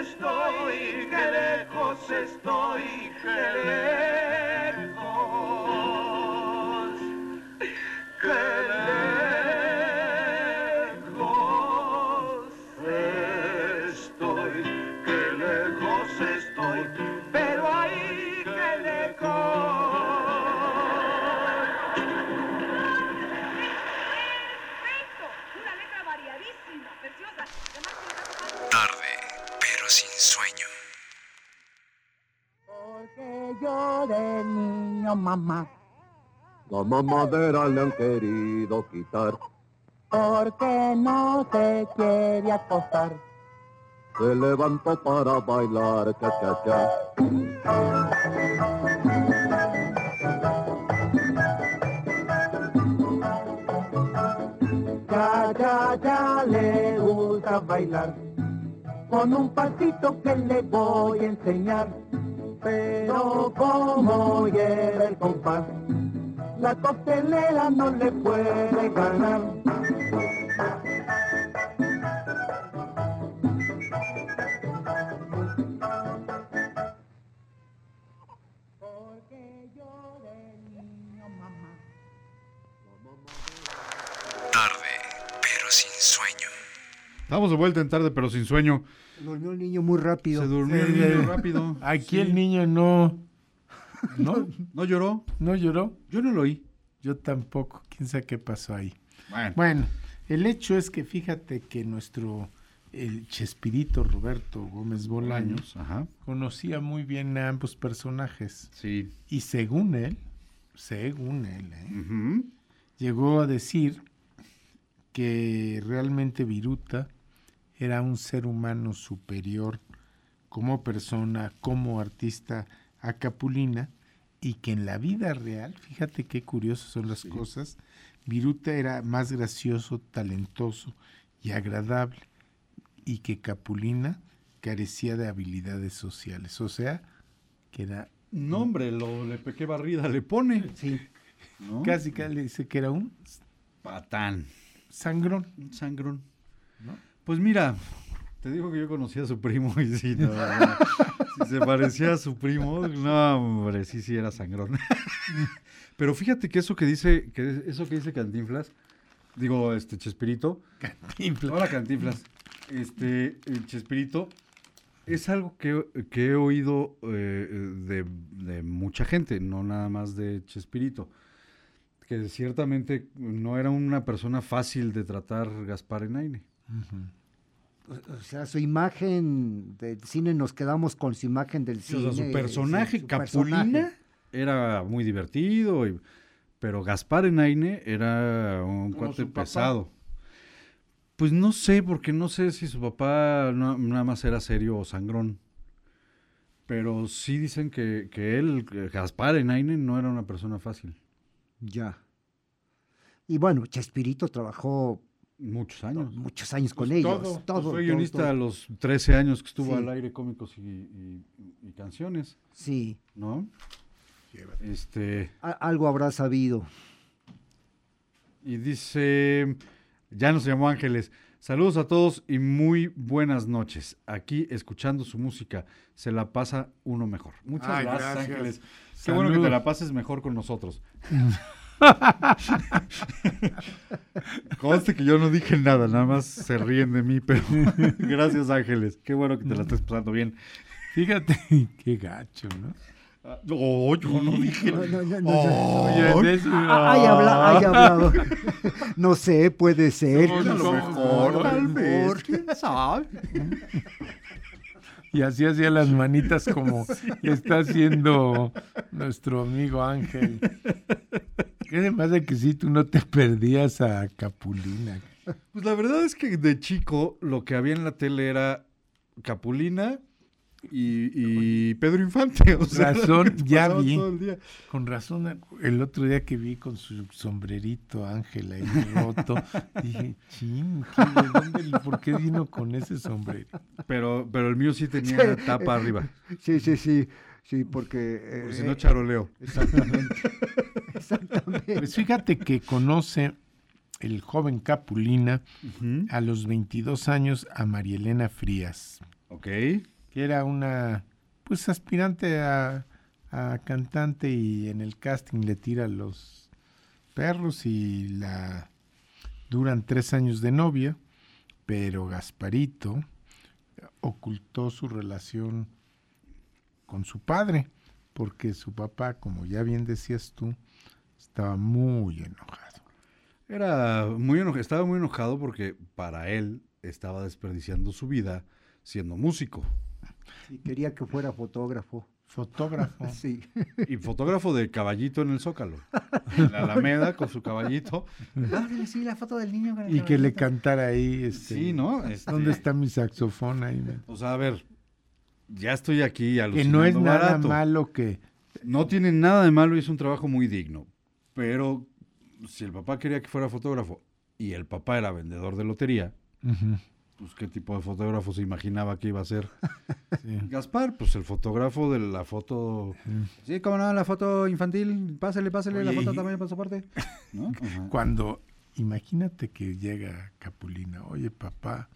estoy, qué lejos estoy, qué lejos. La mamadera le han querido quitar. porque no te quiere acostar. Se levantó para bailar cha cha cha. Ya, ya, ya le gusta bailar. Con un pasito que le voy a enseñar. Pero como hiera el compás, la costelera no le puede ganar. Tarde, pero sin sueño. Estamos de vuelta en tarde, pero sin sueño. Durmió el niño muy rápido. Se durmió el niño rápido. Aquí Sí. el niño no. ¿No? ¿No lloró? ¿No lloró? Yo no lo oí. Yo tampoco. ¿Quién sabe qué pasó ahí? Bueno. Bueno, el hecho es que fíjate que nuestro el Chespirito Roberto Gómez Bolaños Ajá. conocía muy bien a ambos personajes. Sí. Y según él, según él, ¿eh? llegó a decir que realmente Viruta era un ser humano superior como persona, como artista a Capulina y que en la vida real, fíjate qué curiosas son las cosas, Viruta era más gracioso, talentoso y agradable y que Capulina carecía de habilidades sociales, o sea, que era No, hombre, lo le qué barrida le pone. Sí. ¿No? casi que le dice que era un Patán. sangrón. Un sangrón. ¿No? Pues mira, te digo que yo conocía a su primo y sí, no, se parecía a su primo, no, hombre, sí, sí era sangrón. Pero fíjate que eso que dice, que eso que dice Cantinflas, digo, este Chespirito, Cantinflas. ahora Cantinflas, este el Chespirito es algo que, que he oído eh, de, de mucha gente, no nada más de Chespirito, que ciertamente no era una persona fácil de tratar Gaspar Enaine. O o sea, su imagen del cine, nos quedamos con su imagen del O cine. sea, su personaje, sí, su Capulina, personaje. era muy divertido, y- pero Gaspar Enaine era un cuate papá. pesado. Pues no sé, porque no sé si su papá no- nada más era serio o sangrón. Pero sí dicen que, que él, que Gaspar Enaine, no era una persona fácil. Ya. Y bueno, Chespirito trabajó Muchos años. muchos años con Pues ellos. todo, Todo, pues fue guionista todo. a los 13 años que estuvo Sí. al aire cómicos y, y- y canciones, Sí, ¿no? Este, a- algo habrá sabido. y dice, ya nos llamó Ángeles. Saludos a todos y muy buenas noches. Aquí escuchando su música, se la pasa uno mejor. Muchas Ay, gracias, gracias. Ángeles. Qué bueno que te la pases mejor con nosotros. Conste que yo no dije nada, nada más se ríen de mí, pero gracias Ángeles. Qué bueno que te la estés pasando bien. Fíjate, qué gacho, ¿no? Oh, yo no dije. No, no, no, no, Oye, de eso- hay, habla- hay hablado. no sé, puede ser. No, no, a lo no, mejor, no, tal vez, quién sabe. Y así hacía las manitas como está haciendo nuestro amigo Ángel. ¿Qué además de que sí, tú no te perdías a Capulina? Pues la verdad es que de chico lo que había en la tele era Capulina y, y Pedro Infante. O sea, razón, que ya vi. todo el día. Con razón, el otro día que vi con su sombrerito Ángela ahí roto, dije, ching, ¿qué- de dónde- ¿por qué vino con ese sombrero? Pero, pero el mío sí tenía Sí, tapa eh, arriba. Sí, sí, sí, sí, porque... eh, Porque si no, eh, charoleo. Exactamente. Exactamente. Pues fíjate que conoce el joven Capulina a los 22 años a María Elena Frías. Ok. Que era una, pues, aspirante a, a cantante y en el casting le tira los perros y la duran tres años de novia, pero Gasparito ocultó su relación con su padre, porque su papá, como ya bien decías tú, estaba muy enojado. Era muy enojado, estaba muy enojado porque para él estaba desperdiciando su vida siendo músico. Sí, quería que fuera fotógrafo. Fotógrafo. Sí. Y fotógrafo de caballito en el Zócalo. En la Alameda con su caballito. Ábrele, sí, la foto del niño. con el Y que le cantara ahí. Este, Sí, ¿no? Este- ¿Dónde está mi saxofón ahí? O sea, a ver, ya estoy aquí Que alucinando no es nada barato. malo que... No tiene nada de malo y es un trabajo muy digno. Pero si el papá quería que fuera fotógrafo y el papá era vendedor de lotería, pues qué tipo de fotógrafo se imaginaba que iba a ser. Sí. Gaspar, pues el fotógrafo de la foto. Sí, cómo no, la foto infantil, pásale, pásale la foto y- también pasaporte. ¿No? Cuando, imagínate que llega Capulina, oye papá,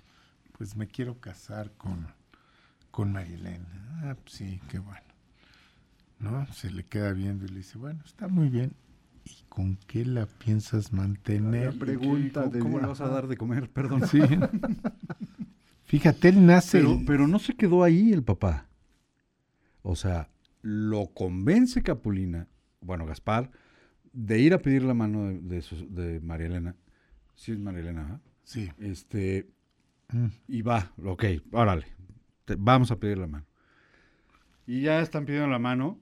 pues me quiero casar con, con María Elena. Ah, pues sí, qué bueno. ¿No? Se le queda viendo y le dice, bueno, está muy bien. ¿Y con qué la piensas mantener? La pregunta ¿Cómo, del- cómo le vas a dar de comer? Perdón. Sí. Fíjate, él nace... Pero, el- pero no se quedó ahí el papá. O sea, lo convence Capulina, bueno, Gaspar, de ir a pedir la mano de, de, su- de María Elena. Sí, es María Elena, ¿ah? Sí. Este, Mm. y va, ok, órale, te- vamos a pedir la mano. Y ya están pidiendo la mano,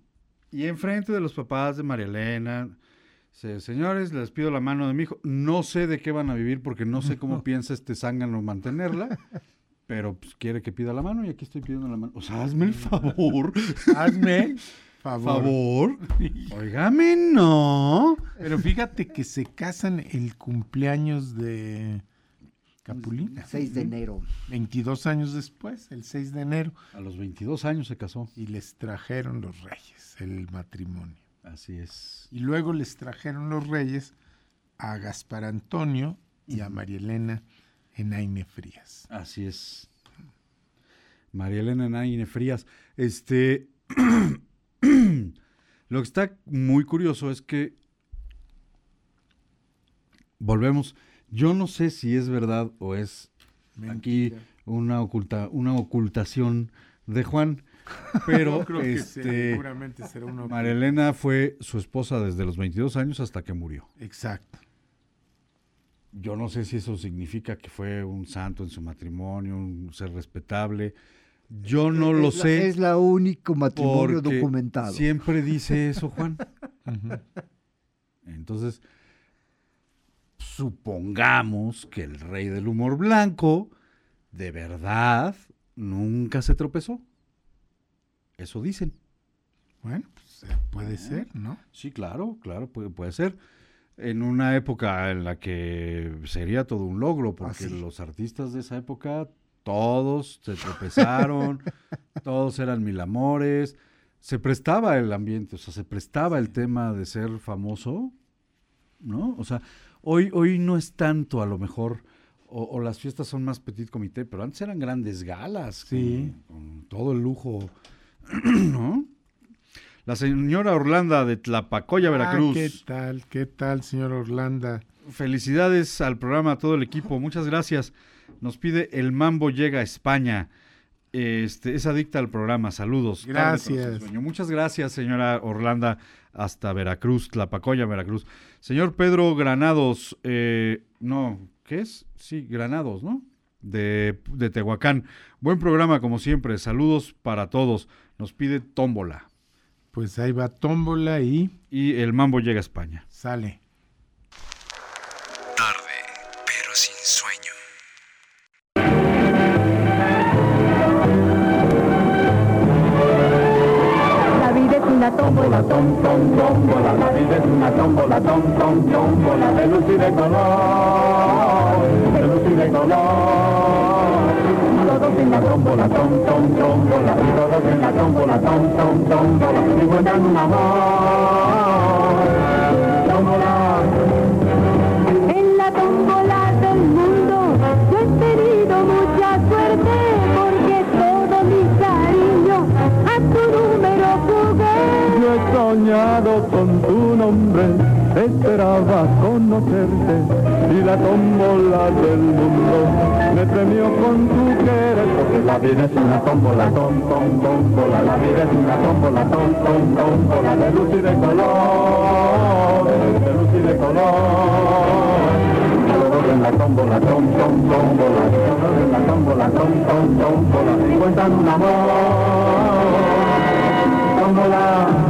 y enfrente de los papás de María Elena, se- señores, les pido la mano de mi hijo. No sé de qué van a vivir porque no sé cómo piensa este zángano mantenerla, pero pues, quiere que pida la mano y aquí estoy pidiendo la mano. O sea, hazme el favor. Hazme favor. favor. Óigame, no. Pero fíjate que se casan el cumpleaños de Capulina. 6 de enero. 22 años después, el 6 de enero. A los 22 años se casó. Y les trajeron los reyes el matrimonio. Así es. Y luego les trajeron los reyes a Gaspar Antonio y a María Elena Enaine Frías. Así es. María Elena Naine Frías. Este. Lo que está muy curioso es que. Volvemos. Yo no sé si es verdad o es aquí una oculta, una ocultación de Juan. Pero creo que este, seguramente será una María Elena fue su esposa desde los 22 años hasta que murió. Exacto. Yo no sé si eso significa que fue un santo en su matrimonio, un ser respetable. Yo no Es lo la- sé. Es la único matrimonio documentado. Siempre dice eso, Juan. Entonces, supongamos que el rey del humor blanco, de verdad, nunca se tropezó. Eso dicen. Bueno, pues eh, puede ser, ¿no? Sí, claro, claro, puede, puede ser. En una época en la que sería todo un logro, porque los artistas de esa época, todos se tropezaron, todos eran mil amores, se prestaba el ambiente, o sea, se prestaba el tema de ser famoso, ¿no? O sea, hoy, hoy no es tanto a lo mejor, o, o las fiestas son más petit comité, pero antes eran grandes galas, Sí. con, con todo el lujo, ¿no? La señora Orlanda de Tlapacoya, Ah, Veracruz. ¿Qué tal? ¿Qué tal, señor Orlanda? Felicidades al programa, a todo el equipo. Muchas gracias. Nos pide El Mambo llega a España. Este, es adicta al programa. Saludos. Gracias. Muchas gracias, señora Orlanda, hasta Veracruz, Tlapacoya, Veracruz. Señor Pedro Granados, eh, no, ¿qué es? Sí, Granados, ¿no? De, de Tehuacán. Buen programa, como siempre. Saludos para todos. Nos pide tómbola. Pues ahí va tómbola y... Y el mambo llega a España. Sale. Tarde, pero sin sueño. La vida es una tómbola, tom, tom, tómbola. La vida es una tómbola, tom, tom, tómbola. De luz y de color, de luz y de color. En la tómbola, tom, tom, tómbola, y todos en la tómbola, tom, tom, tómbola, y encuentran un amor. En la tómbola del mundo yo he tenido mucha suerte porque todo mi cariño a tu número jugué. Yo he soñado con tu nombre, esperaba conocerte y la tómbola del mundo me premió con tu querer. Porque la vida es una tómbola, tom, tom, tómbola, la vida es una tómbola, tom, tom, tómbola, de luz y de color, de luz y de color. Todos en la tómbola, tom, tom, tómbola, todos en la tómbola, tom, tom, tómbola, encuentran un amor. Tómbola.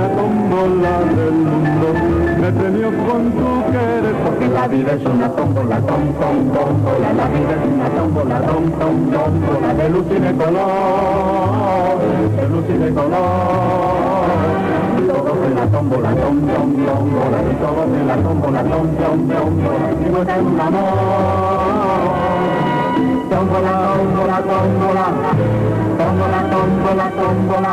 la tómbola del mundo. Me premió con tu querer. Porque la vida es una tómbola, tom, tom, tómbola, la vida es una tómbola, tom, tom, tómbola, de luz y de color, de luz y de color. Todos en la tómbola, tom, tom, tómbola, y todos en la tómbola, tom, tom, tómbola, y muestran un amor. Tómbola, tómbola, tómbola, tómbola, tómbola, tómbola,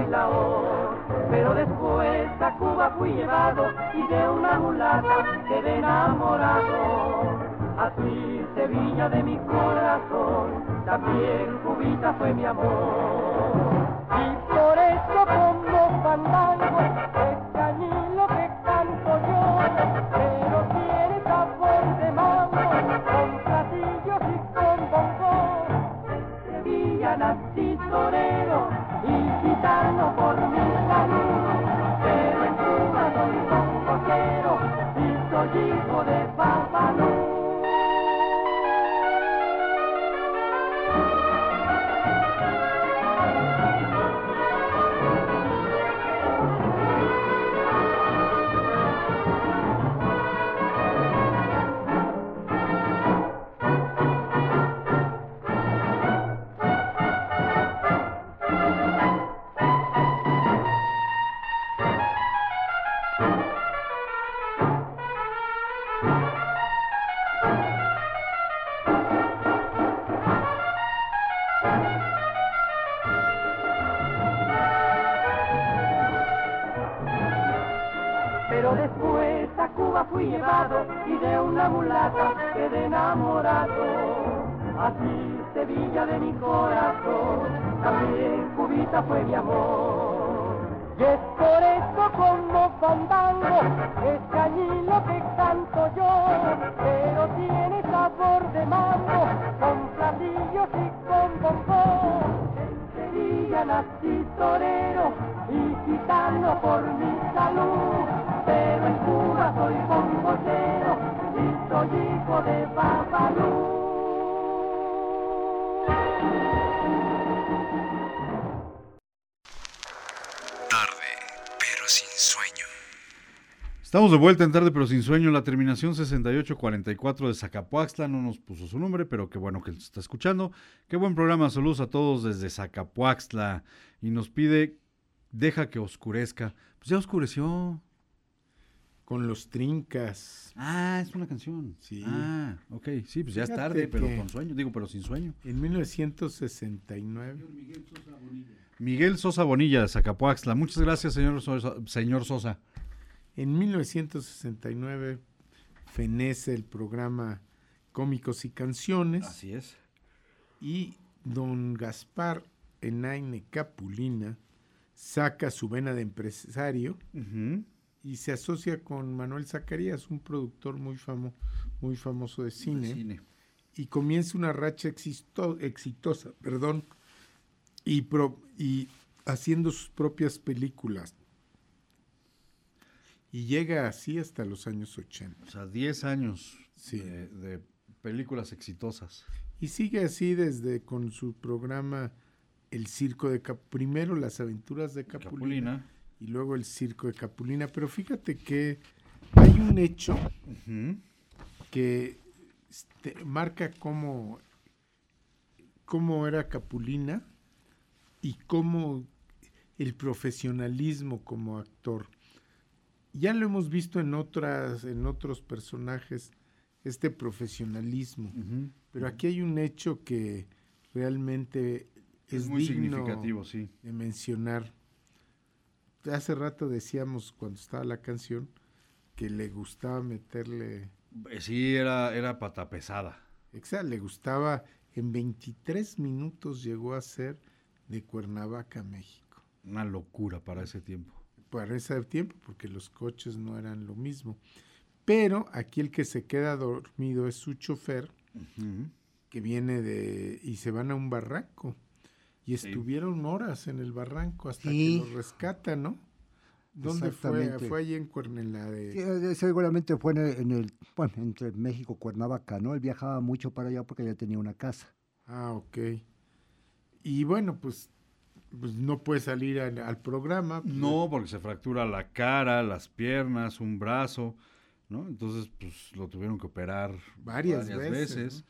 y. Pero después a Cuba fui llevado y de una mulata quedé enamorado. Así Sevilla de mi corazón, también Cubita fue mi amor. Y por eso como fandango, Estamos de vuelta en tarde, pero sin sueño. La terminación 6844 de Zacapuaxtla no nos puso su nombre, pero qué bueno que nos está escuchando. Qué buen programa. Saludos a todos desde Zacapuaxtla. Y nos pide, deja que oscurezca. Pues ya oscureció. Con los trincas. Ah, es una canción. Sí. Ah, ok. Sí, pues ya es tarde, pero con sueño. Digo, pero sin sueño. En 1969. Miguel Sosa Bonilla de Zacapuaxtla. Muchas gracias, señor Sosa. Señor Sosa. En 1969 fenece el programa Cómicos y Canciones. Así es. Y don Gaspar Enaine Capulina saca su vena de empresario y se asocia con Manuel Zacarías, un productor muy, famo- muy famoso de cine. cine. Y comienza una racha exito- exitosa, perdón, y, pro- y haciendo sus propias películas. Y llega así hasta los años 80. O sea, 10 años Sí. de, de películas exitosas. Y sigue así desde con su programa El Circo de Cap primero las aventuras de Capulina, Capulina. y luego el Circo de Capulina. Pero fíjate que hay un hecho que este, marca cómo, cómo era Capulina y cómo el profesionalismo como actor. Ya lo hemos visto en otras, en otros personajes, este profesionalismo. Pero aquí hay un hecho que realmente es, Es muy digno significativo, sí. de mencionar. Hace rato decíamos cuando estaba la canción que le gustaba meterle, Eh, Sí, era, era pata pesada. exacto, le gustaba en 23 minutos llegó a ser de Cuernavaca México. Una locura para ese tiempo. Para ese tiempo, porque los coches no eran lo mismo. Pero aquí el que se queda dormido es su chofer, que viene de y se van a un barranco y Sí. estuvieron horas en el barranco hasta Sí. que los rescatan, ¿no? ¿Dónde fue? Fue allí en Cuern- en la de Sí, eh, seguramente fue en el, en el- bueno, entre México y Cuernavaca, ¿no? Él viajaba mucho para allá porque ya tenía una casa. Ah, ok. Y bueno, pues, pues no puede salir al, al programa. pues, No, porque se fractura la cara, las piernas, un brazo, ¿no? Entonces, pues lo tuvieron que operar Varias varias, veces, veces.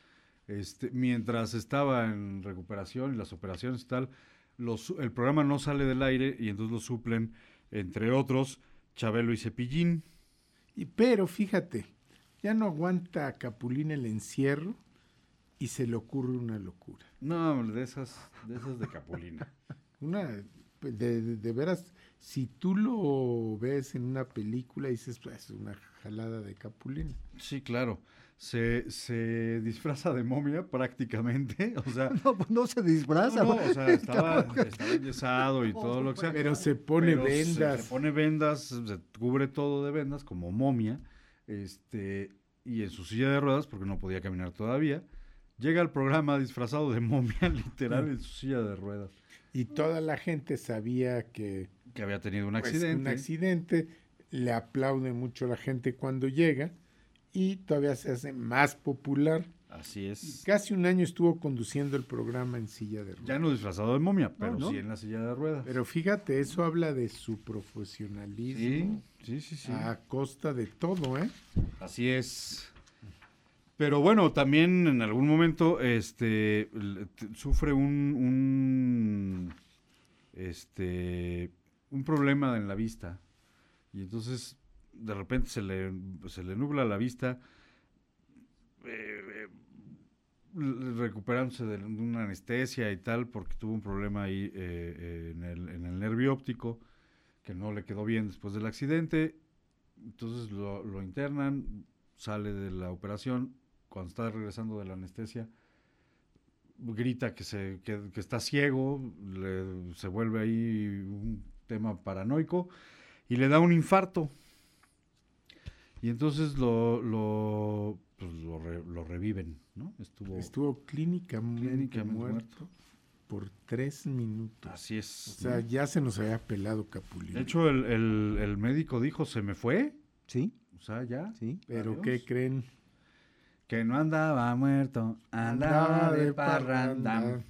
Este, mientras estaba en recuperación y las operaciones y tal, los- el programa no sale del aire y entonces lo suplen, entre otros, Chabelo y Cepillín. Y pero fíjate, ya no aguanta a Capulín el encierro y se le ocurre una locura. No, de esas, de esas de Capulina. Una, pues, de, de- de veras, si tú lo ves en una película, dices, pues es una jalada de Capulina. Sí, claro. Se, se disfraza de momia prácticamente. O sea, No, pues no se disfraza. No, no, o sea, estaba, estaba enyesado y todo lo que sea. Pero se pone Pero se- vendas. Se, pone vendas, se cubre todo de vendas como momia. Este, y en su silla de ruedas, porque no podía caminar todavía, llega al programa disfrazado de momia, literal, en su silla de ruedas. Y toda la gente sabía que, Que había tenido un pues, accidente. un accidente, le aplaude mucho la gente cuando llega y todavía se hace más popular. Así es. Casi un año estuvo conduciendo el programa en silla de ruedas. Ya no disfrazado de momia, pero ¿no? sí en la silla de ruedas. Pero fíjate, eso habla de su profesionalismo. Sí, sí, sí, sí. A costa de todo, ¿eh? Así es. Pero bueno, también en algún momento este sufre un, este un problema en la vista. Y entonces de repente se le, se le nubla la vista eh, eh, recuperándose de una anestesia y tal porque tuvo un problema ahí eh, en, el, en el nervio óptico que no le quedó bien después del accidente. Entonces lo internan sale de la operación cuando está regresando de la anestesia grita que se que, que está ciego le- se vuelve ahí un tema paranoico y le da un infarto. Y entonces lo, lo, pues, lo, re- lo reviven, ¿no? Estuvo, Estuvo clínicamente, Clínicamente muerto, por tres minutos. Así es. O sea, ¿no? ya se nos había pelado Capulina. De hecho, el, el- el médico dijo, se me fue. Sí. O sea, ya. Sí. Pero Adiós. ¿qué creen? Que no andaba muerto, andaba Andaba de parranda. parranda.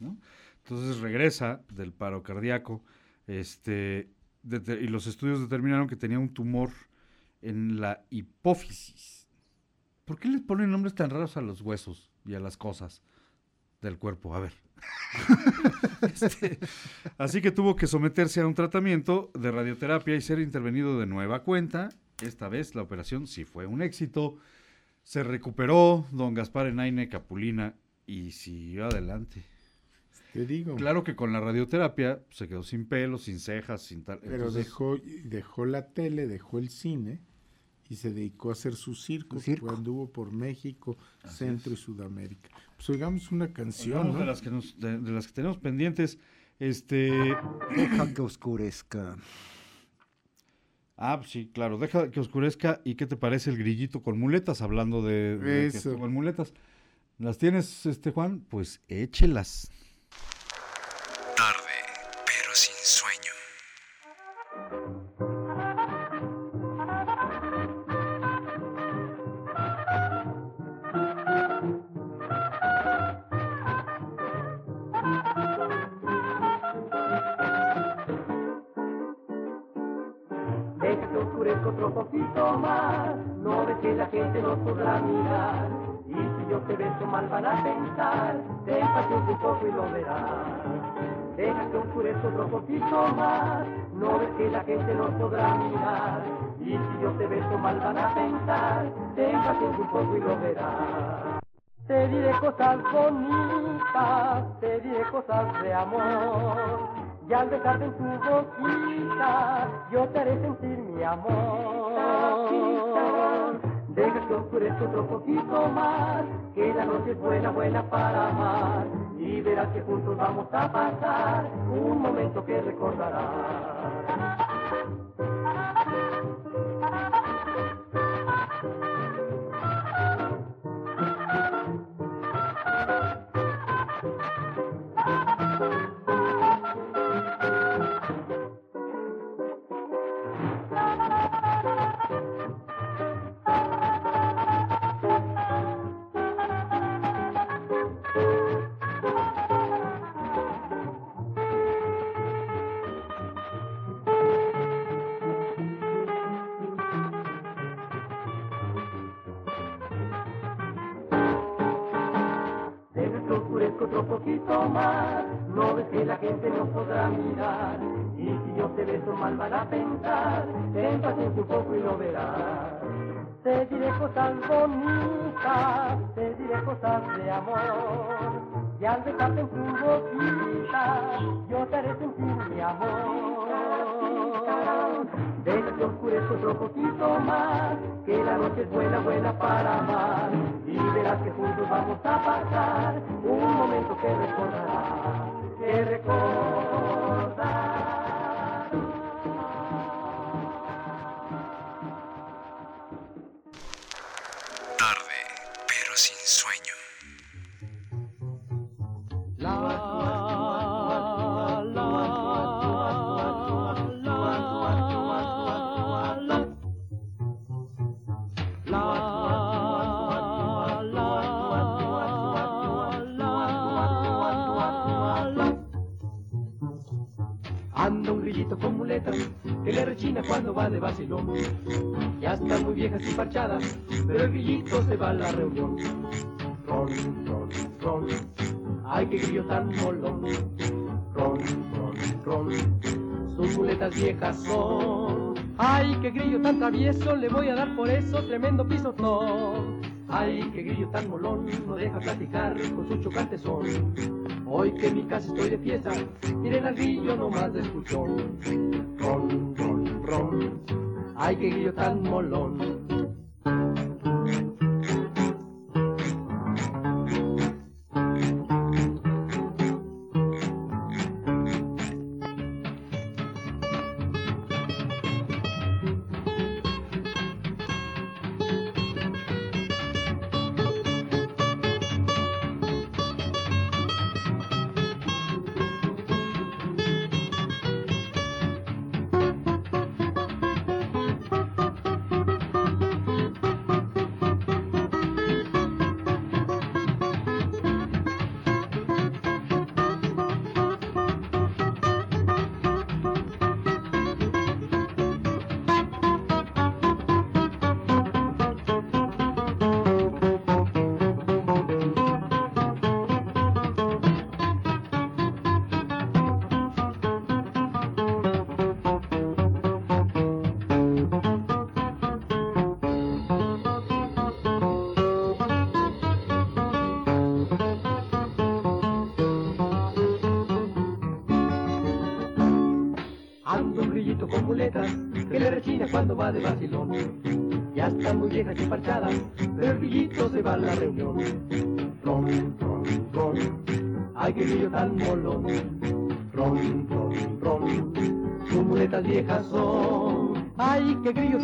¿no? Entonces regresa del paro cardíaco este, y los estudios determinaron que tenía un tumor en la hipófisis. ¿Por qué les ponen nombres tan raros a los huesos y a las cosas del cuerpo? A ver. Este, así que tuvo que someterse a un tratamiento de radioterapia y ser intervenido de nueva cuenta. Esta vez la operación sí fue un éxito. Se recuperó don Gaspar Enaine Capulina y siguió adelante. Te digo. Claro que con la radioterapia se quedó sin pelo, sin cejas, sin tal. Pero entonces- dejó, dejó la tele, dejó el cine y se dedicó a hacer su circo, circo. cuando anduvo por México, Así Centro y Sudamérica. Pues oigamos una canción, ¿no? de las que nos- de- de las que tenemos pendientes. Este. Deja que oscurezca. Ah, pues sí, claro. Deja que oscurezca. ¿Y qué te parece el grillito con muletas? Hablando de, de Eso. muletas. ¿Las tienes, este Juan? Pues échelas. Beso mal van a pensar, paciencia un poco y lo verás. Deja que oscurezca otro poquito más, no ves que la gente nos podrá mirar. Y si yo te beso mal van a pensar, paciencia un poco y lo verás. Te diré cosas bonitas, te diré cosas de amor. Y al besarte en tu boquita, yo te haré sentir mi amor. Deja que oscurezca otro poquito más, que la noche es buena, buena para amar. Y verás que juntos vamos a pasar un momento que recordarás. Gente podrá mirar. Y si yo te beso mal van a pensar, ten paciencia un poco y lo verás. Te diré cosas bonitas, te diré cosas de amor. Y al besarte en tu boquita, yo te haré sentir mi amor. Deja que oscurezca otro poquito más, que la noche es buena, buena para amar. Y verás que juntos vamos a pasar un momento que recordarás, Tarde, pero sin sueño. Rechina cuando va de vacilón. Ya están muy viejas y parchadas, pero el grillito se va a la reunión. Ron, ron, ron, ay qué grillo tan molón. Ron, ron, ron, sus muletas viejas son. Ay qué grillo tan travieso, le voy a dar por eso tremendo pisotón. Ay qué grillo tan molón, no deja platicar con su chocante son. Hoy que en mi casa estoy de fiesta, miren al grillo nomás de escuchón. Ron, ay qué grillo tan molón.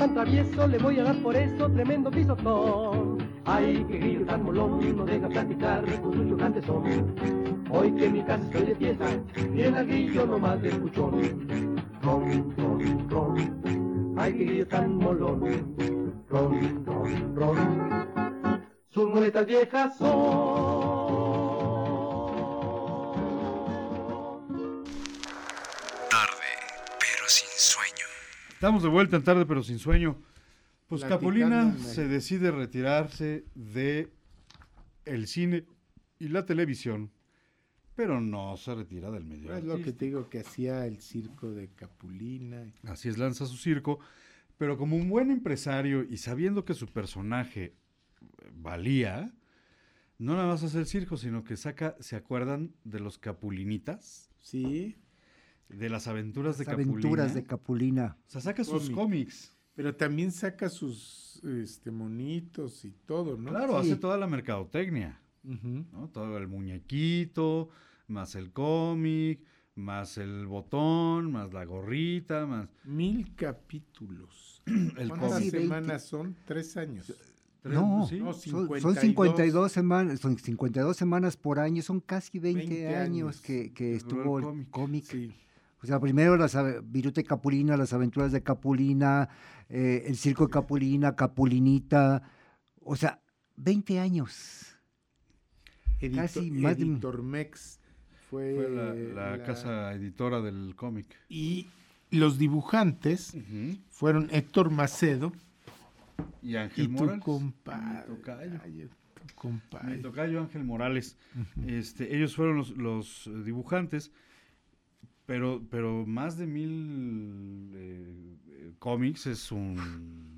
Tan travieso, le voy a dar por eso tremendo pisotón. Ay, qué grillo tan molón, no deja platicar con su chocante son. Hoy que mi casa estoy de fiesta, bien al grillo nomás de escuchón. Ron, ron, ron, ay, qué grillo tan molón. Ron, ron, ron, sus muletas viejas son. Estamos de vuelta en tarde, pero sin sueño. Pues Capulina se decide retirarse de el cine y la televisión, pero no se retira del medio. Es lo que te digo que hacía el circo de Capulina. Así es, lanza su circo, pero como un buen empresario y sabiendo que su personaje valía, no nada más hace el circo, sino que saca, ¿se acuerdan de los Capulinitas? Sí. De las aventuras de Las Capulina. aventuras de Capulina. O sea, saca sus Cómic. cómics. Pero también saca sus este, monitos y todo, ¿no? Claro, Sí. hace toda la mercadotecnia. Ujú. ¿no? Todo el muñequito, más el cómic, más el botón, más la gorrita, más... Mil capítulos. El ¿Cuántas cómic. semanas son? Tres años. Tres, No, sí. No, son, 52. son 52 semanas, son 52 semanas por año, son casi 20, 20 años, años que, que estuvo el el cómic. cómic. Sí. O sea, primero las y Capulina, las aventuras de Capulina, eh, el circo de Capulina, Capulinita. O sea, 20 años. Edito- Casi más de un- Editormex fue, Fue la, la la- casa editora del cómic. Y los dibujantes fueron Héctor Macedo Y Ángel y tu Morales. compadre. Mi tocayo. ay, tu compadre. Mi tocayo Ángel Morales. Ujú. este, ellos fueron los, los, dibujantes, pero, pero más de mil eh, eh, cómics es un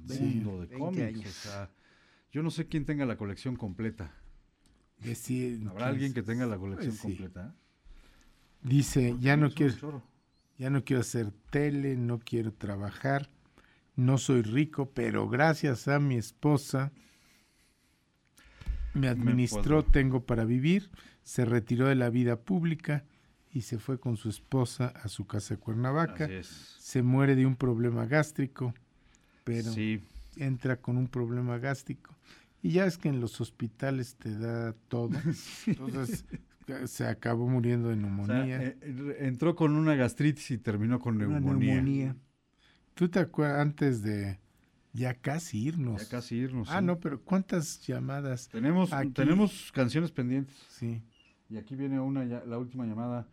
Sí, mundo de 20 cómics. O sea, yo no sé quién tenga la colección completa. Decir- ¿Habrá alguien que tenga la colección sí. completa? Dice, ya no quiero, ya no quiero hacer tele, no quiero trabajar, no soy rico, pero gracias a mi esposa me administró, tengo para vivir, se retiró de la vida pública y se fue con su esposa a su casa de Cuernavaca. Se muere de un problema gástrico, pero Sí. entra con un problema gástrico. Y ya es que en los hospitales te da todo. Entonces se acabó muriendo de O sea, neumonía. eh, entró con una gastritis y terminó con neumonía. neumonía. ¿Tú te acuerdas antes de ya casi irnos? Ya casi irnos. Ah, sí. no, pero ¿cuántas llamadas? Tenemos, Aquí- tenemos canciones pendientes. Sí. Y aquí viene una, la última llamada.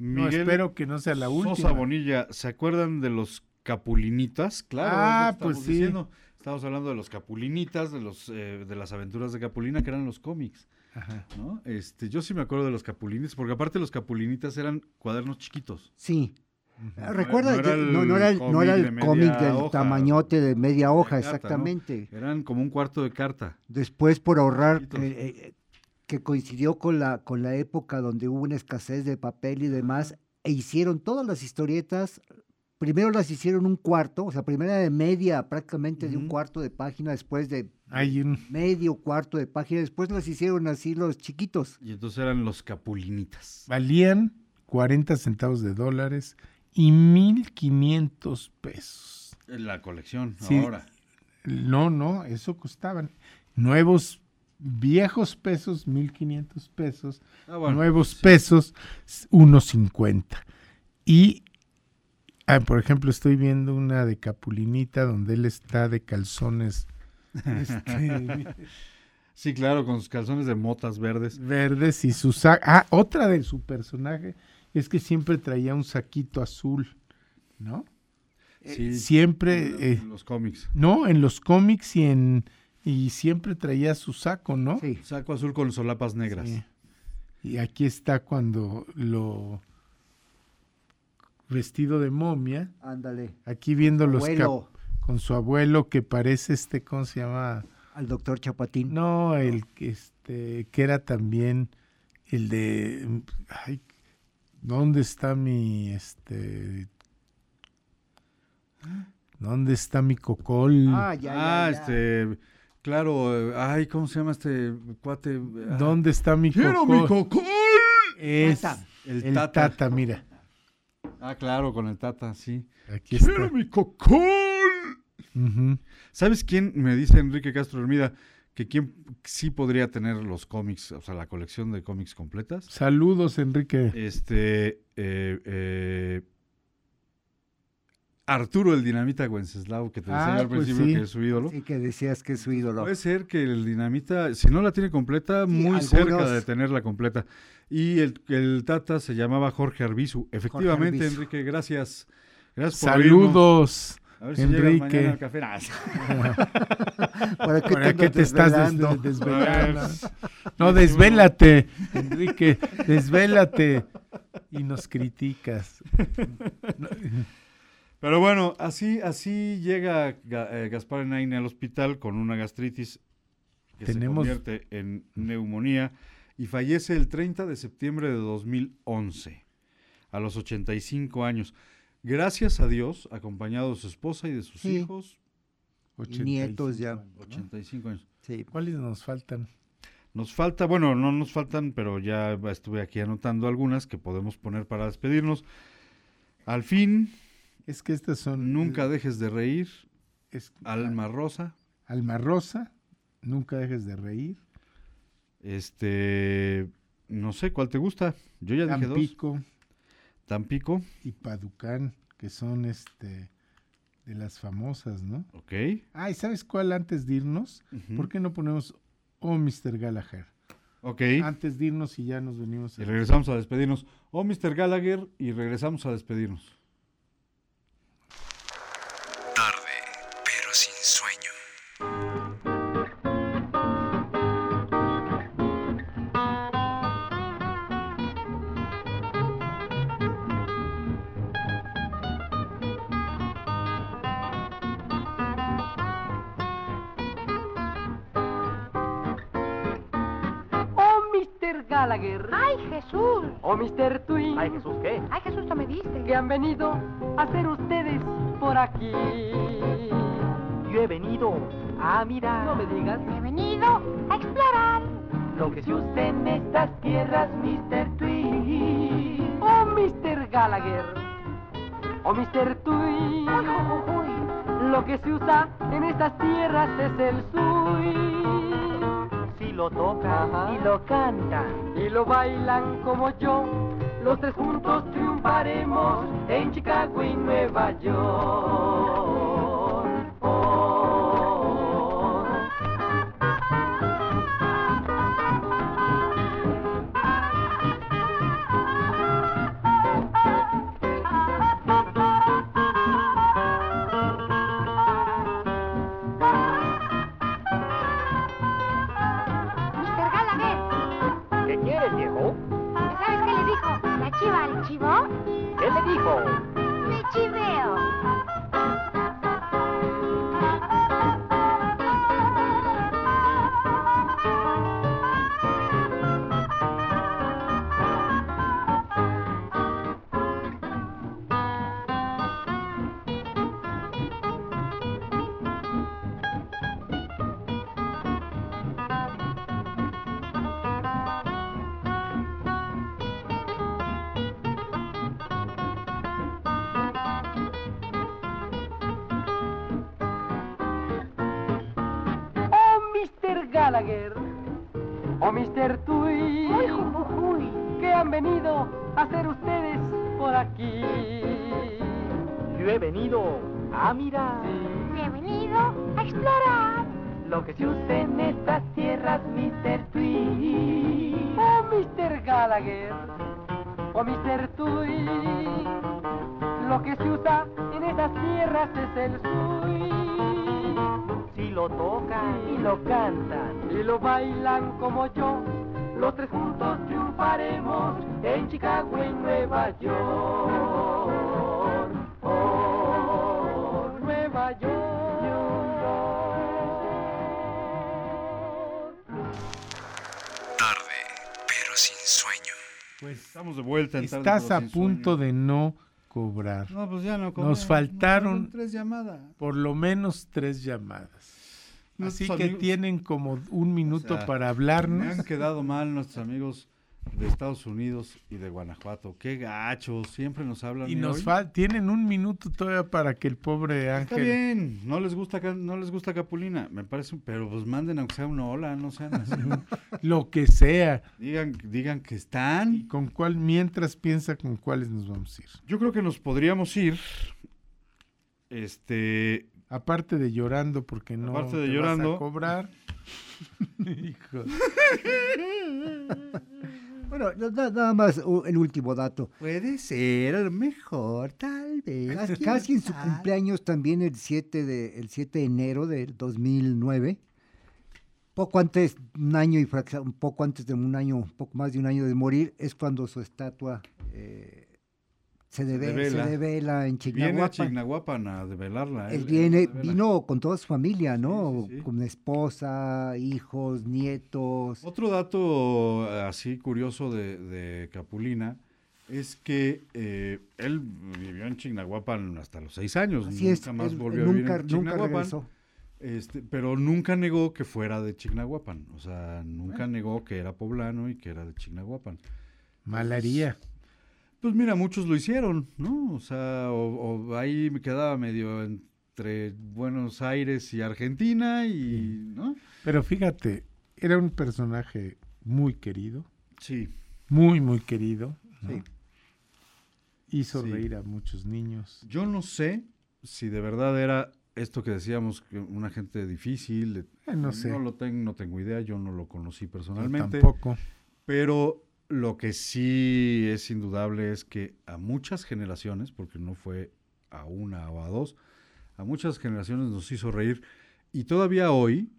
No, espero que no sea la Sosa última. Bonilla, ¿se acuerdan de los capulinitas? Claro, Ah, pues estamos sí. diciendo. Estamos hablando de los capulinitas, de los eh, de las aventuras de Capulina, que eran los cómics. Ajá. ¿no? Este, yo sí me acuerdo de los capulinitas, porque aparte los capulinitas eran cuadernos chiquitos. Sí. No Recuerda, era- no era el no, no era el, cómic era de el media cómic del hoja, tamañote de media hoja, de carta, ¿no? exactamente. Eran como un cuarto de carta. Después, por ahorrar, eh, que coincidió con la, con la época donde hubo una escasez de papel y demás, e hicieron todas las historietas. Primero las hicieron un cuarto, o sea, primero de media, prácticamente de un cuarto de página, después de Hay un medio cuarto de página, después las hicieron así los chiquitos. Y entonces eran los capulinitas. valían 40 centavos de dólares y 1500 pesos. La colección, Sí. ahora. No, no, eso costaban. Nuevos, viejos pesos, 1500 pesos. Ah, bueno, nuevos sí. pesos, 1.50. Y, ah, por ejemplo, estoy viendo una de Capulinita donde él está de calzones este, Sí, claro, con sus calzones de motas verdes. verdes y su saco. Ah, otra de su personaje es que siempre traía un saquito azul, ¿no? Sí, siempre. en eh, los cómics. no, en los cómics y en. Y siempre traía su saco, ¿no? Sí. Saco azul con solapas negras. Sí. Y aquí está cuando lo vestido de momia, Ándale. aquí viendo los con su abuelo que parece este, ¿cómo se llama? Al doctor Chapatín. No, el que este que era también el de ay, ¿dónde está mi este ¿Dónde está mi cocol? Ah, ya, ya, Ah, ya. este, claro, ay, ¿cómo se llama este cuate? Ah, ¿Dónde está mi ¡Quiero cocol? mi cocol! Es Tata. El el Tata. tata. mira. Ah, claro, con el Tata, sí. Aquí está. ¡Quiero mi cocol! ¿Sabes quién? Me dice Enrique Castro Hermida que quién sí podría tener los cómics, o sea, la colección de cómics completas. Saludos, Enrique. Este, eh, eh, Arturo el Dinamita Wenceslao, que te decía Ah, al pues principio sí. que es su ídolo. Sí, que decías que es su ídolo. Puede ser que el Dinamita, si no la tiene completa, muy algunos- cerca de tenerla completa. Y el, el Tata se llamaba Jorge Arbizu. Efectivamente, Arbizu. Enrique, gracias. Gracias por. Saludos, A ver si Enrique. al café. Nah, ¿Para qué ¿Para te qué andas te estás des- desvelando? desvelando? No, desvélate, Enrique, desvélate. Y nos criticas. Pero bueno, así, así llega Ga- eh, Gaspar Enaine al hospital con una gastritis que Tenemos- se convierte en neumonía y fallece el 30 de septiembre de 2011 a los 85 años. Gracias a Dios, acompañado de su esposa y de sus Sí. hijos, Y nietos ya. 85 años. Sí. ¿Cuáles nos faltan? Nos falta, bueno, no nos faltan, pero ya estuve aquí anotando algunas que podemos poner para despedirnos. Al fin, Es que estas son. nunca dejes de reír. Es, Alma Rosa. Alma Rosa, nunca dejes de reír. Este, no sé cuál te gusta. Yo ya dije dos. Tampico Tampico, y Paducán, que son este de las famosas, ¿no? ok. Ah, ¿y sabes cuál antes de irnos? ¿Por qué no ponemos Oh Mr. Gallagher? Ok. Antes de irnos y ya nos venimos. Y a- regresamos a despedirnos. Oh, Mr. Gallagher, y regresamos a despedirnos. Jesús! Oh, Mr. Twin. Ay, Jesús, ¿qué? ¡Ay, Jesús, no me diste! Que han venido a ser ustedes por aquí. Yo he venido a mirar No me digas He venido a explorar. lo que se usa en estas tierras, Mr. Twin. Oh, Mr. Gallagher. Oh, Mr. Twin. ¡Uy, uy, uy! Lo que se usa en estas tierras es el swing. Si lo tocan Ajá. y lo cantan. y lo bailan como yo. Los tres juntos triunfaremos en Chicago y Nueva York. ¿Qué le dijo? Gallagher. Oh, Mr. Twin. ¡Uy, uy, uy! ¿Qué han venido a hacer ustedes por aquí? Yo he venido a mirar He venido a explorar. Lo que se usa en estas tierras, Mr. Twin. Oh, Mr. Gallagher. Oh, Mr. Twin. Lo que se usa en estas tierras es el swing. Si lo tocan y lo cantan. Y lo bailan como yo. Los tres juntos triunfaremos en Chicago y Nueva York. Oh, Nueva York. Tarde, pero sin sueño. Pues Estamos de vuelta en Tarde, estás a punto sueño. de no cobrar. No, pues ya no Nos cobré, faltaron no, tres llamadas. por lo menos tres llamadas. Así que amigos- tienen como un minuto O sea, para Me hablarnos. han quedado mal nuestros amigos de Estados Unidos y de Guanajuato. Qué gachos, siempre nos hablan. Y ¿y nos fal- tienen un minuto todavía para que el pobre Está Ángel. bien, no les gusta no les gusta Capulina, me parece, un- pero pues manden aunque sea una ola, no sean así. Lo que sea. digan, digan que están. ¿Con cuál, mientras piensa con cuáles nos vamos a ir? Yo creo que nos podríamos ir, este, Aparte de llorando porque no Aparte de te vas llorando. a cobrar. Hijo. Bueno, na- na- nada más el último dato. puede ser, a lo mejor, tal vez. Casi, casi en su cumpleaños también el 7 de, el 7 de enero del 2009, poco antes, un año y frac- un poco antes de un año, un poco más de un año de morir, es cuando su estatua eh, se, deve- se devela. devela en Viene a Chignahuapan. Chignahuapan a develarla. Él él- viene, vino con toda su familia, ¿no? Sí, sí, sí. Con esposa, hijos, nietos. Otro dato eh, así curioso de, de Capulina es que eh, él vivió en Chignahuapan hasta los seis años. Así nunca es, más él- volvió él a vivir nunca- en nunca Chignahuapan. regresó. Este, pero nunca negó que fuera de Chignahuapan. O sea, nunca negó que era poblano y que era de Chignahuapan. Malaría. Pues mira, muchos lo hicieron, ¿no? O sea, o, o ahí me quedaba medio entre Buenos Aires y Argentina y, ¿no? Pero fíjate, era un personaje muy querido. Sí. Muy, muy querido. ¿no? Sí. Hizo Sí. reír a muchos niños. Yo no sé si de verdad era esto que decíamos, que una gente difícil. Eh, no sé. No lo tengo, no tengo idea, yo no lo conocí Yo personalmente. tampoco. Pero lo que sí es indudable es que a muchas generaciones, porque no fue a una o a dos, a muchas generaciones nos hizo reír. Y todavía hoy,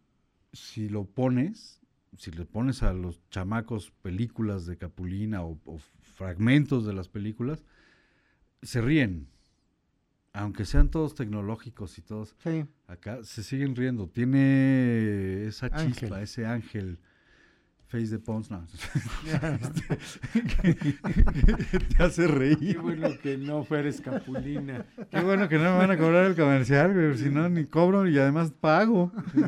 si lo pones, si le pones a los chamacos películas de Capulina o, o fragmentos de las películas, se ríen. Aunque sean todos tecnológicos y todos Sí. acá, se siguen riendo. Tiene esa Ángel. chispa, ese ángel. Face de Pons, no. te hace Qué reír. bueno que no fueres Capulina. Qué bueno que no me van a cobrar el comercial, güey, si no ni cobro y además pago.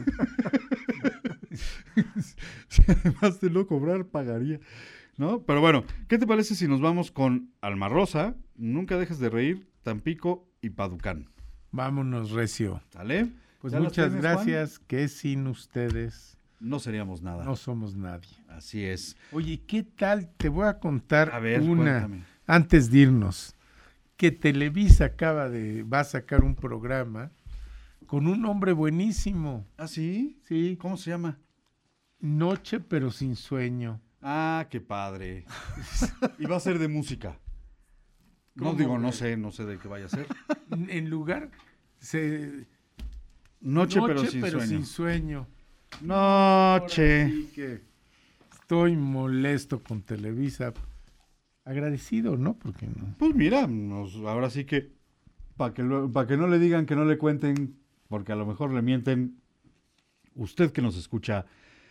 si además de no cobrar, pagaría. ¿No? Pero bueno, ¿qué te parece si nos vamos con Alma Rosa, Nunca dejes de reír, Tampico y Paducán? Vámonos, Recio. ¿Sale? Pues ¿Ya las muchas tienes, Juan? gracias, que sin ustedes No seríamos nada. no somos nadie. Así es. Oye, ¿qué tal? Te voy a contar A ver, una cuéntame. antes de irnos. Que Televisa acaba de va a sacar un programa con un hombre buenísimo. ¿Ah, sí? Sí, ¿Cómo se llama? Noche pero sin sueño. Ah, qué padre. y va a ser de música. No ¿Cómo, digo, no sé, no sé de qué vaya a ser. En lugar se Noche, pero, sin, pero sueño. sin sueño. Noche. Que estoy molesto con Televisa. Agradecido, ¿no? Porque no. Pues mira, nos- ahora sí que para que, pa' que no le digan que no le cuenten, porque a lo mejor le mienten, usted que nos escucha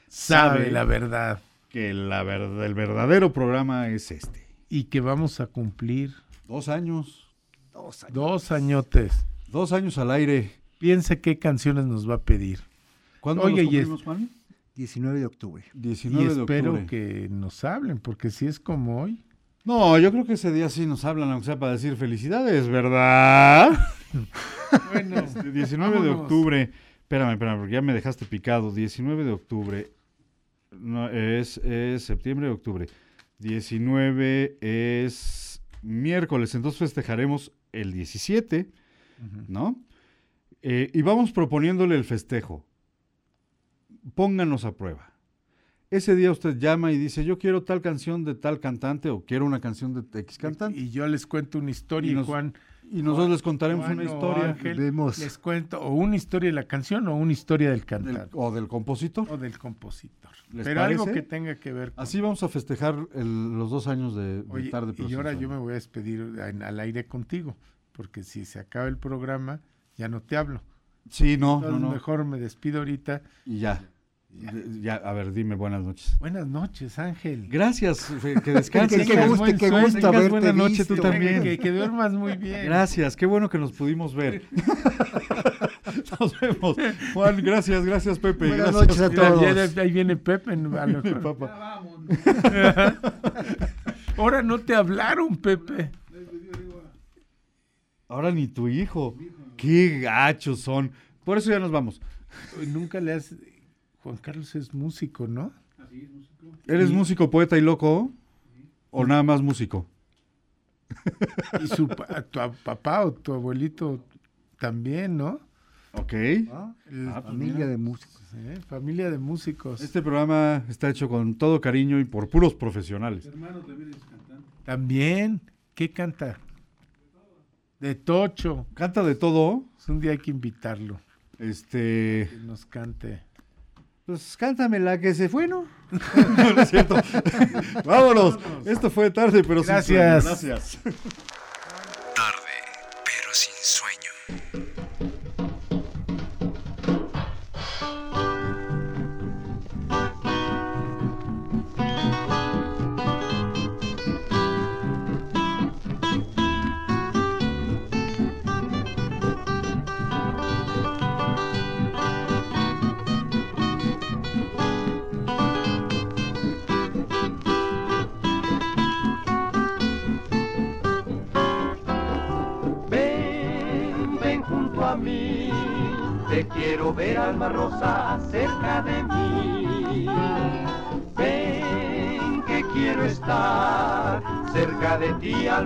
Sabe Sabe. la verdad. que la verdad, el verdadero programa es este. Y que vamos a cumplir Dos años. Dos años. dos añotes. Dos años al aire. Piense qué canciones nos va a pedir. ¿Cuándo Oye, los y es- cumplimos, Juan? 19 de octubre. 19 y de espero octubre. que nos hablen, porque si es como hoy. No, yo creo que ese día sí nos hablan, aunque sea para decir felicidades, ¿verdad? Bueno, Este, 19 de vámonos. octubre. Espérame, espérame, porque ya me dejaste picado. 19 de octubre. No, es, es septiembre de octubre. 19 es miércoles, entonces festejaremos el 17, ¿no? Eh, y vamos proponiéndole el festejo. Pónganos a prueba. Ese día usted llama y dice, yo quiero tal canción de tal cantante o quiero una canción de X cantante. Y yo les cuento una historia Y nos- Juan. Y nosotros les contaremos Juan una historia Ángel Vemos. les cuento o una historia de la canción o una historia del del- cantante o del compositor. o del compositor. ¿Les Pero algo que tenga que ver con... Así vamos a festejar el- los dos años de, de Oye, tarde. y ahora yo me voy a despedir al aire contigo, porque si se acaba el programa, ya no te hablo. Sí, no, no, Entonces, no. mejor me despido ahorita Y ya. Ya, a ver, dime buenas noches. Buenas noches, Ángel. Gracias, que descanses. Que- que guste, que gusta verte buena noche tú también. Que- que duermas muy bien. Gracias, qué bueno que nos pudimos ver. Nos vemos. Juan, gracias, gracias Pepe. Buenas gracias. noches a todos. Ya- ya- ahí viene Pepe. a lo mejor. Papá. Ahora no te hablaron, Pepe. Ahora ni tu hijo. Qué gachos son. Por eso ya nos vamos. Nunca le has... Juan Carlos es músico, ¿no? ¿Eres Y- músico, poeta y loco? ¿O nada más músico? Y su pa- tu a- papá o tu abuelito también, ¿no? Ok. El- Ah, pues familia mira. de músicos. ¿eh? Familia de músicos. Este programa está hecho con todo cariño y por puros profesionales. También. ¿Qué canta? De Tocho. Canta de todo. Pues un día hay que invitarlo. Este. Que nos cante. Pues cántame la que se fue, ¿no? no, no es cierto. Vámonos. Esto fue tarde, pero sin sueño. Gracias.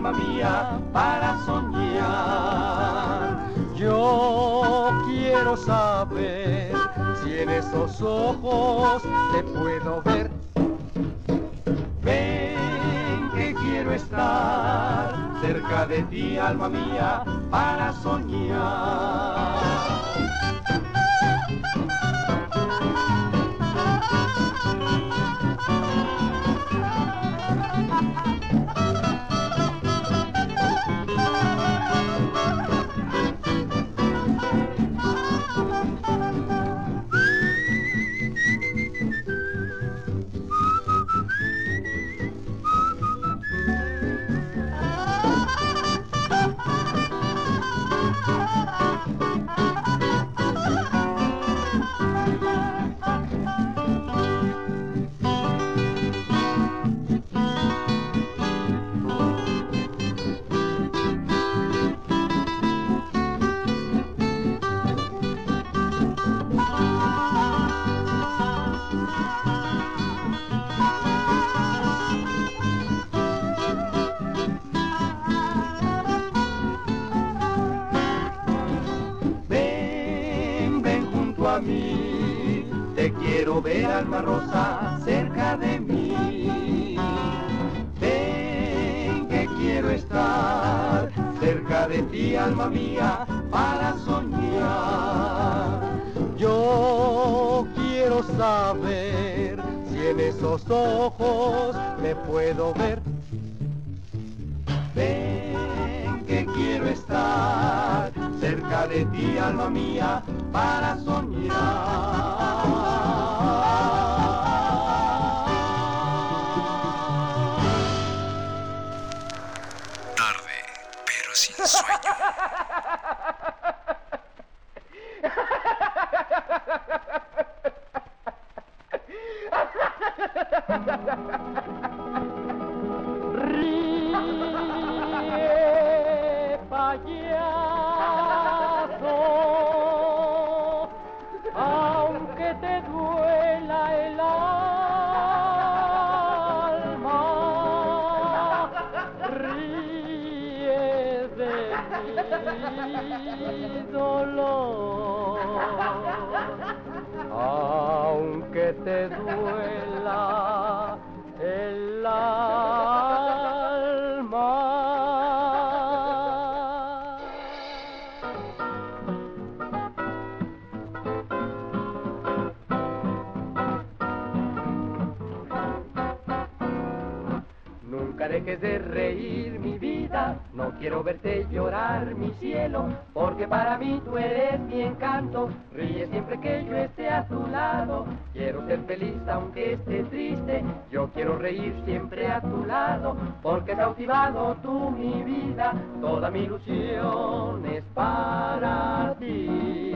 alma mía, para soñar. Yo quiero saber si en esos ojos te puedo ver. Ven que quiero estar cerca de ti, alma mía, para soñar. De ti, alma mía, para soñar. Encanto. Ríe siempre que yo esté a tu lado. Quiero ser feliz aunque esté triste. Yo quiero reír siempre a tu lado, porque has cautivado tú mi vida. Toda mi ilusión es para ti.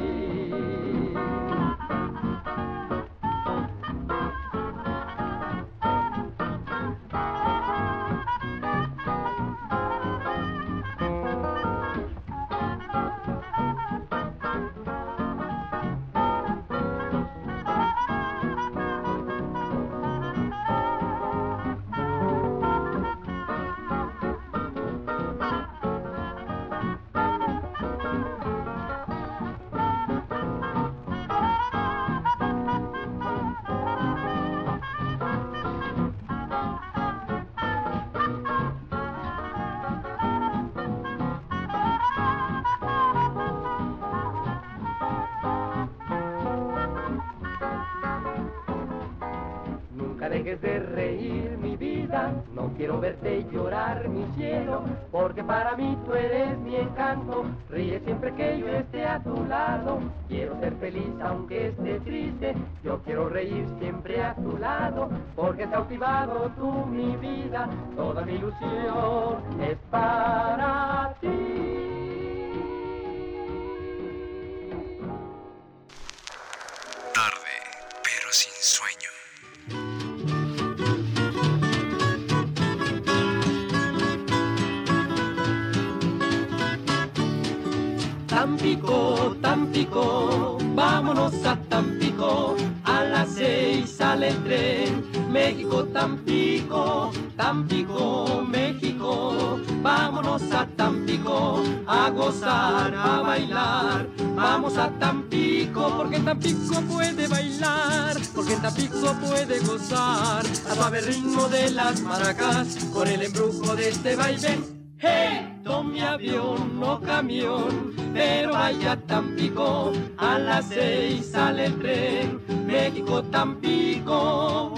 No quiero verte llorar mi cielo, porque para mí tú eres mi encanto, ríe siempre que yo esté a tu lado, quiero ser feliz aunque esté triste, yo quiero reír siempre a tu lado, porque has cautivado tú mi vida, toda mi ilusión es para ti. Tarde, pero sin sueño. Tampico, Tampico, vámonos a Tampico, a las seis sale el tren, México, Tampico, Tampico, México, vámonos a Tampico, a gozar, a bailar, vamos a Tampico, porque Tampico puede bailar, porque Tampico puede gozar, a suave ritmo de las maracas, con el embrujo de este vaivén. Hey, tome avión, no camión, pero vaya Tampico, a las seis sale el tren, México. Tampico,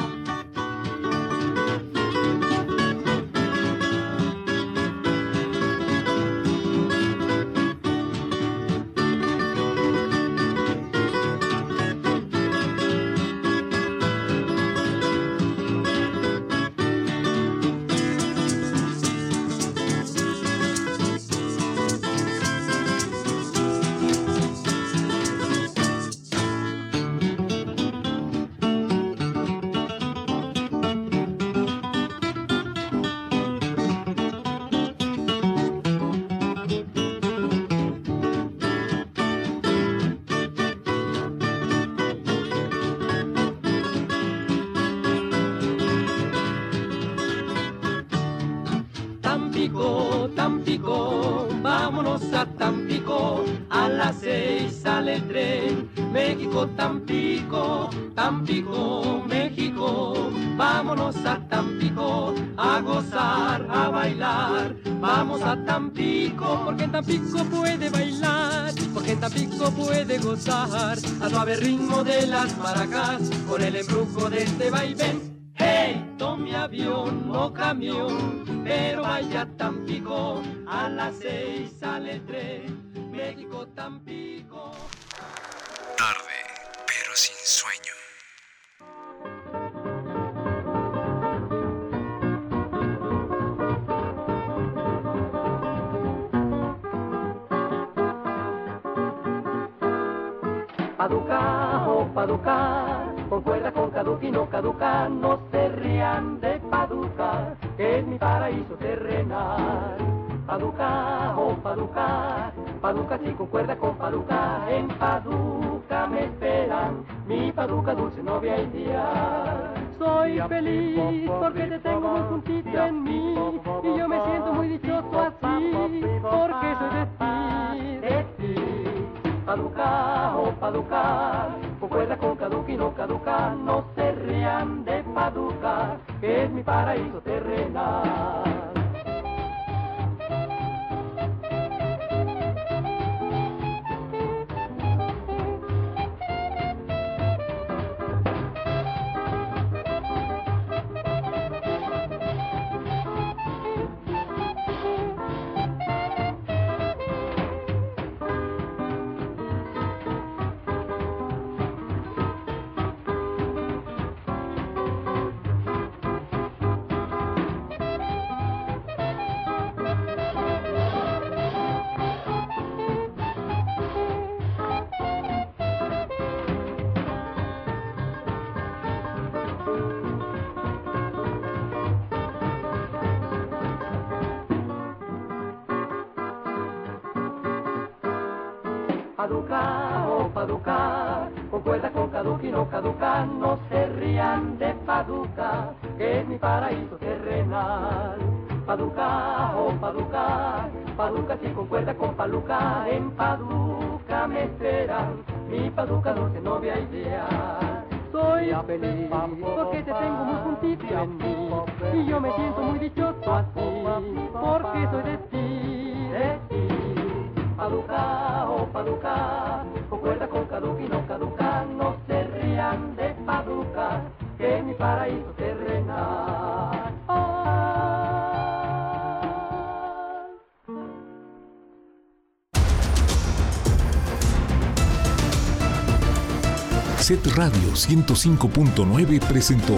Tampico, porque en Tampico puede bailar, porque en Tampico puede gozar, a suave ritmo de las maracas, con el embrujo de este vaivén. Hey, tome avión, no camión, pero vaya a Tampico, a las seis sale el tren, México, Tampico. Tarde, pero sin sueño. Paduca, oh Paduca, concuerda con caduca y no caduca, no se rían de Paduca, que es mi paraíso terrenal. Paduca, oh Paduca, Paduca si concuerda con Paduca, en Paduca me esperan, mi Paduca dulce novia día. Soy feliz porque te tengo muy juntito en mí, y yo me siento muy dichoso así, porque soy de ti, Paduca, oh Paduca, concuerda con caduca y no caduca, no se rían de Paduca, que es mi paraíso terrenal. Paducah, concuerda con caduca y no caduca, no se rían de Paducah, que es mi paraíso terrenal. Paducah, oh Paducah, Paducah si concuerda con Paluca, en Paducah me esperan, mi Paducah dulce novia ideal. Soy feliz porque te tengo muy juntito en mí y yo me siento muy dichoso así porque soy de ti, de ti. Paducah, oh Paducah, paraíso terrenal. Set Radio 105.9 presentó